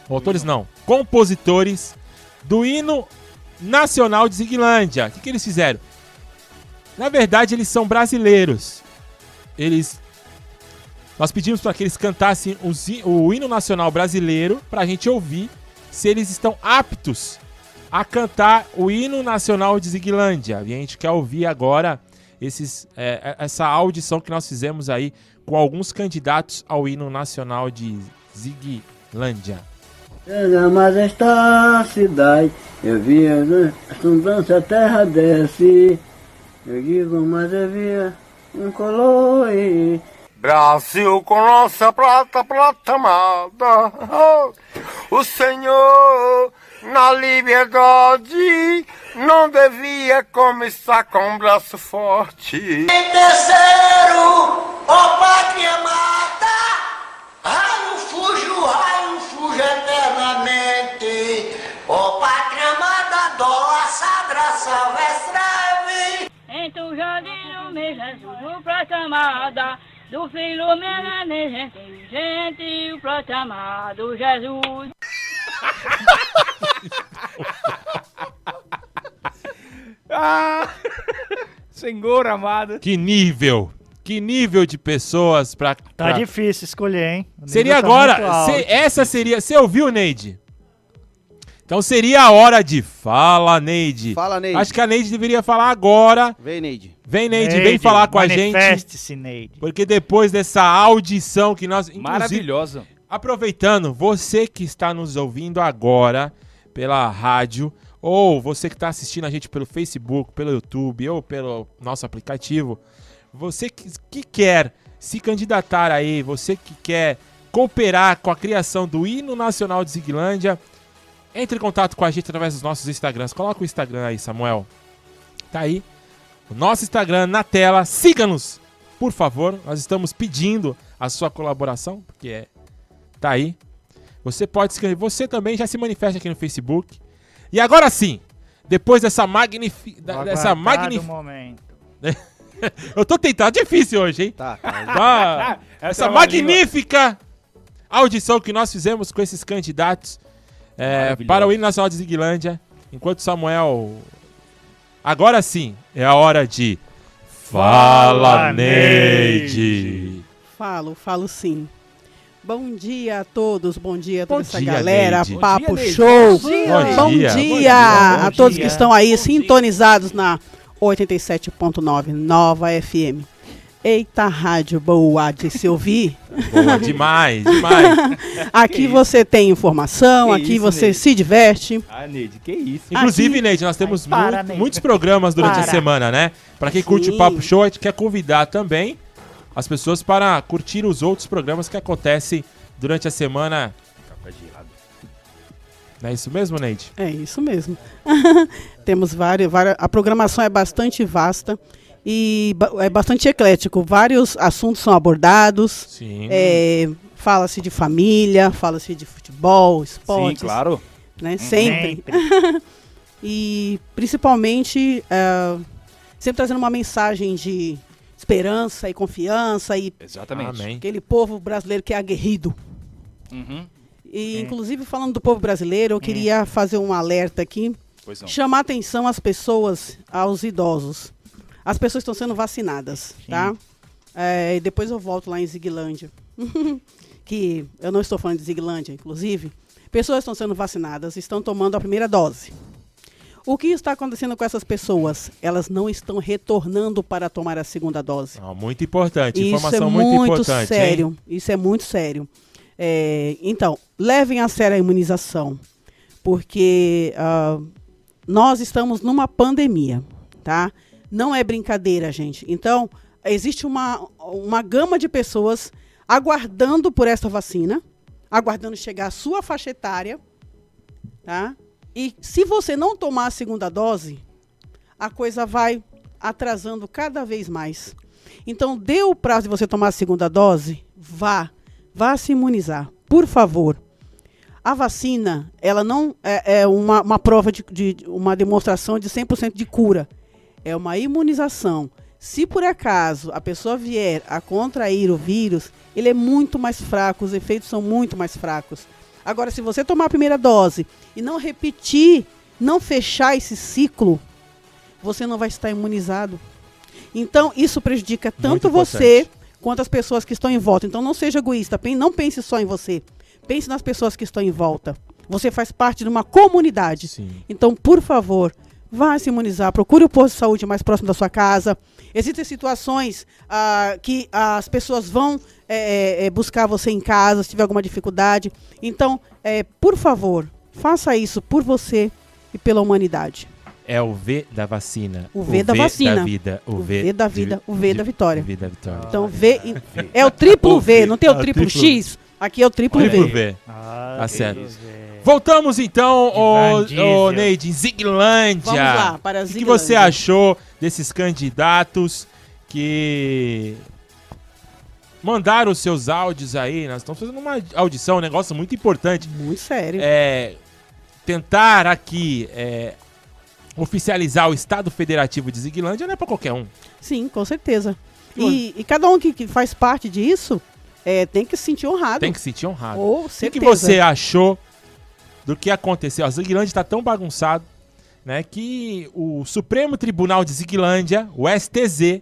Speaker 4: Autores não. Compositores do hino nacional de Ziguilândia. O que, que eles fizeram? Na verdade, eles são brasileiros. Eles. Nós pedimos para que eles cantassem o, hino nacional brasileiro para a gente ouvir se eles estão aptos a cantar o hino nacional de Ziguilândia. E a gente quer ouvir agora esses, é, é, essa audição que nós fizemos aí com alguns candidatos ao hino nacional de Ziguilândia.
Speaker 17: Chega mais esta cidade, eu via né, a sundança, a terra desce. Eu digo, mas eu via um coloi.
Speaker 18: Brasil com nossa prata, prata amada. O Senhor, na liberdade, não devia começar com um braço forte.
Speaker 19: terceiro, ó pátria amada, raio fujo, raio fujo eternamente, ó pátria amada, dó, sagra, salve, estreve.
Speaker 20: Entre o jardim do meu Jesus, o proclamada, do filho menino, inteligente, o proclamado Jesus.
Speaker 9: Ah, Senhor amado.
Speaker 4: Que nível! Que nível de pessoas pra.
Speaker 7: Tá
Speaker 4: pra-
Speaker 7: difícil escolher, hein?
Speaker 4: Seria
Speaker 7: tá
Speaker 4: agora. se- essa seria. Você ouviu, Neide? Então seria a hora de. Fala, Neide.
Speaker 5: Fala, Neide.
Speaker 4: Acho que a Neide deveria falar agora.
Speaker 5: Vem, Neide.
Speaker 4: Vem, Neide, vem
Speaker 7: Neide,
Speaker 4: falar com a gente.
Speaker 7: manifeste-se, Neide.
Speaker 4: Porque depois dessa audição que nós.
Speaker 9: Maravilhosa.
Speaker 4: Aproveitando, você que está nos ouvindo agora pela rádio, ou você que está assistindo a gente pelo Facebook, pelo YouTube ou pelo nosso aplicativo, você que, que quer se candidatar aí, você que quer cooperar com a criação do hino nacional de Ziguilândia, entre em contato com a gente através dos nossos Instagrams. Coloca o Instagram aí, Samuel. Tá aí. O nosso Instagram na tela. Siga-nos, por favor. Nós estamos pedindo a sua colaboração, porque é Tá aí. Você pode escrever. Você também já se manifesta aqui no Facebook. E agora sim, depois dessa magnifi... da- dessa magnifi...
Speaker 7: momento.
Speaker 4: Eu tô tentando, é difícil hoje, hein?
Speaker 5: Tá,
Speaker 4: Tá.
Speaker 9: Essa é uma
Speaker 4: magnífica audição que nós fizemos com esses candidatos é, para o hino nacional de Ziguilândia. Enquanto Samuel. Agora sim, é a hora de. Fala, Neide!
Speaker 21: Falo, falo sim. Bom dia a todos, bom dia a toda essa
Speaker 4: dia,
Speaker 21: galera,
Speaker 4: Neide. Bom
Speaker 21: papo
Speaker 4: dia,
Speaker 21: show.
Speaker 4: Bom dia.
Speaker 21: Bom
Speaker 4: Bom
Speaker 21: dia,
Speaker 4: bom dia,
Speaker 21: a
Speaker 4: bom
Speaker 21: todos que estão aí sintonizados na 87.9 Nova FM. Eita rádio boa de se ouvir.
Speaker 4: Boa, demais, demais.
Speaker 21: aqui você tem informação,
Speaker 9: Que
Speaker 21: aqui
Speaker 9: isso,
Speaker 21: você
Speaker 9: Neide?
Speaker 21: se diverte.
Speaker 9: Ah, Neide, que isso.
Speaker 4: Inclusive,
Speaker 21: Aqui-
Speaker 4: Neide, nós temos
Speaker 21: Ai, para,
Speaker 4: muito-
Speaker 21: Neide.
Speaker 4: muitos programas durante a
Speaker 21: Para.
Speaker 4: semana, né? Pra quem curte o
Speaker 21: Sim.
Speaker 4: Papo Show, a gente quer convidar também as pessoas para curtir os outros programas que acontecem durante a semana. Não é isso mesmo, Neide?
Speaker 21: É isso mesmo. Temos várias, várias. A programação é bastante vasta e é bastante eclético. Vários assuntos são abordados.
Speaker 4: Sim.
Speaker 21: É, fala-se de família, fala-se de futebol, esportes.
Speaker 9: Sim, claro.
Speaker 21: Né?
Speaker 9: Hum.
Speaker 21: Sempre. e principalmente é, sempre trazendo uma mensagem de esperança e confiança e
Speaker 9: Exatamente.
Speaker 4: Amém.
Speaker 21: aquele povo brasileiro que é aguerrido.
Speaker 9: Uhum.
Speaker 21: E
Speaker 9: É.
Speaker 21: inclusive falando do povo brasileiro, eu queria fazer um alerta aqui,
Speaker 9: Pois não.
Speaker 21: chamar atenção às pessoas, aos idosos. As pessoas estão sendo vacinadas, tá? É, e depois eu volto lá em Ziguilândia, que eu não estou falando de Ziguilândia, inclusive. Pessoas estão sendo vacinadas, estão tomando a primeira dose. O que está acontecendo com essas pessoas? Elas não estão retornando para tomar a segunda dose.
Speaker 4: Ó, muito importante,
Speaker 21: Isso
Speaker 4: informação
Speaker 21: é
Speaker 4: muito,
Speaker 21: muito
Speaker 4: importante.
Speaker 21: sério.
Speaker 4: hein?
Speaker 21: Isso é muito sério. É, então, levem a sério a imunização, porque ah, nós estamos numa pandemia, tá? Não é brincadeira, gente. Então, existe uma, uma gama de pessoas aguardando por esta vacina, aguardando chegar a sua faixa etária, tá? E se você não tomar a segunda dose, a coisa vai atrasando cada vez mais. Então, dê o prazo de você tomar a segunda dose, vá, vá se imunizar, por favor. A vacina, ela não é, é uma, uma prova de, de uma demonstração de 100% de cura. É uma imunização. Se por acaso a pessoa vier a contrair o vírus, ele é muito mais fraco, os efeitos são muito mais fracos. Agora, se você tomar a primeira dose e não repetir, não fechar esse ciclo, você não vai estar imunizado. Então, isso prejudica tanto você quanto as pessoas que estão em volta. Então, não seja egoísta. Não pense só em você. Pense nas pessoas que estão em volta. Você faz parte de uma comunidade. Então, por favor, vá se imunizar. Procure o posto de saúde mais próximo da sua casa. Existem situações ah, que as pessoas vão é, é, buscar você em casa se tiver alguma dificuldade. Então, é, por favor, faça isso por você e pela humanidade.
Speaker 4: É o V da vacina.
Speaker 21: O V da vacina.
Speaker 4: da vida. O,
Speaker 21: O
Speaker 4: V,
Speaker 21: V da
Speaker 4: de-
Speaker 21: vida, o V da vitória.
Speaker 4: O V da vitória.
Speaker 21: Então, V. É o triplo
Speaker 4: O
Speaker 21: V, não tem
Speaker 4: É
Speaker 21: o triplo X? Aqui é o triplo
Speaker 4: Triplo
Speaker 21: V.
Speaker 4: V.
Speaker 7: Ah,
Speaker 4: tá certo. Voltamos então,
Speaker 7: Diesel.
Speaker 4: ô Neide, Ziglândia.
Speaker 21: Vamos lá, para
Speaker 4: O que
Speaker 21: Ziglândia.
Speaker 4: você achou desses candidatos que mandaram os seus áudios aí? Nós estamos fazendo uma audição, um negócio muito importante.
Speaker 21: Muito sério.
Speaker 4: É, tentar aqui é, oficializar o Estado Federativo de Ziglândia não é para qualquer um.
Speaker 21: Sim, com certeza. E, e cada um que, que faz parte disso é, tem que se sentir honrado.
Speaker 4: Tem que se sentir honrado.
Speaker 21: Oh,
Speaker 4: o que, que você achou do que aconteceu? A Ziglândia está tão bagunçado né, que o Supremo Tribunal de Ziglândia, o STZ,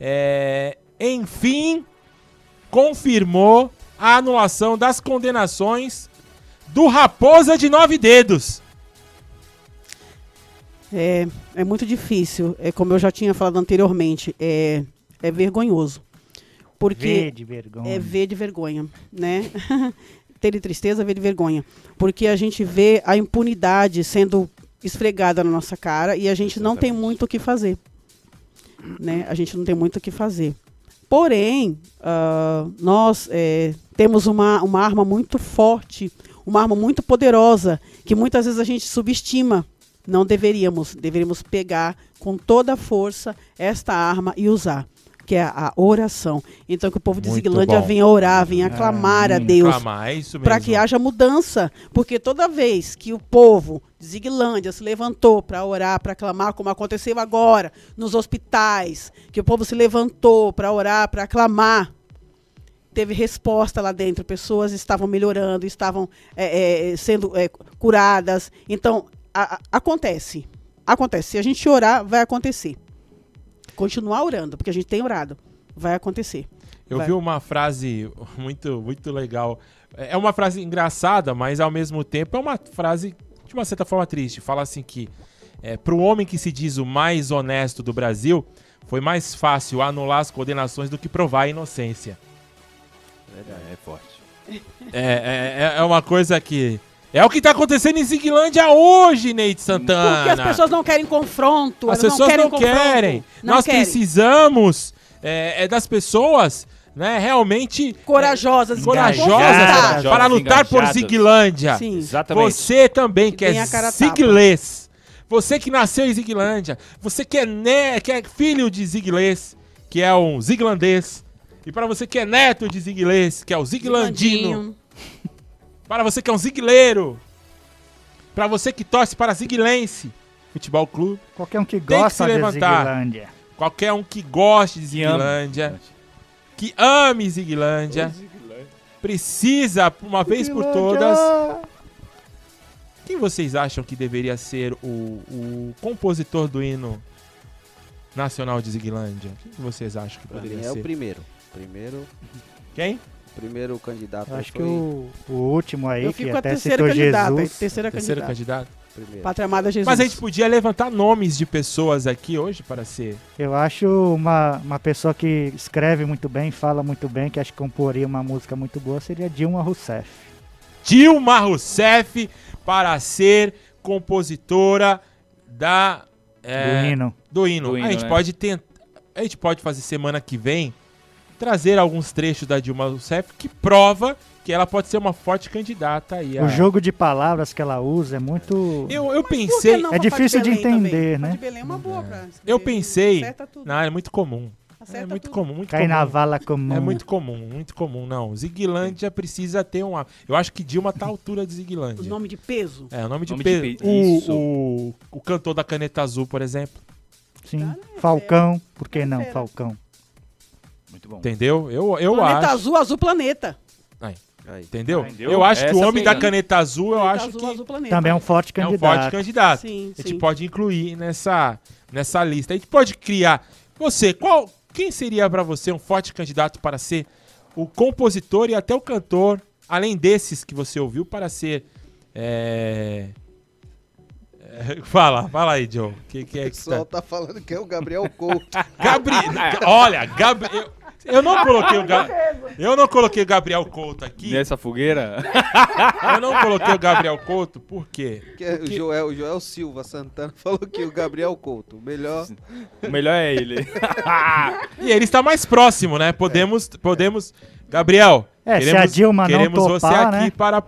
Speaker 4: é, enfim confirmou a anulação das condenações do Raposa de Nove Dedos.
Speaker 21: É, é muito difícil. É como eu já tinha falado anteriormente, é, é vergonhoso. Porque
Speaker 7: V de vergonha.
Speaker 21: É ver de vergonha, né? Ter de tristeza, ver de vergonha. Porque a gente vê a impunidade sendo esfregada na nossa cara e a gente não tem muito o que fazer. Né? A gente não tem muito o que fazer. Porém, ah, nós é, temos uma, uma arma muito forte, uma arma muito poderosa, que muitas vezes a gente subestima. Não deveríamos, deveríamos pegar com toda a força esta arma e usar, que é a oração. Então que o povo de
Speaker 4: Muito
Speaker 21: Ziglândia
Speaker 4: bom.
Speaker 21: venha orar, venha clamar a
Speaker 4: hum,
Speaker 21: Deus.
Speaker 4: é
Speaker 21: Para que haja mudança, porque toda vez que o povo de Ziglândia se levantou para orar, para clamar, como aconteceu agora nos hospitais, que o povo se levantou para orar, para clamar, teve resposta lá dentro, pessoas estavam melhorando, estavam é, é, sendo é, curadas. Então, a- a- acontece. Acontece. Se a gente orar, vai acontecer. Continuar orando, porque a gente tem orado. Vai acontecer.
Speaker 4: Eu
Speaker 21: Vai.
Speaker 4: vi uma frase muito, muito legal. É uma frase engraçada, mas ao mesmo tempo é uma frase de uma certa forma triste. Fala assim que é, para o homem que se diz o mais honesto do Brasil, foi mais fácil anular as condenações do que provar a inocência.
Speaker 6: É, é forte.
Speaker 4: É, é, é uma coisa que. É o que tá acontecendo em Ziglândia hoje, Neide Santana.
Speaker 21: Porque as pessoas não querem confronto.
Speaker 4: As
Speaker 21: elas
Speaker 4: pessoas
Speaker 21: querem
Speaker 4: não querem.
Speaker 21: Não
Speaker 4: Nós
Speaker 21: querem.
Speaker 4: precisamos é, é das pessoas, né, realmente
Speaker 21: Corajosas,
Speaker 4: é, corajosas
Speaker 21: engajadas.
Speaker 4: para lutar por. Ziglândia.
Speaker 21: Sim.
Speaker 6: Exatamente.
Speaker 4: Você também que,
Speaker 21: tem
Speaker 4: é ziglês. Você que nasceu em Ziglândia. Você que é, ne que é filho de ziglês, que é um ziglandês. E para você que é neto de ziglês, que é o ziglandino. Para você que é um zigleiro. Para você que torce para Ziglense Futebol Clube.
Speaker 7: Qualquer um que gosta
Speaker 4: se
Speaker 7: de
Speaker 4: levantar.
Speaker 7: Ziglândia.
Speaker 4: Qualquer um que goste de
Speaker 6: Que.
Speaker 4: Ziglândia. Que ame Ziglândia. Precisa, uma vez por todas. Quem vocês acham que deveria ser o, o compositor do hino nacional de Ziglândia? Quem que vocês acham que poderia
Speaker 5: mim é
Speaker 4: ser?
Speaker 5: o primeiro. Primeiro.
Speaker 4: Quem?
Speaker 5: Primeiro candidato.
Speaker 7: Eu acho que
Speaker 5: foi-
Speaker 7: o, o último aí,
Speaker 21: Eu
Speaker 7: que
Speaker 21: fico com a
Speaker 7: até
Speaker 21: terceira
Speaker 7: citou
Speaker 21: candidata.
Speaker 7: Jesus.
Speaker 21: Terceira
Speaker 4: Terceiro
Speaker 21: candidata.
Speaker 4: candidato?
Speaker 5: Primeiro.
Speaker 21: Pátria Amada Jesus.
Speaker 4: Mas a gente podia levantar nomes de pessoas aqui hoje para ser.
Speaker 7: Eu acho uma, uma pessoa que escreve muito bem, fala muito bem, que acho que comporia uma música muito boa, seria Dilma Rousseff.
Speaker 4: Dilma Rousseff para ser compositora da é,
Speaker 7: Do hino.
Speaker 4: Do hino.
Speaker 6: Do
Speaker 4: a
Speaker 6: hino,
Speaker 4: gente
Speaker 6: né?
Speaker 4: pode tentar, a gente pode fazer semana que vem trazer alguns trechos da Dilma Rousseff que prova que ela pode ser uma forte candidata aí. a-
Speaker 7: O jogo de palavras que ela usa é muito.
Speaker 4: Eu, eu pensei,
Speaker 21: não
Speaker 7: É difícil de entender,
Speaker 21: também?
Speaker 7: né?
Speaker 21: Belém é uma boa pra escrever.
Speaker 4: eu pensei, não, é muito comum. É
Speaker 21: Acerta
Speaker 4: muito
Speaker 21: tudo.
Speaker 4: comum, muito
Speaker 7: Cai
Speaker 4: comum.
Speaker 7: na vala comum.
Speaker 4: É muito comum, muito comum. Não, Ziglândia precisa ter uma. Eu acho que Dilma tá à altura de
Speaker 21: O
Speaker 4: Ziglândia.
Speaker 21: nome de peso.
Speaker 4: É, o nome de
Speaker 6: Nome de
Speaker 4: peso.
Speaker 6: pe- Isso.
Speaker 4: O, o, o cantor da Caneta Azul, por exemplo.
Speaker 7: Sim. Falcão, por que não,
Speaker 21: fera.
Speaker 7: Falcão?
Speaker 6: Muito bom.
Speaker 4: Entendeu? Eu, eu
Speaker 21: planeta
Speaker 4: acho.
Speaker 21: azul, azul planeta.
Speaker 4: Aí. Entendeu?
Speaker 7: Entendeu?
Speaker 4: Eu acho que o
Speaker 7: Essa
Speaker 4: homem da caneta azul, eu
Speaker 21: Caneta
Speaker 4: acho
Speaker 21: azul,
Speaker 4: que
Speaker 21: azul planeta.
Speaker 7: Também é um forte
Speaker 4: é um
Speaker 7: candidato.
Speaker 4: forte candidato.
Speaker 21: Sim,
Speaker 4: a gente
Speaker 21: sim.
Speaker 4: pode incluir nessa, nessa lista. A gente pode criar. Você, qual, quem seria pra você um forte candidato para ser o compositor e até o cantor, além desses que você ouviu, para ser. é, é, Fala, fala aí, Joe. Que, que
Speaker 5: O
Speaker 4: é que
Speaker 5: pessoal
Speaker 4: tá...
Speaker 5: tá falando que é o Gabriel Couto.
Speaker 4: Gabriel. Olha, Gabriel. Eu não coloquei o Ga- Eu não coloquei o Gabriel Couto aqui.
Speaker 6: Nessa fogueira?
Speaker 4: Eu não coloquei o Gabriel Couto, por quê?
Speaker 5: Que é o, Joel, o Joel Silva Santana falou que o Gabriel Couto, o melhor.
Speaker 6: O melhor é ele.
Speaker 4: E ele está mais próximo, né? Podemos, podemos. Gabriel,
Speaker 7: É, se a Dilma não
Speaker 4: queremos você
Speaker 7: topar,
Speaker 4: aqui
Speaker 7: né?
Speaker 4: para.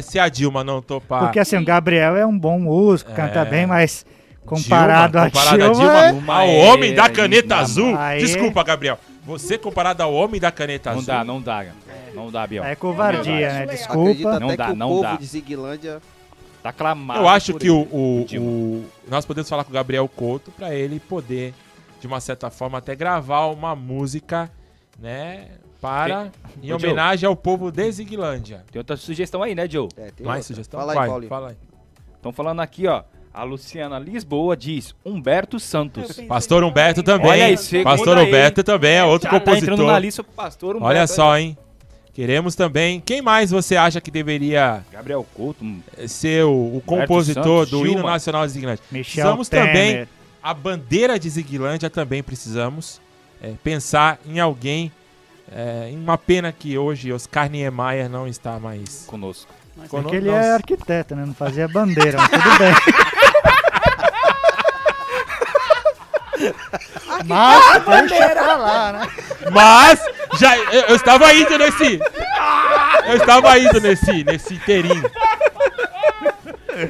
Speaker 4: Se a Dilma não topar.
Speaker 7: Porque assim, o Gabriel é um bom músico, canta
Speaker 4: É.
Speaker 7: bem, mas comparado,
Speaker 4: Dilma, comparado
Speaker 7: a Dilma... é-
Speaker 4: Dilma, ao homem da caneta azul.
Speaker 7: Aí-
Speaker 4: Desculpa, Gabriel. Você comparado ao homem da caneta
Speaker 6: Não
Speaker 4: azul.
Speaker 6: dá, não dá. Não dá, Biel.
Speaker 7: É covardia, né? Desculpa.
Speaker 6: Não dá,
Speaker 5: o
Speaker 6: não
Speaker 5: povo
Speaker 6: dá.
Speaker 5: de Ziguilândia
Speaker 6: Tá clamado.
Speaker 4: Eu acho
Speaker 6: por
Speaker 4: que
Speaker 6: ele.
Speaker 4: o, o- o- Nós podemos falar com o Gabriel Couto para ele poder, de uma certa forma, até gravar uma música, né? Para.
Speaker 6: Tem-
Speaker 4: Em
Speaker 6: Ô, Joe.
Speaker 4: homenagem ao povo de Ziguilândia.
Speaker 6: Tem outra sugestão aí, né, Joe?
Speaker 5: É, tem
Speaker 4: Mais
Speaker 5: outra.
Speaker 4: sugestão?
Speaker 5: Fala aí,
Speaker 4: Vai,
Speaker 5: Paulinho.
Speaker 4: fala aí.
Speaker 6: Estão falando aqui, ó. A Luciana Lisboa diz Humberto Santos.
Speaker 4: Pastor Humberto também.
Speaker 6: Olha
Speaker 4: Pastor. Humberto também é outro
Speaker 6: Já tá
Speaker 4: compositor.
Speaker 6: entrando na lista o Pastor Humberto
Speaker 4: Olha só, hein? Queremos também. Quem mais você acha que deveria
Speaker 6: Gabriel Couto. hum,
Speaker 4: ser o, o compositor
Speaker 6: Santos,
Speaker 4: do hino
Speaker 6: Gilma.
Speaker 4: nacional de Ziguilândia?
Speaker 7: Michel
Speaker 4: precisamos
Speaker 7: Temer.
Speaker 4: também. A bandeira de Ziguilândia também precisamos é, pensar em alguém. É, em uma pena que hoje Oscar Niemeyer não está mais
Speaker 6: conosco.
Speaker 7: É
Speaker 4: Cono-
Speaker 7: que ele
Speaker 4: Nossa.
Speaker 7: é arquiteto, né? Não fazia bandeira, mas tudo bem. Mas deixa pra lá, né?
Speaker 4: Mas já eu, eu estava indo nesse. Eu estava indo nesse nesse inteirinho.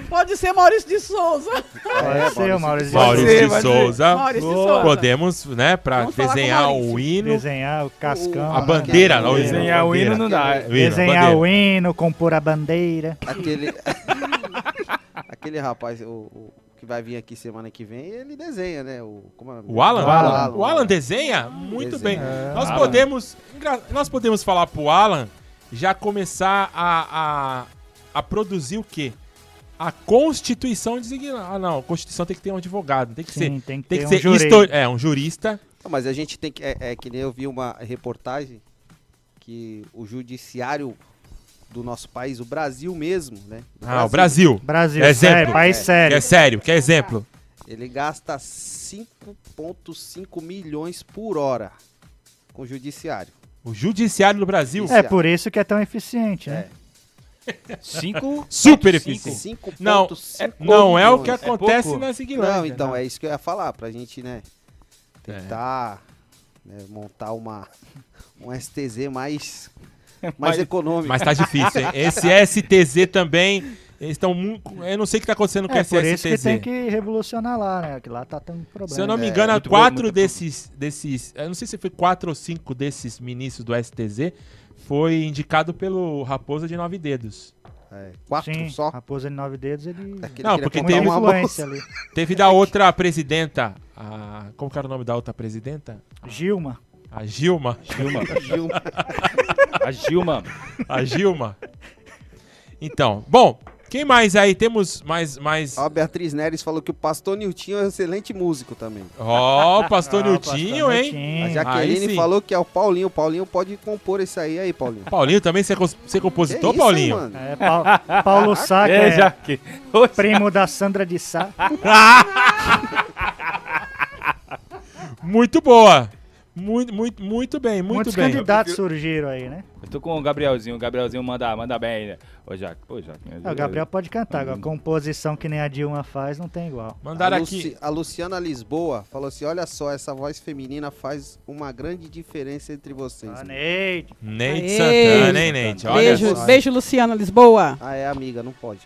Speaker 21: Pode ser Maurício de Souza.
Speaker 7: Pode ser o Maurício de
Speaker 4: Maurício
Speaker 7: Souza.
Speaker 4: de Souza.
Speaker 21: Maurício de Souza.
Speaker 4: Podemos, né, para
Speaker 21: Vamos
Speaker 4: desenhar
Speaker 21: o
Speaker 4: hino.
Speaker 7: Desenhar o cascão.
Speaker 4: A
Speaker 7: né?
Speaker 4: bandeira, não,
Speaker 6: Desenhar o hino não dá.
Speaker 4: O hino,
Speaker 7: Desenhar
Speaker 4: bandeira.
Speaker 7: o hino, compor a bandeira.
Speaker 5: Aquele. Aquele rapaz, o, o que vai vir aqui semana que vem, ele desenha, né? O, como é?
Speaker 4: O Alan?
Speaker 5: O Alan.
Speaker 4: O Alan desenha? Muito
Speaker 5: Desenha.
Speaker 4: bem.
Speaker 5: É.
Speaker 4: Nós
Speaker 5: Alan.
Speaker 4: podemos. Nós podemos falar pro Alan já começar a, a, a produzir o quê? A Constituição de Ziguilândia. Ah, não. A Constituição tem que ter um advogado. Tem que
Speaker 7: Sim,
Speaker 4: ser.
Speaker 7: tem que ter um
Speaker 4: ser É, um jurista.
Speaker 5: Não, mas a gente tem que. É, é que nem eu vi uma reportagem que o judiciário do nosso país, o Brasil mesmo, né?
Speaker 4: Ah, o Brasil.
Speaker 7: Brasil,
Speaker 4: exemplo.
Speaker 7: sério, país sério.
Speaker 4: É sério, quer exemplo?
Speaker 5: Ele gasta 5,5 milhões por hora com o judiciário.
Speaker 4: O judiciário do Brasil.
Speaker 7: É por isso que é tão eficiente, né?
Speaker 6: Cinco.
Speaker 4: Super eficiente.
Speaker 5: cinco
Speaker 4: Não,
Speaker 5: ponto
Speaker 4: é- não é o que
Speaker 5: milhões.
Speaker 4: acontece
Speaker 5: pouco?
Speaker 4: na Ziguilândia.
Speaker 5: Não, então,
Speaker 4: né?
Speaker 5: é isso que eu ia falar, pra gente, né, tentar né, montar uma, um STZ mais, mais
Speaker 4: Mas-
Speaker 5: econômico.
Speaker 4: Mas tá difícil, hein? Esse STZ também. Eles estão muito. Eu não sei o que tá acontecendo com
Speaker 7: É
Speaker 4: esse
Speaker 7: por isso que
Speaker 4: STZ.
Speaker 7: tem que revolucionar lá, né? Que lá tá tendo problema.
Speaker 4: Se eu não me
Speaker 7: É,
Speaker 4: engano,
Speaker 7: muito
Speaker 4: quatro
Speaker 7: muito
Speaker 4: desses, desses. Eu não sei se foi quatro ou cinco desses ministros do STZ foi indicado pelo Raposa de Nove Dedos.
Speaker 5: É, quatro
Speaker 7: Sim,
Speaker 5: só?
Speaker 7: Raposa de Nove Dedos, ele...
Speaker 4: Não, porque teve,
Speaker 7: influência ali.
Speaker 4: teve da outra presidenta. A, como que era o nome da outra presidenta?
Speaker 7: Gilma.
Speaker 4: A Gilma.
Speaker 6: Gilma.
Speaker 5: Gilma.
Speaker 6: A Gilma.
Speaker 4: A Gilma. Então, bom, quem mais aí? Temos mais. mais...
Speaker 5: Ó, a Beatriz Neres falou que o Pastor Niltinho é um excelente músico também.
Speaker 4: Ó, o Pastor
Speaker 7: Ah,
Speaker 4: Niltinho, hein?
Speaker 5: A Jaqueline falou que é o Paulinho. O Paulinho pode compor isso aí, aí, Paulinho.
Speaker 4: Paulinho também, você é, é compositor,
Speaker 5: isso,
Speaker 4: Paulinho?
Speaker 5: mano?
Speaker 7: É, Pau- Paulo Sá, que
Speaker 6: É,
Speaker 7: é,
Speaker 6: que-
Speaker 7: primo da Sandra de Sá.
Speaker 4: Muito boa. Muito, muito, muito bem, muito
Speaker 7: Muitos
Speaker 4: bem.
Speaker 7: candidatos surgiram aí, né?
Speaker 6: Eu tô com o Gabrielzinho. O Gabrielzinho manda, manda bem, né? Ô, Jaque. Pô, Jaque.
Speaker 7: É, o Gabriel pode cantar, agora composição que nem a Dilma faz não tem igual.
Speaker 4: Mandaram
Speaker 5: a,
Speaker 4: aqui.
Speaker 5: A Luciana Lisboa falou assim: olha só, essa voz feminina faz uma grande diferença entre vocês.
Speaker 7: Ah, Neide.
Speaker 4: Neide
Speaker 21: Aê.
Speaker 4: Santana, hein, Neide? Olha
Speaker 21: Beijo,
Speaker 4: só.
Speaker 21: beijo, Luciana Lisboa.
Speaker 5: Ah, é amiga, não pode.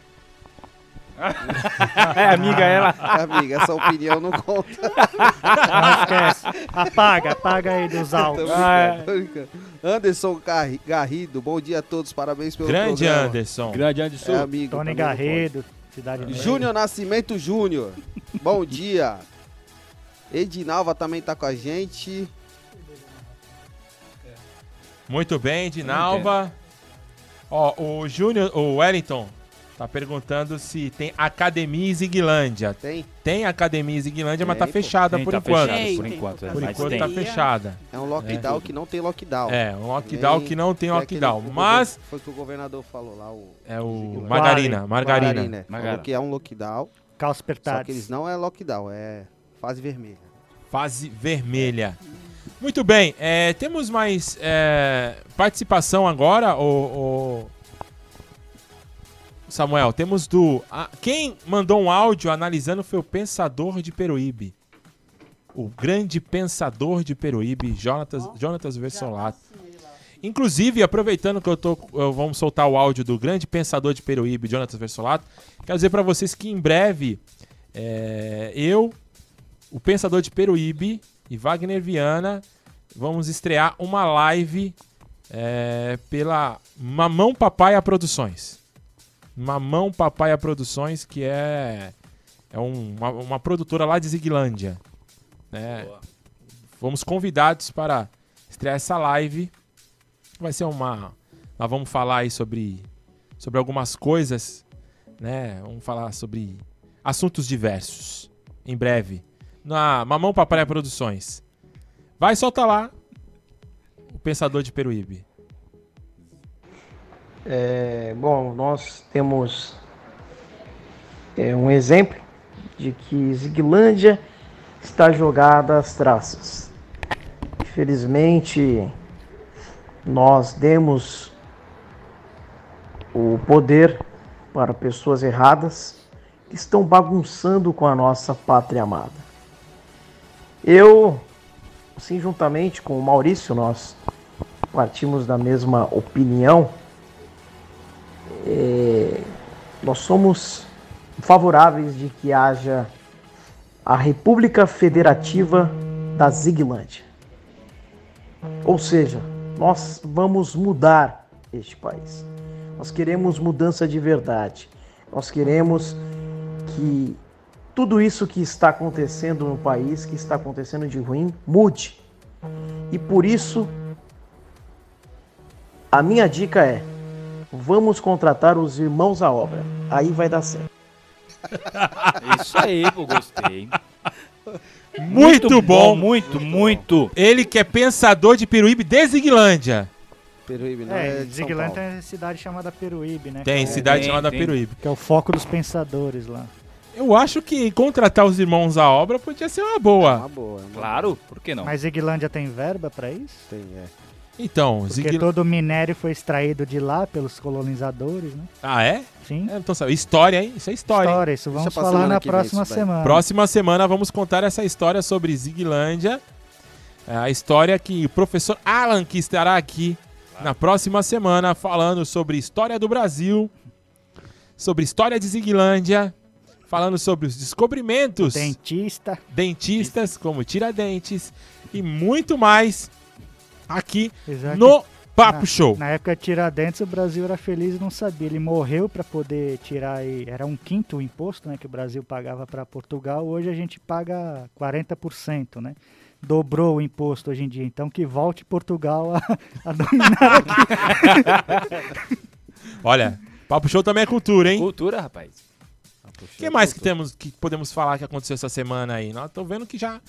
Speaker 6: É amiga ela.
Speaker 5: É amiga, essa opinião não conta.
Speaker 7: Não esquece. Apaga, apaga aí dos altos.
Speaker 6: Ah, é.
Speaker 5: Anderson Garri- Garrido, bom dia a todos, parabéns pelo
Speaker 4: Grande
Speaker 5: programa.
Speaker 4: Anderson.
Speaker 6: Grande Anderson.
Speaker 5: É amigo.
Speaker 7: Tony. Garrido, Cidade Negra.
Speaker 5: Júnior Nascimento Júnior, bom dia. Edinalva também tá com a gente.
Speaker 4: Muito bem, Dinalva. Ó, o Júnior, o Wellington, tá perguntando se tem academia em Ziguilândia.
Speaker 5: Tem?
Speaker 4: Tem academia em Ziguilândia, mas
Speaker 5: Tem,
Speaker 4: tá
Speaker 5: pô.
Speaker 4: fechada
Speaker 6: Tem,
Speaker 4: por
Speaker 6: tá
Speaker 4: enquanto.
Speaker 6: fechada por Tem, enquanto, tem.
Speaker 4: Por enquanto
Speaker 6: tem.
Speaker 4: tá fechada.
Speaker 5: É um lockdown que não tem lockdown.
Speaker 4: É, um lockdown que não tem
Speaker 5: é
Speaker 4: lockdown. Mas
Speaker 5: Foi o que o governador falou lá. O,
Speaker 4: É o
Speaker 5: Ziguilândia.
Speaker 4: Margarina, Margarina.
Speaker 5: Margarina. Falou que é um lockdown.
Speaker 7: Caos
Speaker 5: Só que eles não é lockdown, é fase vermelha.
Speaker 4: Fase vermelha. Muito bem, é, temos mais é, participação agora, o, Samuel. Temos do. a- quem mandou um áudio analisando foi o Pensador de Peruíbe. O grande pensador de Peruíbe, Jonatas, Jonatas Versolato. Inclusive, aproveitando que eu tô. eu- vamos soltar o áudio do grande pensador de Peruíbe, Jonatas Versolato. Quero dizer para vocês que em breve é, eu, o pensador de Peruíbe e Wagner Viana vamos estrear uma live é, pela Mamão Papaya Produções. Mamão Papaya Produções, que é, é um- uma, uma produtora lá de Ziguilândia. né? Fomos convidados para estrear essa live. Vai ser uma. Nós vamos falar aí sobre, sobre algumas coisas, né? Vamos falar sobre assuntos diversos. Em breve. Na Mamão Papaya Produções. Vai, solta lá. O Pensador de Peruíbe.
Speaker 22: É, bom, nós temos é, um exemplo de que Ziguilândia está jogada às traças. Infelizmente, nós demos o poder para pessoas erradas que estão bagunçando com a nossa pátria amada. Eu, assim, juntamente com o Maurício, nós partimos da mesma opinião. É, nós somos favoráveis de que haja a República Federativa da Ziguilândia. Ou seja, nós vamos mudar este país. Nós queremos mudança de verdade. Nós queremos que tudo isso que está acontecendo no país, que está acontecendo de ruim, mude. E por isso, a minha dica é: vamos contratar os irmãos à obra. Aí vai dar certo.
Speaker 6: Isso aí, pô, gostei.
Speaker 4: Muito, bom.
Speaker 6: Muito, muito.
Speaker 4: Ele que é pensador de Peruíbe de Ziguilândia.
Speaker 5: Peruíbe não
Speaker 7: É,
Speaker 5: é, de São
Speaker 7: Ziguilândia
Speaker 5: Paulo.
Speaker 7: tem cidade chamada Peruíbe, né?
Speaker 4: Tem
Speaker 7: é-
Speaker 4: cidade chamada Peruíbe.
Speaker 7: Que é o foco dos pensadores lá.
Speaker 4: Eu acho que contratar os irmãos à obra podia ser uma boa.
Speaker 5: Uma boa. uma
Speaker 6: Claro, por que não?
Speaker 7: Mas Ziguilândia tem verba pra isso?
Speaker 5: Tem, é.
Speaker 4: Então,
Speaker 7: Porque todo o minério foi extraído de lá pelos colonizadores, né?
Speaker 4: Ah, é?
Speaker 7: Sim.
Speaker 4: É, então, sabe, história, hein? Isso é história. hein?
Speaker 7: História, isso vamos falar na próxima semana.
Speaker 4: Próxima semana vamos contar essa história sobre Ziguilândia. É, A história que o professor Alan que estará aqui na próxima semana falando sobre história do Brasil, sobre história de Ziguilândia, falando sobre os descobrimentos.
Speaker 7: Dentista.
Speaker 4: Dentistas, como Tiradentes e muito mais aqui
Speaker 7: Apesar
Speaker 4: no Papo
Speaker 7: na,
Speaker 4: Show.
Speaker 7: Na época de Tiradentes, o Brasil era feliz e não sabia. Ele morreu para poder tirar aí. Era um quinto o imposto né, que o Brasil pagava para Portugal. Hoje a gente paga 40%, né? Dobrou o imposto hoje em dia. Então que volte Portugal a, a dominar aqui.
Speaker 4: Olha, Papo Show também é cultura, hein?
Speaker 6: Cultura, rapaz.
Speaker 4: O que mais que temos que podemos falar que aconteceu essa semana aí? Nós tô vendo que já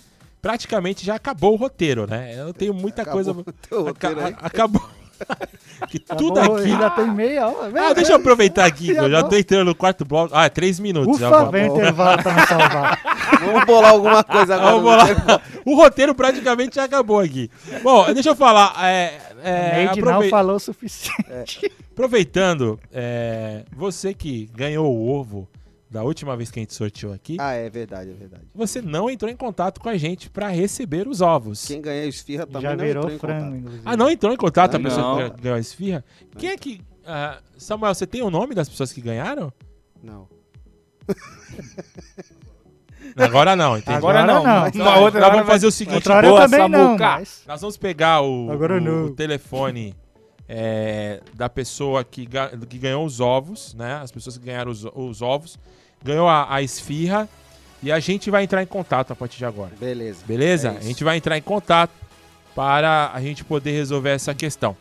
Speaker 4: praticamente já acabou o roteiro, né? Eu tenho muita
Speaker 5: Acabou
Speaker 4: coisa.
Speaker 5: o teu roteiro
Speaker 4: Aca-
Speaker 5: aí?
Speaker 4: acabou. que tudo
Speaker 7: Acabou,
Speaker 4: aqui.
Speaker 7: Ainda tem meia hora.
Speaker 4: Ah, deixa eu aproveitar aqui, que eu já tô entrando no quarto bloco. Ah, é três minutos. já
Speaker 7: Ufa,
Speaker 4: vou.
Speaker 7: vem o intervalo pra me salvar.
Speaker 5: Vamos bolar alguma coisa agora.
Speaker 4: Vamos bolar. O roteiro praticamente já acabou aqui. Bom, deixa eu falar. É, é,
Speaker 7: Neide não
Speaker 4: aprove-
Speaker 7: falou o suficiente.
Speaker 4: Aproveitando, é, você que ganhou o ovo da última vez que a gente sorteou aqui,
Speaker 5: Ah, é verdade, é verdade.
Speaker 4: você não entrou em contato com a gente para receber os ovos.
Speaker 5: Quem ganhou esfirra também
Speaker 7: Já
Speaker 5: não
Speaker 7: virou
Speaker 5: entrou em
Speaker 7: frango,
Speaker 5: contato.
Speaker 7: inclusive.
Speaker 4: Ah, não entrou em contato a
Speaker 5: Não.
Speaker 4: pessoa que ganhou a esfirra? Quem é que. ah, Samuel, você tem o nome das pessoas que ganharam?
Speaker 5: Não.
Speaker 4: Agora não, entendi.
Speaker 7: Agora não.
Speaker 4: Mas
Speaker 7: Na
Speaker 4: nós-
Speaker 7: outra
Speaker 4: nós
Speaker 7: hora
Speaker 4: vamos
Speaker 7: vai-
Speaker 4: fazer o seguinte.
Speaker 7: outra hora
Speaker 4: Boa,
Speaker 7: também não,
Speaker 4: Samuca.
Speaker 7: mas-
Speaker 4: Nós vamos pegar o,
Speaker 7: Agora
Speaker 4: o-
Speaker 7: não.
Speaker 4: o telefone é, da pessoa que, ga- que ganhou os ovos, né? As pessoas que ganharam os, os ovos. Ganhou a, a esfirra. E a gente vai entrar em contato a partir de agora.
Speaker 5: Beleza.
Speaker 4: Beleza?
Speaker 5: É
Speaker 4: a gente vai entrar em contato para a gente poder resolver essa questão.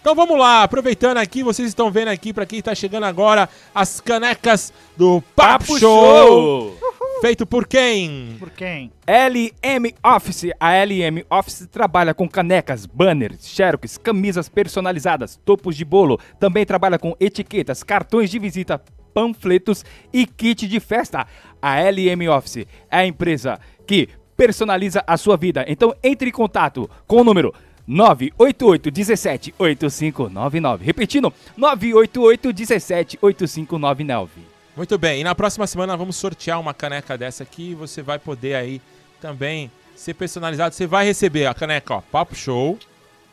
Speaker 4: Então vamos lá, aproveitando aqui, vocês estão vendo aqui, pra quem tá chegando agora, as canecas do Papo,
Speaker 6: Papo
Speaker 4: Show.
Speaker 6: Show.
Speaker 4: Feito por quem?
Speaker 7: Por quem?
Speaker 6: LM Office. A LM Office trabalha com canecas, banners, xerox, camisas personalizadas, topos de bolo. Também trabalha com etiquetas, cartões de visita, panfletos e kit de festa. A LM Office é a empresa que personaliza a sua vida. Então entre em contato com o número 988 17 8599. Repetindo, 988 17 8599.
Speaker 4: Muito bem, e na próxima semana vamos sortear uma caneca dessa aqui você vai poder aí também ser personalizado. Você vai receber a caneca, ó, Papo Show,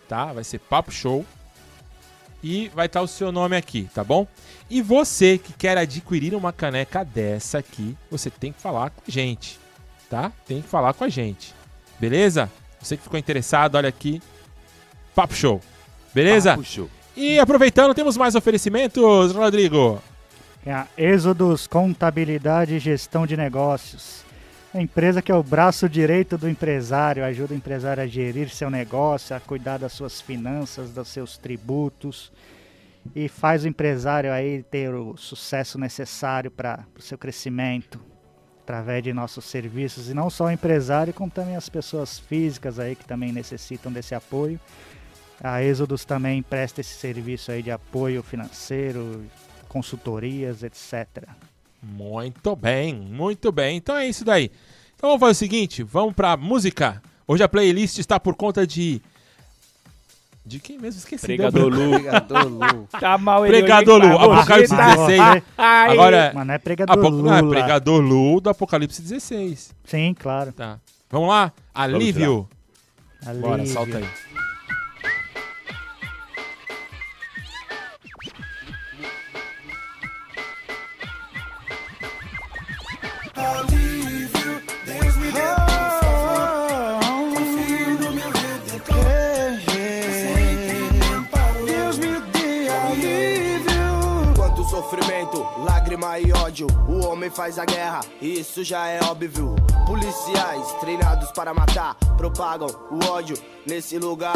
Speaker 4: tá? Vai ser Papo Show. E vai estar o seu nome aqui, tá bom? E você que quer adquirir uma caneca dessa aqui, você tem que falar com a gente, tá? Tem que falar com a gente. Beleza? Você que ficou interessado, olha aqui. Papo Show. Beleza?
Speaker 6: Papo Show.
Speaker 4: E aproveitando, temos mais oferecimentos, Rodrigo.
Speaker 7: É a Êxodos Contabilidade e Gestão de Negócios. A empresa que é o braço direito do empresário, ajuda o empresário a gerir seu negócio, a cuidar das suas finanças, dos seus tributos e faz o empresário aí ter o sucesso necessário para o seu crescimento através de nossos serviços e não só o empresário, como também as pessoas físicas aí que também necessitam desse apoio. A Êxodos também presta esse serviço aí de apoio financeiro, consultorias, etc.
Speaker 4: Muito bem, muito bem. Então é isso daí. Então vamos fazer o seguinte, vamos pra música. Hoje a playlist está por conta de... De quem mesmo? Esqueci.
Speaker 6: Pregador Lu. Pregador Lu. Tá mal ele
Speaker 4: Pregador Lu,
Speaker 6: tá?
Speaker 4: Apocalipse
Speaker 6: tá-
Speaker 4: 16.
Speaker 6: Ai.
Speaker 4: Agora...
Speaker 7: Mas não é Pregador
Speaker 4: Apo- Não, é. Pregador Lu do Apocalipse 16.
Speaker 7: Sim, claro.
Speaker 4: Tá. Vamos lá? Alívio. Bora,
Speaker 7: Alívio.
Speaker 4: solta aí.
Speaker 23: Lágrima e ódio, o homem faz a guerra, e isso já é óbvio. Policiais treinados para matar, propagam o ódio nesse lugar.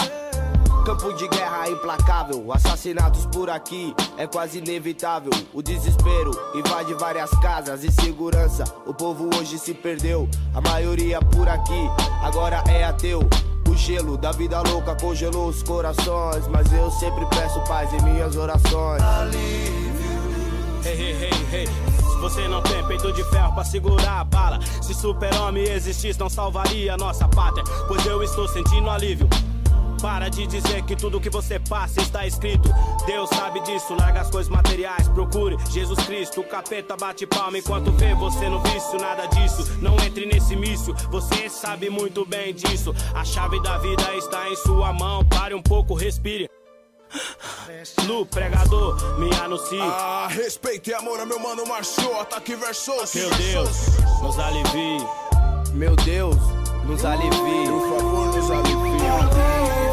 Speaker 23: Campo de guerra implacável, assassinatos por aqui é quase inevitável. O desespero invade várias casas, insegurança. O povo hoje se perdeu, a maioria por aqui agora é ateu. O gelo da vida louca congelou os corações, mas eu sempre peço paz em minhas orações.
Speaker 13: Hey, hey, hey, hey. Você não tem peito de ferro pra segurar a bala, se super-homem existisse, não salvaria a nossa pátria. Pois eu estou sentindo alívio. Para de dizer que tudo que você passa está escrito. Deus sabe disso, larga as coisas materiais, procure Jesus Cristo. O capeta bate palma enquanto vê você no vício, nada disso. Não entre nesse mício, você sabe muito bem disso. A chave da vida está em sua mão, pare um pouco, respire. Lu, pregador, me anuncie.
Speaker 10: Ah, respeito e amor a meu mano Marchou, ataque versos.
Speaker 13: Meu Deus, nos alivie.
Speaker 23: Meu Deus, nos alivie.
Speaker 10: Por favor, nos alivie.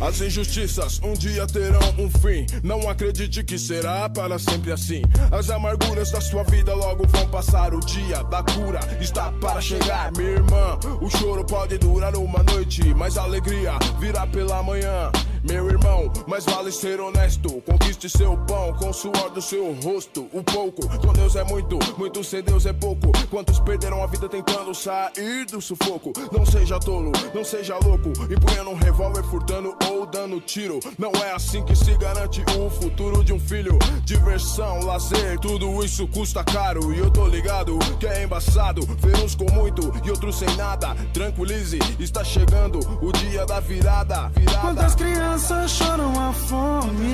Speaker 10: As injustiças um dia terão um fim. Não acredite que será para sempre assim. As amarguras da sua vida logo vão passar. O dia da cura está para chegar, minha irmã. O choro pode durar uma noite, mas a alegria virá pela manhã. Meu irmão, mais vale ser honesto. Conquiste seu pão com o suor do seu rosto. O pouco com Deus é muito, muito sem Deus é pouco. Quantos perderam a vida tentando sair do sufoco? Não seja tolo, não seja louco. Empunhando um revólver, furtando ou dando tiro. Não é assim que se garante o futuro de um filho. Diversão, lazer, tudo isso custa caro. E eu tô ligado que é embaçado. Ver uns com muito e outros sem nada. Tranquilize, está chegando o dia da virada. virada.
Speaker 15: Quantas crianças choram a fome?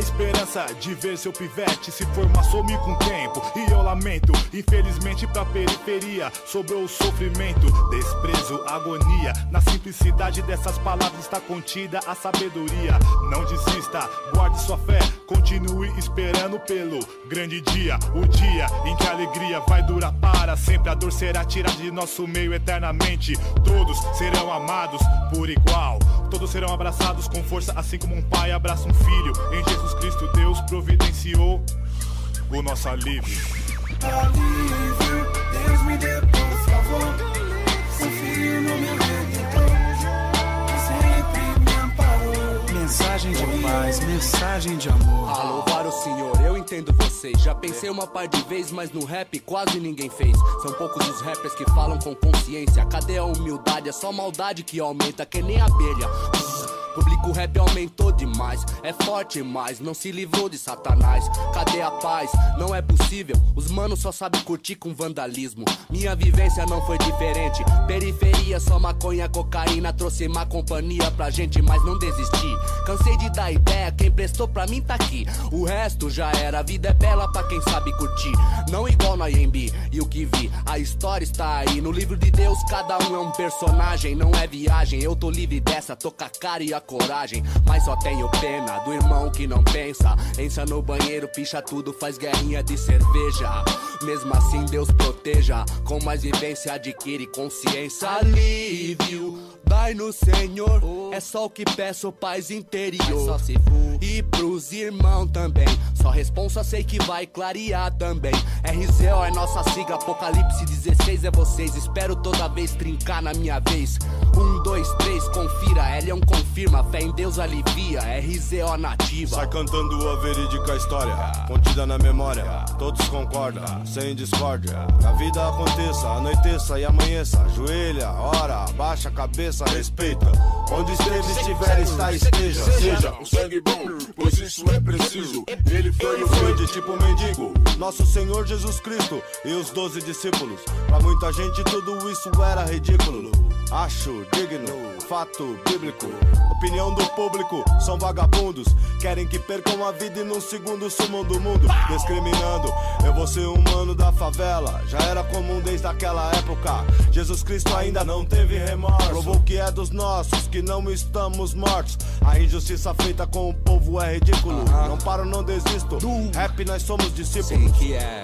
Speaker 12: A esperança de ver seu pivete se formar some com o tempo. E eu lamento, infelizmente pra periferia sobrou o sofrimento, desprezo, agonia. Na simplicidade dessas palavras está contida a sabedoria. Não desista, guarde sua fé, continue esperando pelo grande dia. O dia em que a alegria vai durar para sempre. A dor será tirada de nosso meio eternamente. Todos serão amados por igual. Todos serão abraçados com força, assim como um pai abraça um filho. Em Jesus Cristo, Deus providenciou o nosso alívio.
Speaker 11: Alívio, Deus me dê por favor.
Speaker 24: De paz, mensagem de amor.
Speaker 23: A louvar o Senhor, eu entendo vocês. Já pensei uma par de vezes, mas no rap quase ninguém fez. São poucos os rappers que falam com consciência. Cadê a humildade? É só maldade que aumenta, que nem abelha. Público rap aumentou demais, é forte mas não se livrou de satanás. Cadê a paz? Não é possível. Os manos só sabem curtir com vandalismo. Minha vivência não foi diferente. Periferia, só maconha, cocaína. Trouxe má companhia pra gente, mas não desisti. Cansei de dar ideia, quem prestou pra mim tá aqui. O resto já era, a vida é bela pra quem sabe curtir. Não igual no IMB e o que vi. A história está aí. No livro de Deus, cada um é um personagem, não é viagem. Eu tô livre dessa, tô com a cara e a coragem. Mas só tenho pena do irmão que não pensa. Entra no banheiro, picha tudo, faz guerrinha de cerveja. Mesmo assim, Deus proteja. Com mais vivência, adquire consciência. Alívio. Dai no Senhor, é só o que peço, paz interior. E pros irmãos também, só responsa sei que vai clarear também. RZO é nossa sigla, Apocalipse 16 é vocês. Espero toda vez trincar na minha vez. Um, dois, três, confira. Elion confirma, fé em Deus alivia. RZO nativa.
Speaker 25: Sai cantando a verídica história, contida na memória. Todos concordam, sem discórdia. Que a vida aconteça, anoiteça e amanheça. Ajoelha, ora, abaixa a cabeça, respeita. Onde esteve, estiver, está, esteja. Seja
Speaker 10: o sangue bom, pois isso é preciso. Ele foi
Speaker 25: Ele foi de tipo mendigo, nosso Senhor Jesus Cristo e os doze discípulos. Pra muita gente tudo isso era ridículo. Acho digno, fato bíblico. Opinião do público, são vagabundos. Querem que percam a vida e num segundo sumam do mundo. Discriminando, eu vou ser humano da favela. Já era comum desde aquela época. Jesus Cristo ainda não teve remorso. Provou que é dos nossos, que não estamos mortos. A injustiça feita com o povo é ridículo. Não paro, não desisto. Rap, nós somos discípulos.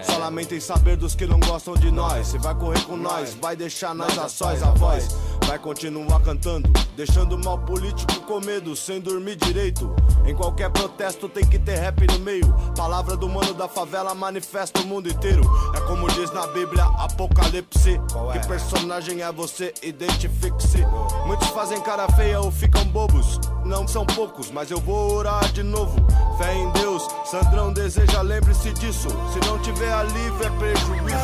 Speaker 25: Só lamentem saber dos que não gostam de nós. Se vai correr com nós, vai deixar nós a sós, a voz. Vai continuar cantando, deixando o mal político com medo, sem dormir direito. Em qualquer protesto tem que ter rap no meio. Palavra do mano da favela manifesta o mundo inteiro. É como diz na Bíblia, Apocalipse. Que personagem é você? Identifique-se. Muitos fazem cara feia ou ficam bobos. Não são poucos, mas eu vou orar de novo. Fé em Deus, Sandrão deseja, lembre-se disso. Se não tiver alívio, é prejuízo.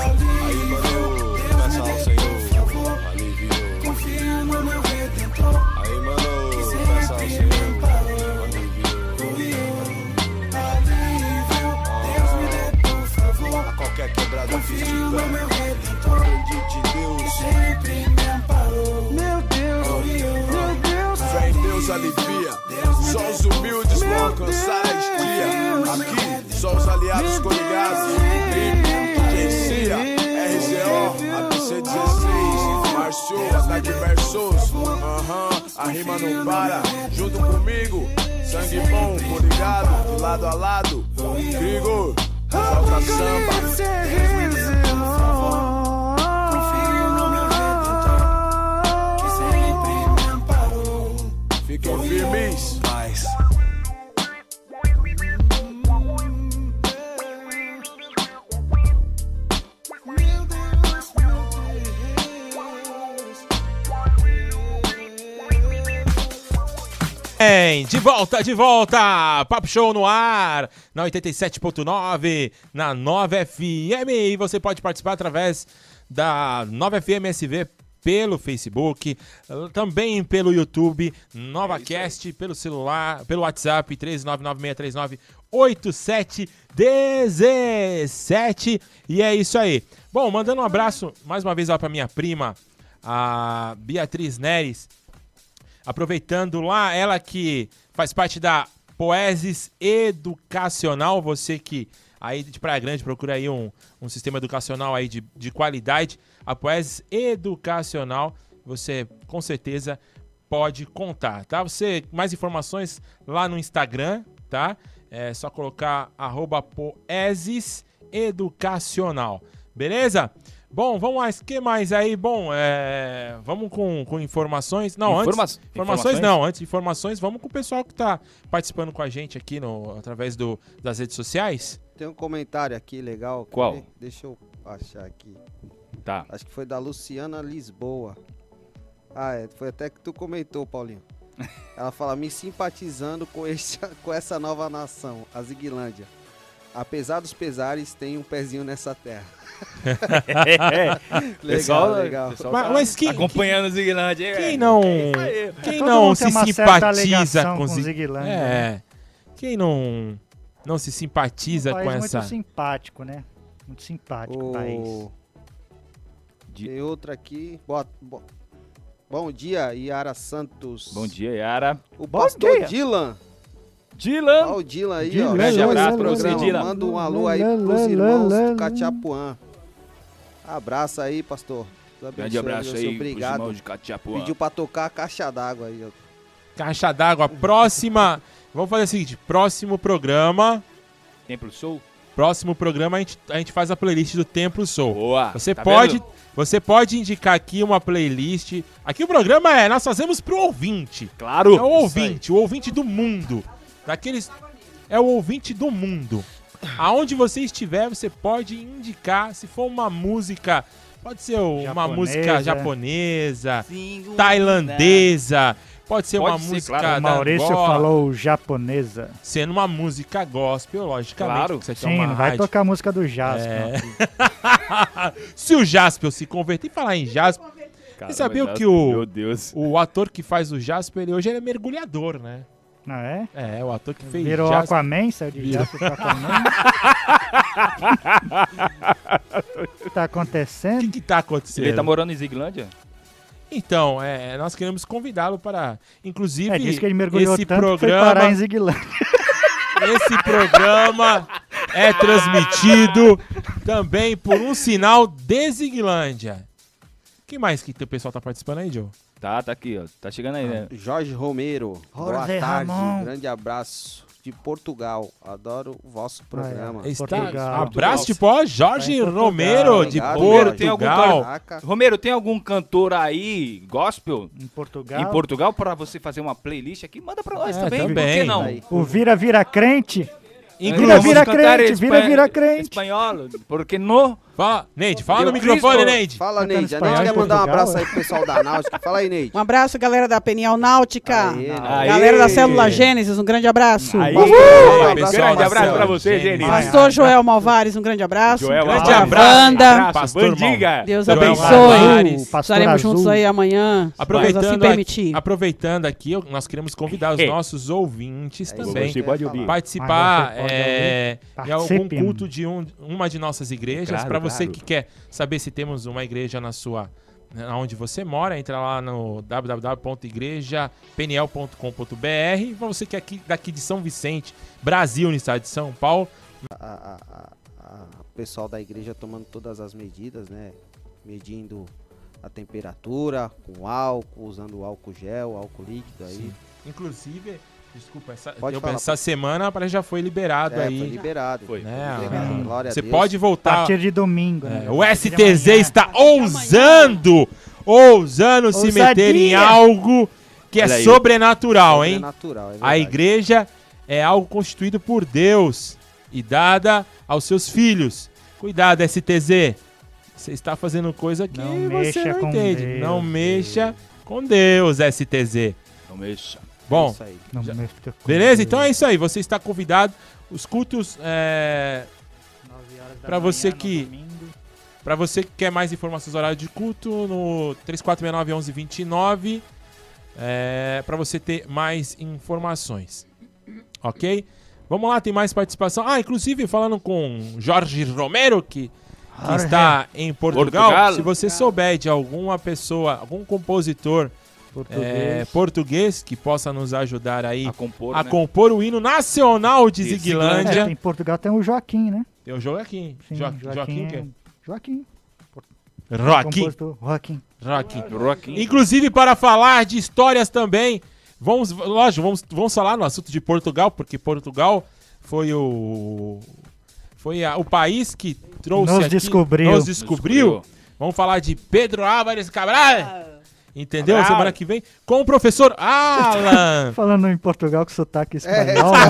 Speaker 25: Aí, mano, peça ao Senhor. Quebrada
Speaker 11: Confio no meu redentor.
Speaker 25: Em Deus.
Speaker 11: Sempre me amparou.
Speaker 21: Meu Deus, meu Deus.
Speaker 10: Fé em Deus alivia. Só os humildes vão alcançar a estria. Aqui, só os aliados coligados. RZO, ABC16. Marciou, ataque versos. Aham, a rima não para. Junto comigo, sangue bom, coligado. De lado a lado. Grigor, joga samba.
Speaker 4: Bem, de volta, de volta! Papo Show no ar, na 87.9, na 9 FM. E você pode participar através da 9 FM SV pelo Facebook, também pelo YouTube, NovaCast, pelo celular, pelo WhatsApp, 13996398717. E é isso aí. Bom, mandando um abraço mais uma vez lá para minha prima, a Beatriz Neres, Aproveitando lá, ela que faz parte da Poeses Educacional, você que aí de Praia Grande procura aí um, um sistema educacional aí de, de qualidade, a Poeses Educacional, você com certeza pode contar, tá? Você, mais informações lá no Instagram, tá? É só colocar arroba Poeses Educacional, beleza? Bom, vamos lá, o que mais aí? Bom, é, vamos com, com informações. Não,
Speaker 6: Informa-
Speaker 4: antes. Informações não, antes de informações, vamos com o pessoal que tá participando com a gente aqui no, através do, das redes sociais.
Speaker 5: Tem um comentário aqui legal.
Speaker 4: Qual?
Speaker 5: ver? Deixa eu achar aqui.
Speaker 6: Tá.
Speaker 5: Acho que foi da Luciana Lisboa. Ah, é, foi até que tu comentou, Paulinho. Ela fala, me simpatizando com, este, com essa nova nação, a Ziguilândia. Apesar dos pesares, tem um pezinho nessa terra. legal,
Speaker 6: Pessoal,
Speaker 5: legal.
Speaker 6: pessoal
Speaker 4: Mas-
Speaker 6: tá
Speaker 4: mas quem-
Speaker 6: acompanhando o Zigland. é,
Speaker 4: Quem não,
Speaker 6: é
Speaker 4: quem não se simpatiza com,
Speaker 7: com
Speaker 4: Zig-
Speaker 7: Ziguilândia,
Speaker 4: É.
Speaker 7: né?
Speaker 4: Quem não não se simpatiza
Speaker 7: Um
Speaker 4: com essa
Speaker 7: muito simpático, né? Muito simpático o país.
Speaker 5: Tem outra aqui. Boa, bo- Bom dia, Yara Santos.
Speaker 6: Bom dia, Yara.
Speaker 5: O
Speaker 6: Bom
Speaker 5: pastor
Speaker 6: dia.
Speaker 5: Dylan.
Speaker 6: Dylan.
Speaker 5: Ó, o Dylan aí,
Speaker 6: Dylan,
Speaker 5: ó.
Speaker 6: grande abraço pra você,
Speaker 5: programa.
Speaker 6: Dylan.
Speaker 5: Manda um alô aí pros irmãos do Cachapuã. Abraço aí, pastor.
Speaker 6: Grande abraço aí
Speaker 5: Obrigado.
Speaker 6: irmãos de Cachapuã.
Speaker 5: Pediu pra tocar a caixa d'água aí, ó.
Speaker 4: caixa d'água. Próxima. Vamos fazer o seguinte: próximo programa.
Speaker 6: Templo Soul?
Speaker 4: Próximo programa a gente, a gente faz a playlist do Templo Soul.
Speaker 6: Boa.
Speaker 4: Você
Speaker 6: Tá
Speaker 4: pode.
Speaker 6: vendo?
Speaker 4: Você pode indicar aqui uma playlist. Aqui o programa é, nós fazemos pro ouvinte.
Speaker 6: Claro.
Speaker 4: É o ouvinte, o ouvinte do mundo. Daqueles. É o ouvinte do mundo. Aonde você estiver, você pode indicar, se for uma música, pode ser uma
Speaker 7: Japonesa.
Speaker 4: música japonesa, tailandesa, pode ser
Speaker 6: Pode
Speaker 4: uma
Speaker 6: ser,
Speaker 4: música
Speaker 6: claro.
Speaker 7: O Maurício
Speaker 4: Angola.
Speaker 7: falou japonesa.
Speaker 4: Sendo uma música gospel, logicamente.
Speaker 6: Claro.
Speaker 4: Você
Speaker 7: Sim, não vai
Speaker 4: rádio.
Speaker 7: tocar a música do Jasper.
Speaker 4: É.
Speaker 7: aqui.
Speaker 4: se o Jasper se converter, e falar em Jasper,
Speaker 6: Caramba,
Speaker 4: você sabia
Speaker 6: Jasper,
Speaker 4: que o,
Speaker 6: meu Deus.
Speaker 4: o ator que faz o Jasper, ele hoje ele é mergulhador, né?
Speaker 7: Não é?
Speaker 4: É, o ator que fez
Speaker 7: Virou
Speaker 4: Jasper.
Speaker 7: Aquaman, saiu de
Speaker 4: Virou.
Speaker 7: Jasper pra Aquaman. O que tá acontecendo?
Speaker 4: O que, que tá acontecendo?
Speaker 6: Ele tá morando em Ziglândia?
Speaker 4: Então, é, nós queremos convidá-lo para. Inclusive,
Speaker 7: É, disse que ele mergulhou
Speaker 4: esse
Speaker 7: tanto que foi
Speaker 4: programa.
Speaker 7: parar em Ziguilândia.
Speaker 4: Esse programa é transmitido também por um sinal de Ziglândia. Quem mais que o pessoal tá participando aí, Joe?
Speaker 6: Tá, tá aqui, ó. Tá chegando aí, né?
Speaker 5: Jorge Romero. Boa
Speaker 7: José
Speaker 5: tarde.
Speaker 7: Ramon.
Speaker 5: Grande abraço. De Portugal. Adoro o vosso programa.
Speaker 4: Está,
Speaker 7: Portugal.
Speaker 4: abraço tipo, ó, Jorge
Speaker 7: Tá Portugal.
Speaker 4: Romero de
Speaker 6: Romero, tem algum
Speaker 4: Portugal.
Speaker 5: Caraca.
Speaker 6: Romero, tem algum cantor aí, gospel,
Speaker 7: Em Portugal.
Speaker 6: em Portugal, pra você fazer uma playlist aqui? Manda pra nós
Speaker 4: É,
Speaker 6: também, por
Speaker 4: também.
Speaker 6: que não?
Speaker 7: O Vira Vira Crente.
Speaker 4: Inclusive,
Speaker 7: Vira, vira crente, vira, vira crente.
Speaker 6: Espanhol, por que não?
Speaker 4: Fala, Neide, fala
Speaker 6: Eu
Speaker 4: no microfone,
Speaker 6: Cristo.
Speaker 4: Neide.
Speaker 5: Fala,
Speaker 7: Cantando
Speaker 5: Neide. A Neide quer mandar um abraço
Speaker 7: é?
Speaker 5: aí pro pessoal da Náutica. Fala aí, Neide.
Speaker 21: Um abraço, galera da Peniel Náutica.
Speaker 5: Aê,
Speaker 6: Aê.
Speaker 21: Galera da Célula Gênesis, um grande abraço.
Speaker 6: Aí,
Speaker 4: Uhul!
Speaker 6: grande abraço pra você,
Speaker 4: Gênesis.
Speaker 21: Pastor Joel Malvares, um grande abraço.
Speaker 6: Joel
Speaker 4: Grande
Speaker 6: Alves.
Speaker 4: abraço. Pastor
Speaker 6: Bandiga.
Speaker 21: Deus
Speaker 4: Joel
Speaker 21: abençoe. Estaremos juntos aí amanhã,
Speaker 4: Aproveitando,
Speaker 21: assim
Speaker 4: aqui,
Speaker 21: permitir.
Speaker 4: aproveitando aqui, nós queremos convidar os
Speaker 6: É.
Speaker 4: nossos ouvintes
Speaker 5: É
Speaker 4: também participar é, em algum culto de um- uma de nossas igrejas.
Speaker 6: Claro,
Speaker 4: Para você
Speaker 6: claro.
Speaker 4: que quer saber se temos uma igreja na sua onde você mora, entra lá no www.igrejapeniel.com.br. Para você que é aqui, daqui de São Vicente, Brasil, no estado de São Paulo,
Speaker 5: A- a- a- a- o pessoal da igreja tomando todas as medidas, né? Medindo a temperatura com álcool, usando álcool gel, álcool líquido aí.
Speaker 4: Sim. inclusive, desculpa, essa,
Speaker 5: Pode
Speaker 4: eu-
Speaker 5: falar,
Speaker 4: essa semana parece já foi liberado
Speaker 5: É,
Speaker 4: aí.
Speaker 5: foi liberado.
Speaker 6: Foi.
Speaker 4: né,
Speaker 5: liberado,
Speaker 4: ah,
Speaker 5: a
Speaker 4: você
Speaker 5: Deus.
Speaker 4: pode
Speaker 7: A
Speaker 4: voltar.
Speaker 7: partir de domingo.
Speaker 4: É,
Speaker 7: né?
Speaker 4: o
Speaker 7: A partir de
Speaker 4: STZ está ousando, ousando se
Speaker 7: Ousadia.
Speaker 4: meter em algo que é sobrenatural, hein?
Speaker 5: Sobrenatural, é
Speaker 4: A igreja é algo constituído por Deus e dada aos seus filhos. Cuidado, STZ. Você está fazendo coisa que
Speaker 7: Não
Speaker 4: você
Speaker 7: mexa
Speaker 4: não
Speaker 7: com
Speaker 4: entende.
Speaker 7: Deus,
Speaker 4: não mexa com Deus, STZ.
Speaker 6: Não mexa.
Speaker 4: Bom,
Speaker 5: Isso aí.
Speaker 7: Não
Speaker 4: Já- beleza? Então é isso aí. Você está convidado. Os cultos é,
Speaker 7: manhã
Speaker 4: você que-. Para você que quer mais informações do horário de culto, no 3469-1129, é, para você ter mais informações. Ok? Vamos lá, tem mais participação. Ah, inclusive falando com Jorge Romero, que, que está em Portugal.
Speaker 6: Portugal.
Speaker 4: Se você souber de alguma pessoa, algum compositor
Speaker 7: Português.
Speaker 4: é, português que possa nos ajudar aí
Speaker 6: A compor,
Speaker 4: a
Speaker 6: né?
Speaker 4: compor o hino nacional de
Speaker 6: De
Speaker 7: É,
Speaker 4: Ziguilândia.
Speaker 7: em Portugal tem o Joaquim, né?
Speaker 4: Eu jogo aqui.
Speaker 7: Sim,
Speaker 4: Jo Joaquim o quê?
Speaker 7: é- Joaquim.
Speaker 4: Joaquim.
Speaker 7: Joaquim.
Speaker 4: Joaquim.
Speaker 6: Joaquim.
Speaker 4: Inclusive para falar de histórias também. Vamos, lógico, vamos, vamos falar no assunto de Portugal, porque Portugal foi o foi a- o país que trouxe
Speaker 7: Nos
Speaker 4: aqui-
Speaker 7: descobriu.
Speaker 4: nos descobriu,
Speaker 6: Descobriu.
Speaker 4: Vamos falar de Pedro Álvares Cabral. Entendeu?
Speaker 7: Cabral.
Speaker 4: Semana que vem com o professor Alan.
Speaker 7: Falando em Portugal com sotaque
Speaker 5: É,
Speaker 7: espanhol.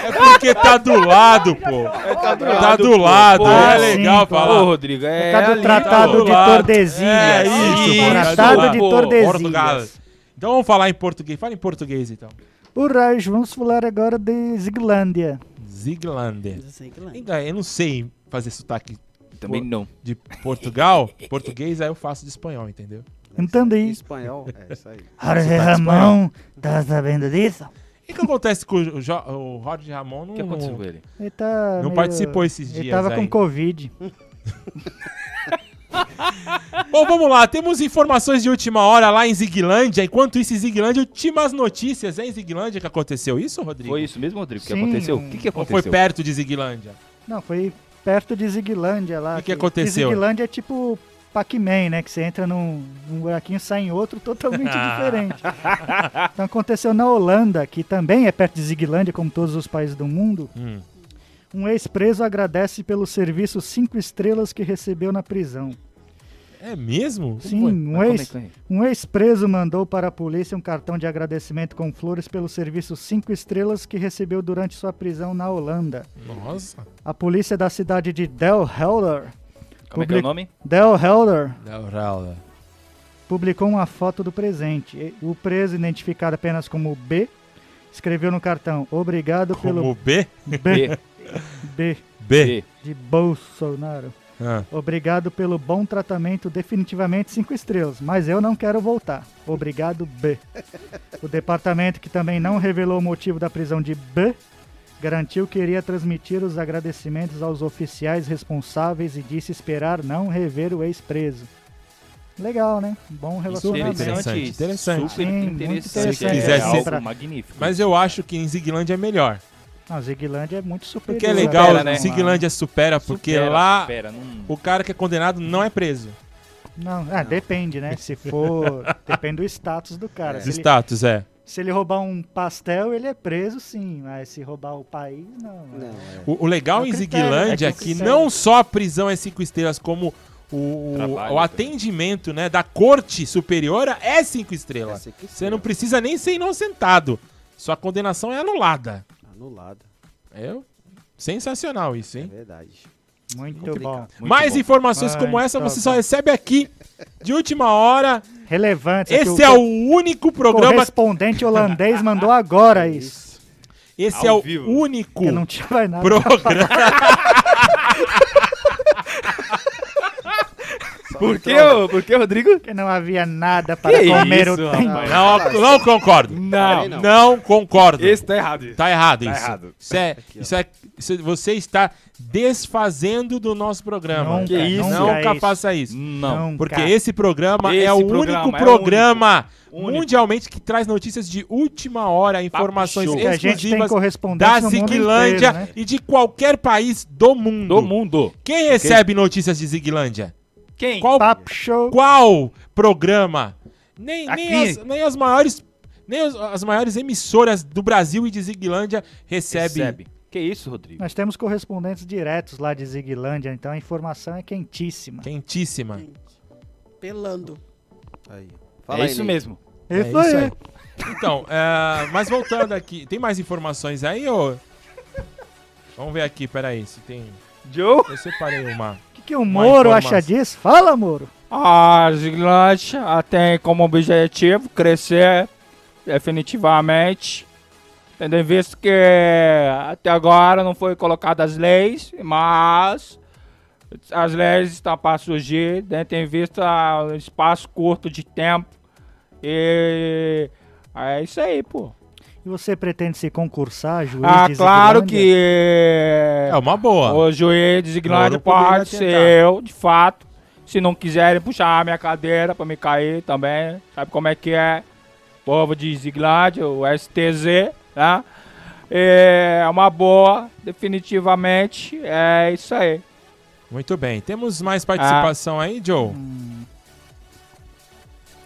Speaker 4: É porque tá do lado, pô. tá do lado,
Speaker 6: pô. Pô,
Speaker 4: é
Speaker 6: sim,
Speaker 4: legal
Speaker 6: pô.
Speaker 4: falar.
Speaker 6: Ô, Rodrigo, é
Speaker 7: Por causa do
Speaker 6: ali,
Speaker 7: Tratado
Speaker 4: tá do
Speaker 7: de
Speaker 4: lado.
Speaker 7: Tordesilhas.
Speaker 4: É isso, tá do
Speaker 7: Tratado
Speaker 4: lado.
Speaker 7: de Tordesilhas.
Speaker 4: Portugal. Então vamos falar em português. Fala em português, então.
Speaker 7: O Raj, vamos falar agora de Ziglândia.
Speaker 4: Ziglândia. Ainda eu não sei fazer sotaque
Speaker 6: Também
Speaker 4: por-
Speaker 6: não.
Speaker 4: de Portugal. Português aí eu faço de espanhol, entendeu?
Speaker 7: Entendi.
Speaker 5: Espanhol, é isso aí.
Speaker 7: Jorge
Speaker 4: Sotaque
Speaker 7: Ramon, tá sabendo disso?
Speaker 4: O que, acontece com o, Jo- o Roger Ramon? Não,
Speaker 6: que aconteceu com ele?
Speaker 7: Ele tá
Speaker 4: Não
Speaker 7: meio-
Speaker 4: participou esses
Speaker 7: Ele
Speaker 4: dias
Speaker 7: tava
Speaker 4: aí.
Speaker 7: com Covid.
Speaker 4: Bom, vamos lá. Temos informações de última hora lá em Ziglândia. Enquanto isso, em Ziglândia, últimas notícias. É em Ziglândia que aconteceu isso, Rodrigo?
Speaker 6: Foi isso mesmo, Rodrigo, que
Speaker 7: Sim,
Speaker 6: aconteceu? O que, que
Speaker 4: Ou
Speaker 6: aconteceu?
Speaker 4: foi perto de Ziglândia?
Speaker 7: Não, foi perto de Ziglândia lá.
Speaker 4: O que que aconteceu?
Speaker 7: Ziglândia é tipo Pac-Man, né? Que você entra num, num buraquinho e sai em outro totalmente diferente. Então aconteceu na Holanda, que também é perto de Ziglândia, como todos os países do mundo.
Speaker 4: Hum.
Speaker 7: Um ex-preso agradece pelo serviço cinco estrelas que recebeu na prisão.
Speaker 4: É mesmo?
Speaker 7: Sim,
Speaker 4: Como
Speaker 7: um ex-
Speaker 4: como que
Speaker 7: um ex-preso mandou para a polícia um cartão de agradecimento com flores pelo serviço cinco estrelas que recebeu durante sua prisão na Holanda.
Speaker 4: Nossa.
Speaker 7: A polícia da cidade de Del Helder.
Speaker 6: Como é que é o nome?
Speaker 7: Del Helder
Speaker 4: Laurala.
Speaker 7: publicou uma foto do presente. O preso, identificado apenas como B, escreveu no cartão: Obrigado
Speaker 4: Como
Speaker 7: pelo.
Speaker 4: B?
Speaker 7: B. B.
Speaker 4: B.
Speaker 7: De Bolsonaro.
Speaker 4: Ah.
Speaker 7: Obrigado pelo bom tratamento, definitivamente cinco estrelas, mas eu não quero voltar. Obrigado, B. O departamento, que também não revelou o motivo da prisão de B, garantiu que iria transmitir os agradecimentos aos oficiais responsáveis e disse esperar não rever o ex-preso. Legal, né? Bom relacionamento.
Speaker 4: Interessante, interessante.
Speaker 6: Super
Speaker 7: Sim, muito
Speaker 6: interessante.
Speaker 4: Se quiser
Speaker 6: é algo
Speaker 4: ser-
Speaker 6: magnífico.
Speaker 4: Mas eu acho que em Ziglândia é melhor.
Speaker 7: Não, Ziglândia é muito superior.
Speaker 4: Porque é legal,
Speaker 6: Supera, né?
Speaker 4: Ziglândia supera, porque
Speaker 6: Supera,
Speaker 4: lá
Speaker 6: supera, não-
Speaker 4: o cara que é condenado não é preso.
Speaker 7: Não, ah, depende, né? Se for. depende do status do cara.
Speaker 4: Os
Speaker 7: Se ele-
Speaker 4: status, é.
Speaker 7: Se ele roubar um pastel, ele é preso, sim. Mas se roubar o país, não. né?
Speaker 4: O, o legal
Speaker 7: É
Speaker 4: em Ziglândia
Speaker 7: é
Speaker 4: é
Speaker 7: que
Speaker 4: que
Speaker 7: critério.
Speaker 4: não só a prisão é cinco estrelas, como o,
Speaker 6: Trabalho
Speaker 4: o atendimento né, da corte superior é cinco estrelas. Você não precisa nem ser inocentado. Sua condenação é anulada.
Speaker 5: Anulada.
Speaker 4: É sensacional isso, hein?
Speaker 5: É verdade.
Speaker 7: Muito bom.
Speaker 4: Mais informações como essa
Speaker 7: Muito
Speaker 4: você só
Speaker 7: bom.
Speaker 4: recebe aqui de última hora.
Speaker 7: Relevante.
Speaker 4: Esse é o único programa.
Speaker 7: correspondente holandês mandou agora isso.
Speaker 4: Esse
Speaker 7: Ao
Speaker 4: é o
Speaker 7: vivo.
Speaker 4: único
Speaker 7: não tinha mais nada.
Speaker 4: programa.
Speaker 6: Por que, ô- por que, Rodrigo?
Speaker 7: Porque não havia nada para
Speaker 6: Que
Speaker 7: comer
Speaker 6: isso,
Speaker 7: o tempo.
Speaker 6: rapaz?
Speaker 4: Não, não concordo.
Speaker 6: Não.
Speaker 4: Não concordo.
Speaker 6: Esse tá errado.
Speaker 4: Tá errado
Speaker 6: Tá
Speaker 4: isso.
Speaker 6: errado.
Speaker 4: Isso é, isso é, isso- você está desfazendo do nosso programa.
Speaker 7: Nunca,
Speaker 4: Que isso?
Speaker 7: nunca
Speaker 4: Nunca
Speaker 7: isso.
Speaker 4: faça isso.
Speaker 6: Não.
Speaker 4: Porque
Speaker 7: Nunca.
Speaker 4: esse programa
Speaker 6: Esse
Speaker 4: é o
Speaker 6: programa
Speaker 4: único
Speaker 6: é o
Speaker 4: programa
Speaker 6: único.
Speaker 4: mundialmente que traz notícias de última hora, informações
Speaker 6: show.
Speaker 7: Que a gente tem
Speaker 4: exclusivas
Speaker 7: correspondente
Speaker 4: da
Speaker 7: no mundo
Speaker 4: Ziglândia
Speaker 7: inteiro, né?
Speaker 4: e de qualquer país do mundo.
Speaker 6: Do mundo.
Speaker 4: Quem recebe notícias de Ziglândia?
Speaker 6: Quem?
Speaker 4: Qual,
Speaker 7: Papo show.
Speaker 4: qual programa? Nem, nem, as, nem as maiores nem as, as maiores emissoras do Brasil e de Ziglândia recebe.
Speaker 6: Recebe. Que isso, Rodrigo?
Speaker 7: Nós temos correspondentes diretos lá de Ziglândia, então a informação é quentíssima.
Speaker 4: Quentíssima.
Speaker 21: Pelando.
Speaker 5: Aí.
Speaker 6: é isso mesmo.
Speaker 4: É
Speaker 7: Isso aí.
Speaker 4: Então, é, mas voltando aqui, tem mais informações aí, ô? Vamos ver aqui, peraí, se tem...
Speaker 6: Joe?
Speaker 4: Eu separei uma.
Speaker 7: O que, que o Moro acha disso? Fala, Moro.
Speaker 9: A Ziglândia tem como objetivo crescer definitivamente, tendo em vista que até agora não foi colocadas as leis, mas as leis estão para surgir, tendo em vista um espaço curto de tempo. E é isso aí, pô.
Speaker 7: E você pretende se concursar, juiz
Speaker 9: Ah,
Speaker 7: de
Speaker 9: claro que
Speaker 4: É uma boa.
Speaker 9: o juiz de Ziglândia
Speaker 4: Moro poderia
Speaker 9: pode ser eu, de fato. Se não quiserem puxar a minha cadeira pra me cair também, sabe como é que é? Povo de Ziglândia, o STZ, né? É uma boa, definitivamente, é isso aí.
Speaker 4: Muito bem. Temos mais participação aí, Joe?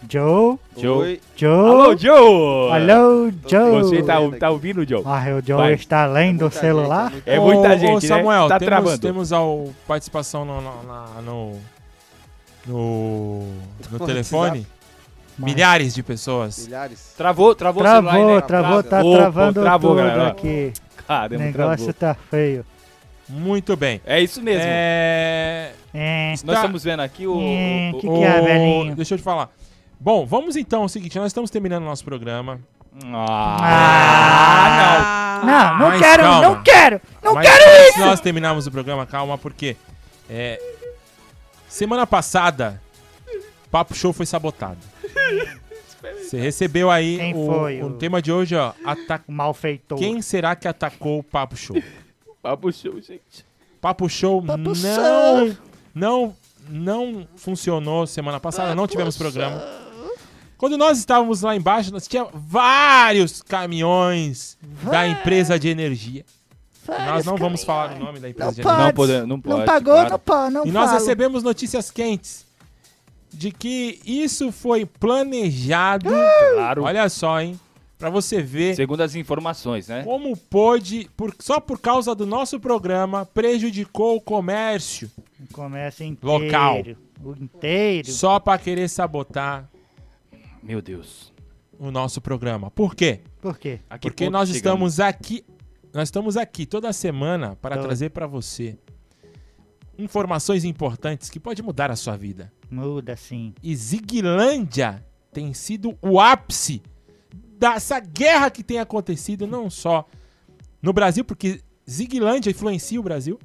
Speaker 7: Joe?
Speaker 6: Joe.
Speaker 7: Joe?
Speaker 6: Alô, Joe!
Speaker 7: Alô, Joe?
Speaker 6: Você tá, tá ouvindo, Joe?
Speaker 7: Ah, o Joe
Speaker 6: Vai.
Speaker 7: está lendo o celular?
Speaker 6: É muita
Speaker 4: Ô,
Speaker 6: gente,
Speaker 4: ô, Samuel,
Speaker 6: né? Tá
Speaker 4: temos,
Speaker 6: travando.
Speaker 4: temos a o- participação no, no, no, no, no telefone.
Speaker 5: WhatsApp.
Speaker 4: Milhares de pessoas.
Speaker 5: Milhares.
Speaker 6: Travou, travou, o
Speaker 7: Travou,
Speaker 6: celular, né?
Speaker 7: travou, tá
Speaker 6: Travou,
Speaker 7: travando
Speaker 6: travou,
Speaker 7: tudo
Speaker 6: galera,
Speaker 7: aqui.
Speaker 6: Caramba,
Speaker 7: o negócio
Speaker 6: travou.
Speaker 7: tá feio.
Speaker 4: Muito bem.
Speaker 6: É isso mesmo.
Speaker 4: É...
Speaker 7: É.
Speaker 6: Nós
Speaker 4: Tá.
Speaker 6: estamos vendo aqui o...
Speaker 7: É,
Speaker 6: o-
Speaker 7: que
Speaker 6: o-
Speaker 7: que é, velhinho?
Speaker 4: Deixa eu te falar. Bom, vamos então ao seguinte, nós estamos terminando nosso programa.
Speaker 6: Ah,
Speaker 7: Não, não
Speaker 4: Mas
Speaker 7: quero,
Speaker 4: calma.
Speaker 7: não quero, não
Speaker 4: Mas
Speaker 7: quero
Speaker 4: antes
Speaker 7: isso!
Speaker 4: nós terminarmos o programa, calma, porque é, semana passada, Papo Show foi sabotado. Você recebeu aí
Speaker 7: Quem
Speaker 4: o,
Speaker 7: foi
Speaker 4: o
Speaker 7: o-
Speaker 4: tema de hoje, ó. Ata...
Speaker 7: Malfeitor.
Speaker 4: Quem será que atacou o Papo Show?
Speaker 6: Papo Show, gente.
Speaker 4: Papo Show
Speaker 7: Papo
Speaker 4: não, não, não funcionou semana passada, não tivemos programa. Quando nós estávamos lá embaixo, nós tinha vários caminhões da empresa de energia. nós não vamos falar o nome da empresa de
Speaker 7: pode.
Speaker 4: energia.
Speaker 6: Não, pode, não
Speaker 7: Não
Speaker 6: pode.
Speaker 7: pagou,
Speaker 6: claro.
Speaker 7: não pode, não
Speaker 4: E nós
Speaker 7: falo.
Speaker 4: recebemos notícias quentes de que isso foi planejado.
Speaker 6: Claro.
Speaker 4: Olha só, hein? Pra você ver
Speaker 6: Segundo as informações, né?
Speaker 4: como pôde, por- só por causa do nosso programa, prejudicou o comércio
Speaker 7: O comércio inteiro.
Speaker 4: Local.
Speaker 7: O inteiro.
Speaker 4: só pra querer sabotar
Speaker 6: Meu Deus.
Speaker 4: o nosso programa. Por quê?
Speaker 7: Por quê?
Speaker 4: Porque nós
Speaker 6: chegamos?
Speaker 4: estamos aqui, nós estamos aqui toda semana para
Speaker 7: Todo.
Speaker 4: trazer pra você informações importantes que pode mudar a sua vida.
Speaker 7: Muda sim.
Speaker 4: E Ziguilândia tem sido o ápice dessa guerra que tem acontecido não só no Brasil, porque Ziguilândia influencia o Brasil,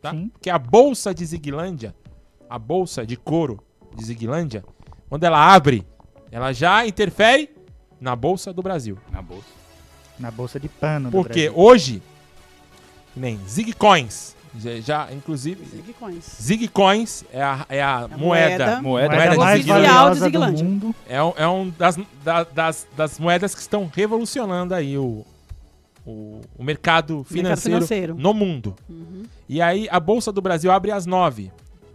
Speaker 4: tá?
Speaker 7: Sim.
Speaker 4: Porque a bolsa de Ziguilândia, a bolsa de couro de Ziguilândia, quando ela abre, ela já interfere na bolsa do Brasil.
Speaker 6: Na bolsa.
Speaker 7: Na bolsa de pano do
Speaker 4: Porque
Speaker 7: Brasil.
Speaker 4: hoje, nem Zig Coins, já, já, inclusive,
Speaker 21: Zigcoins.
Speaker 4: Zig Coins é a, é a
Speaker 21: A
Speaker 4: moeda,
Speaker 21: moeda.
Speaker 6: Moeda,
Speaker 7: Moeda
Speaker 4: de
Speaker 7: mais valiosa do mundo.
Speaker 4: É é um das, da- das, das moedas que estão revolucionando aí o, o, o mercado, financeiro
Speaker 21: financeiro.
Speaker 4: no mundo.
Speaker 21: Uhum.
Speaker 4: E aí a Bolsa do Brasil abre às 9.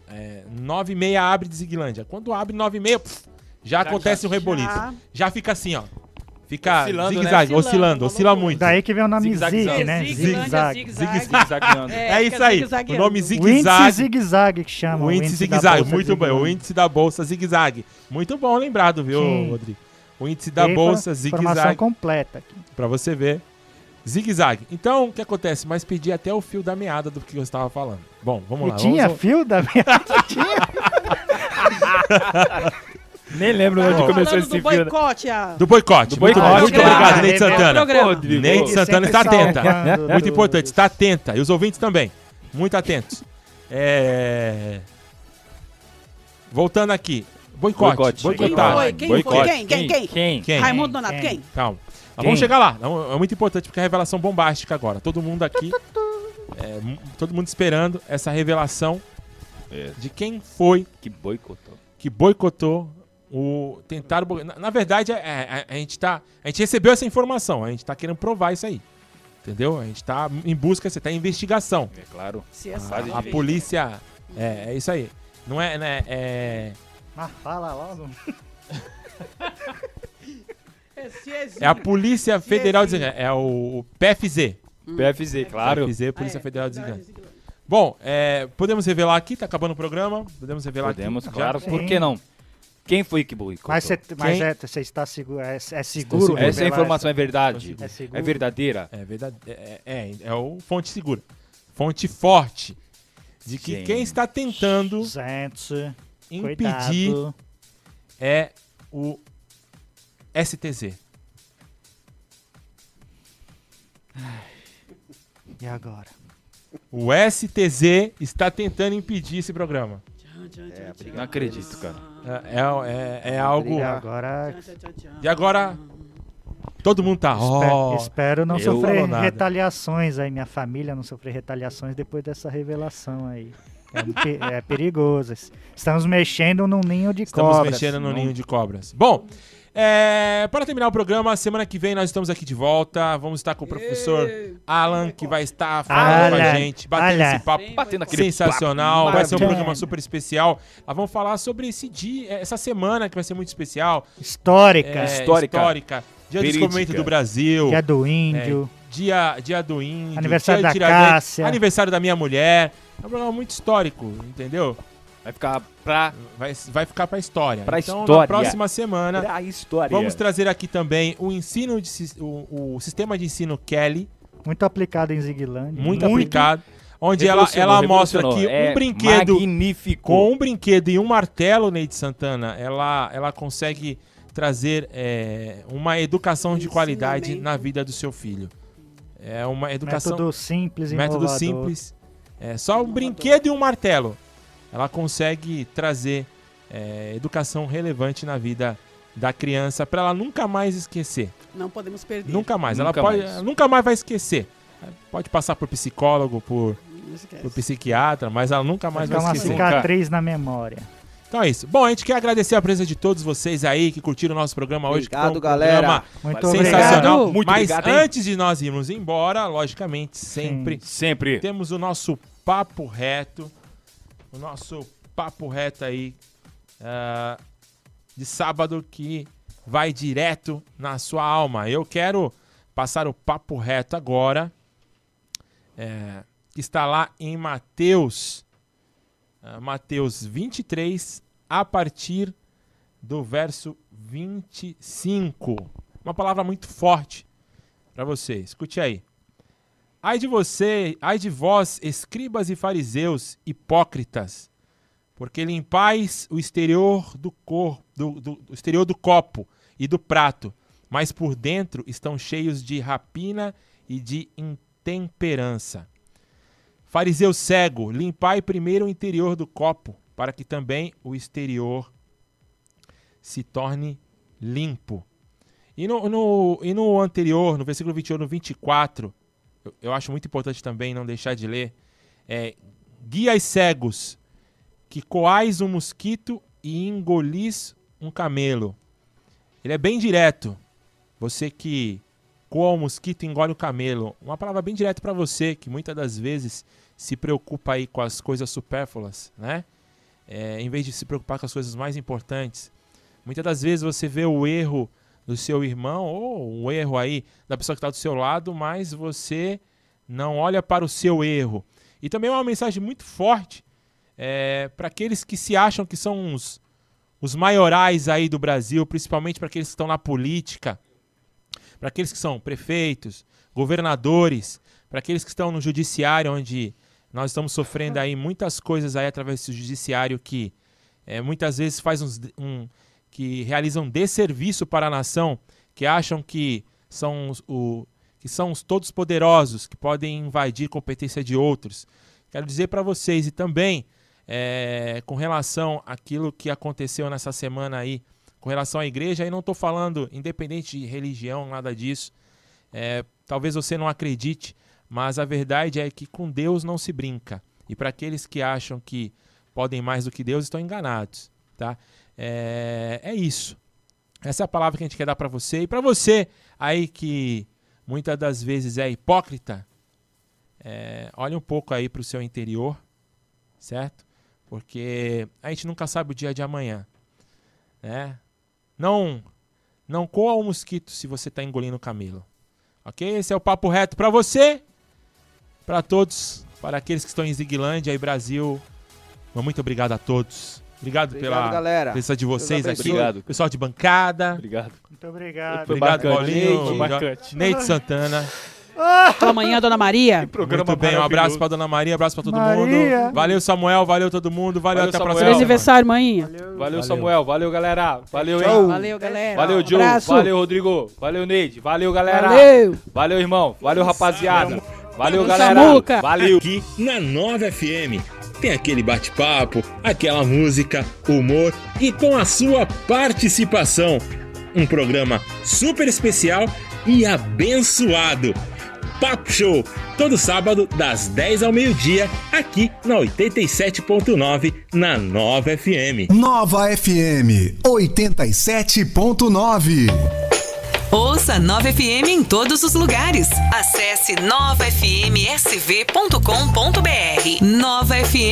Speaker 4: É, 9 e meia abre de Ziguilândia. Quando abre 9 e meia, já, acontece o reboliço.
Speaker 21: já.
Speaker 4: Já. fica assim, ó. Fica
Speaker 6: Oscilando, né?
Speaker 4: zigue-zague,
Speaker 21: Oscilando,
Speaker 4: oscilando, oscila muito.
Speaker 7: Daí que vem o nome
Speaker 6: Zigue-zague.
Speaker 7: Zig, né?
Speaker 21: Zigue-zague.
Speaker 6: Zigue-zagueando.
Speaker 4: É,
Speaker 21: É,
Speaker 4: isso aí. O nome
Speaker 7: O índice
Speaker 4: zigue-zague.
Speaker 7: zigue-zague que chama.
Speaker 4: O índice zigue-zague, muito bem. O índice da bolsa zigue-zague. Muito bom lembrado, viu,
Speaker 7: Sim.
Speaker 4: Rodrigo? O índice da bolsa
Speaker 7: infor- Informação
Speaker 4: zigue-zague.
Speaker 7: completa aqui.
Speaker 4: Pra você ver. Zigue-zague. Então, o que acontece? Mas perdi até o fio da meada do que eu estava falando. Bom, vamos lá.
Speaker 7: E tinha
Speaker 4: vamos...
Speaker 7: fio da meada? tinha?
Speaker 6: Nem lembro onde
Speaker 21: Tava
Speaker 6: começou esse
Speaker 21: do boicote, a...
Speaker 4: Do boicote.
Speaker 6: Do
Speaker 4: muito,
Speaker 6: boicote.
Speaker 4: muito
Speaker 21: Programa.
Speaker 4: obrigado, Neide Santana. Neide Santana está atenta. Muito importante, está atenta. E os ouvintes também. Muito atentos. É... Voltando aqui. Boicote.
Speaker 6: Boicote.
Speaker 21: Quem
Speaker 4: Boicotado.
Speaker 21: foi? Quem foi? Quem? Quem? Quem?
Speaker 6: Quem?
Speaker 4: Quem?
Speaker 21: Raimundo Donato,
Speaker 7: Quem?
Speaker 21: quem?
Speaker 4: Calma.
Speaker 6: Quem?
Speaker 4: vamos chegar lá. É muito importante porque é a revelação bombástica agora. Todo mundo aqui. é, todo mundo esperando essa revelação
Speaker 6: É.
Speaker 4: de quem foi
Speaker 6: Que boicotou.
Speaker 4: que boicotou o. Tentaram. Na, na verdade, é- é- a, gente tá. A gente recebeu essa informação. A gente tá querendo provar isso aí. Entendeu? A gente tá em busca, você tá em investigação.
Speaker 6: É claro.
Speaker 21: Se
Speaker 4: A, a polícia. É, é isso aí. Não é, né? É,
Speaker 7: Mas fala logo.
Speaker 21: Existe.
Speaker 4: é a Polícia Federal de. É o PFZ.
Speaker 6: PFZ, claro.
Speaker 4: PFZ, Polícia
Speaker 21: Ah, é.
Speaker 4: Federal de. Bom, é, podemos revelar aqui, tá acabando o programa. Podemos revelar
Speaker 6: Podemos,
Speaker 4: aqui.
Speaker 6: claro.
Speaker 4: Já?
Speaker 6: Por que não? Quem foi que boicotou?
Speaker 7: Mas, você, mas é, você está seguro, é, é seguro
Speaker 6: Essa informação é verdade.
Speaker 7: É.
Speaker 6: É verdadeira.
Speaker 4: É verdade. É, é, é o fonte segura. Fonte forte. De que
Speaker 6: Gente.
Speaker 4: quem está tentando
Speaker 7: Gente,
Speaker 4: impedir
Speaker 7: cuidado.
Speaker 4: é o STZ.
Speaker 7: E agora?
Speaker 4: O STZ está tentando impedir esse programa.
Speaker 6: Não acredito, cara.
Speaker 4: É, é, é, é algo.
Speaker 7: E agora
Speaker 4: E agora. Todo mundo tá.
Speaker 7: Espe-
Speaker 4: ó,
Speaker 7: espero não sofrer retaliações aí, minha família não sofrer retaliações depois dessa revelação aí. É, é perigoso. Estamos mexendo num ninho de
Speaker 4: Estamos
Speaker 7: cobras.
Speaker 4: mexendo no
Speaker 7: Não-
Speaker 4: ninho de cobras. Bom, É, para terminar o programa, semana que vem nós estamos aqui de volta. Vamos estar com o professor Alan, que vai estar falando com a gente, batendo esse papo
Speaker 6: Batendo aquele
Speaker 4: sensacional.
Speaker 7: papo
Speaker 4: Vai ser um programa super especial. Nós vamos falar sobre esse dia, essa semana que vai ser muito especial.
Speaker 7: Histórica.
Speaker 4: É,
Speaker 6: Histórica.
Speaker 4: histórica. Dia
Speaker 6: Verídica.
Speaker 4: do descobrimento do Brasil.
Speaker 7: Dia do índio.
Speaker 4: É, dia, dia do índio.
Speaker 7: Aniversário
Speaker 4: dia
Speaker 7: da Cássia.
Speaker 4: Aniversário da minha mulher. É um programa muito histórico, entendeu?
Speaker 6: Vai ficar pra.
Speaker 4: Vai, vai ficar pra história.
Speaker 6: Pra
Speaker 4: então,
Speaker 6: história.
Speaker 4: na próxima semana,
Speaker 6: Pra história.
Speaker 4: vamos trazer aqui também o ensino de, o, o sistema de ensino Kelly,
Speaker 7: Muito aplicado em Ziguilândia.
Speaker 4: muito, aplicado, onde ela, ela mostra aqui
Speaker 6: revolucionou.
Speaker 4: um
Speaker 6: É
Speaker 4: brinquedo
Speaker 6: Magnífico.
Speaker 4: com um brinquedo e um martelo, Neide Santana, ela, ela consegue trazer é, uma educação de qualidade na vida do seu filho. É uma educação
Speaker 7: Método simples e
Speaker 4: método
Speaker 7: inovador.
Speaker 4: simples. É só um brinquedo e um martelo. Ela consegue trazer é, educação relevante na vida da criança para ela nunca mais esquecer.
Speaker 21: Não podemos perder.
Speaker 4: Nunca mais.
Speaker 6: Nunca
Speaker 4: ela pode,
Speaker 6: mais.
Speaker 4: ela nunca mais vai esquecer. Pode passar por psicólogo, por, por psiquiatra, mas ela nunca mais
Speaker 7: Vai
Speaker 4: vai,
Speaker 7: ficar uma
Speaker 4: esquecer.
Speaker 7: cicatriz na memória.
Speaker 4: Então é isso. Bom, a gente quer agradecer a presença de todos vocês aí que curtiram o nosso programa hoje.
Speaker 5: Obrigado,
Speaker 4: um
Speaker 5: galera.
Speaker 4: programa
Speaker 7: Muito
Speaker 4: sensacional.
Speaker 7: obrigado.
Speaker 6: Muito
Speaker 4: Mas
Speaker 6: obrigado,
Speaker 4: antes de nós irmos embora, logicamente, sempre
Speaker 6: Sempre.
Speaker 4: temos o nosso papo reto. O nosso papo reto aí ah, de sábado que vai direto na sua alma. Eu quero passar o papo reto agora. é, que está lá em Mateus. ah, Mateus 23, a partir do verso 25. Uma palavra muito forte para você. Escute aí. Ai de você, ai de vós, escribas e fariseus, hipócritas, porque limpais o exterior do cor, do, do- do exterior do copo e do prato, mas por dentro estão cheios de rapina e de intemperança. Fariseu cego, limpai primeiro o interior do copo, para que também o exterior se torne limpo. E no, no- e no anterior, no versículo 21, no 24, eu, eu acho muito importante também não deixar de ler, é, guias cegos, que coais um mosquito e engolis um camelo. Ele é bem direto. Você que coa um mosquito e engole o camelo. Uma palavra bem direta para você, que muitas das vezes se preocupa aí com as coisas supérfluas, né? É, em vez de se preocupar com as coisas mais importantes. Muitas das vezes você vê o erro do seu irmão ou o erro aí da pessoa que está do seu lado, mas você não olha para o seu erro. E também é uma mensagem muito forte para aqueles que se acham que são os, os maiorais aí do Brasil, principalmente para aqueles que estão na política, para aqueles que são prefeitos, governadores, para aqueles que estão no judiciário, onde nós estamos sofrendo aí muitas coisas aí através do judiciário que é, muitas vezes faz uns, um, que realizam desserviço para a nação, que acham que são os, o, que são os todos poderosos, que podem invadir competência de outros. Quero dizer para vocês e também é, com relação àquilo que aconteceu nessa semana aí, com relação à igreja, aí não estou falando independente de religião, nada disso. É, talvez você não acredite, mas a verdade é que com Deus não se brinca. E para aqueles que acham que podem mais do que Deus, estão enganados, tá? É, é isso. Essa é a palavra que a gente quer dar para você. E para você aí que muitas das vezes é hipócrita, é, olhe um pouco aí para o seu interior, certo? Porque a gente nunca sabe o dia de amanhã, né? Não, não coa o mosquito se você está engolindo o camelo, ok? Esse é o papo reto para você, para todos, para aqueles que estão em Ziguilândia e Brasil. Muito obrigado a todos. Obrigado,
Speaker 5: Obrigado,
Speaker 4: pela
Speaker 5: galera.
Speaker 4: presença de vocês aqui.
Speaker 6: Obrigado.
Speaker 4: Pessoal de bancada.
Speaker 6: Obrigado.
Speaker 7: Muito obrigado.
Speaker 6: Foi
Speaker 4: Obrigado. Paulinho.
Speaker 6: Bacante.
Speaker 4: Neide Santana.
Speaker 21: Amanhã, dona Maria.
Speaker 4: Muito bem, um abraço pra dona Maria, abraço pra todo
Speaker 7: Maria.
Speaker 4: mundo. Valeu, Samuel, valeu todo mundo. Valeu,
Speaker 6: Valeu,
Speaker 4: até a próxima.
Speaker 21: Feliz
Speaker 4: semana.
Speaker 21: aniversário, manhinha.
Speaker 6: Valeu, Samuel. Valeu, galera. Valeu, hein?
Speaker 21: Valeu, galera.
Speaker 6: Valeu, Joe.
Speaker 21: Abraço.
Speaker 6: Valeu, Rodrigo. Valeu, Neide. Valeu, galera.
Speaker 21: Valeu.
Speaker 6: Valeu, irmão. Valeu, rapaziada. Valeu,
Speaker 21: Valeu,
Speaker 6: galera. Valeu.
Speaker 26: Aqui na Nova FM tem aquele bate-papo, aquela música, humor e com a sua participação. Um programa super especial e abençoado.
Speaker 4: Papo Show, todo sábado das 10 ao meio-dia, aqui na 87.9 na Nova FM.
Speaker 27: Nova FM 87.9.
Speaker 28: Ouça Nova FM em todos os lugares. Acesse novafmsv.com.br. Nova FM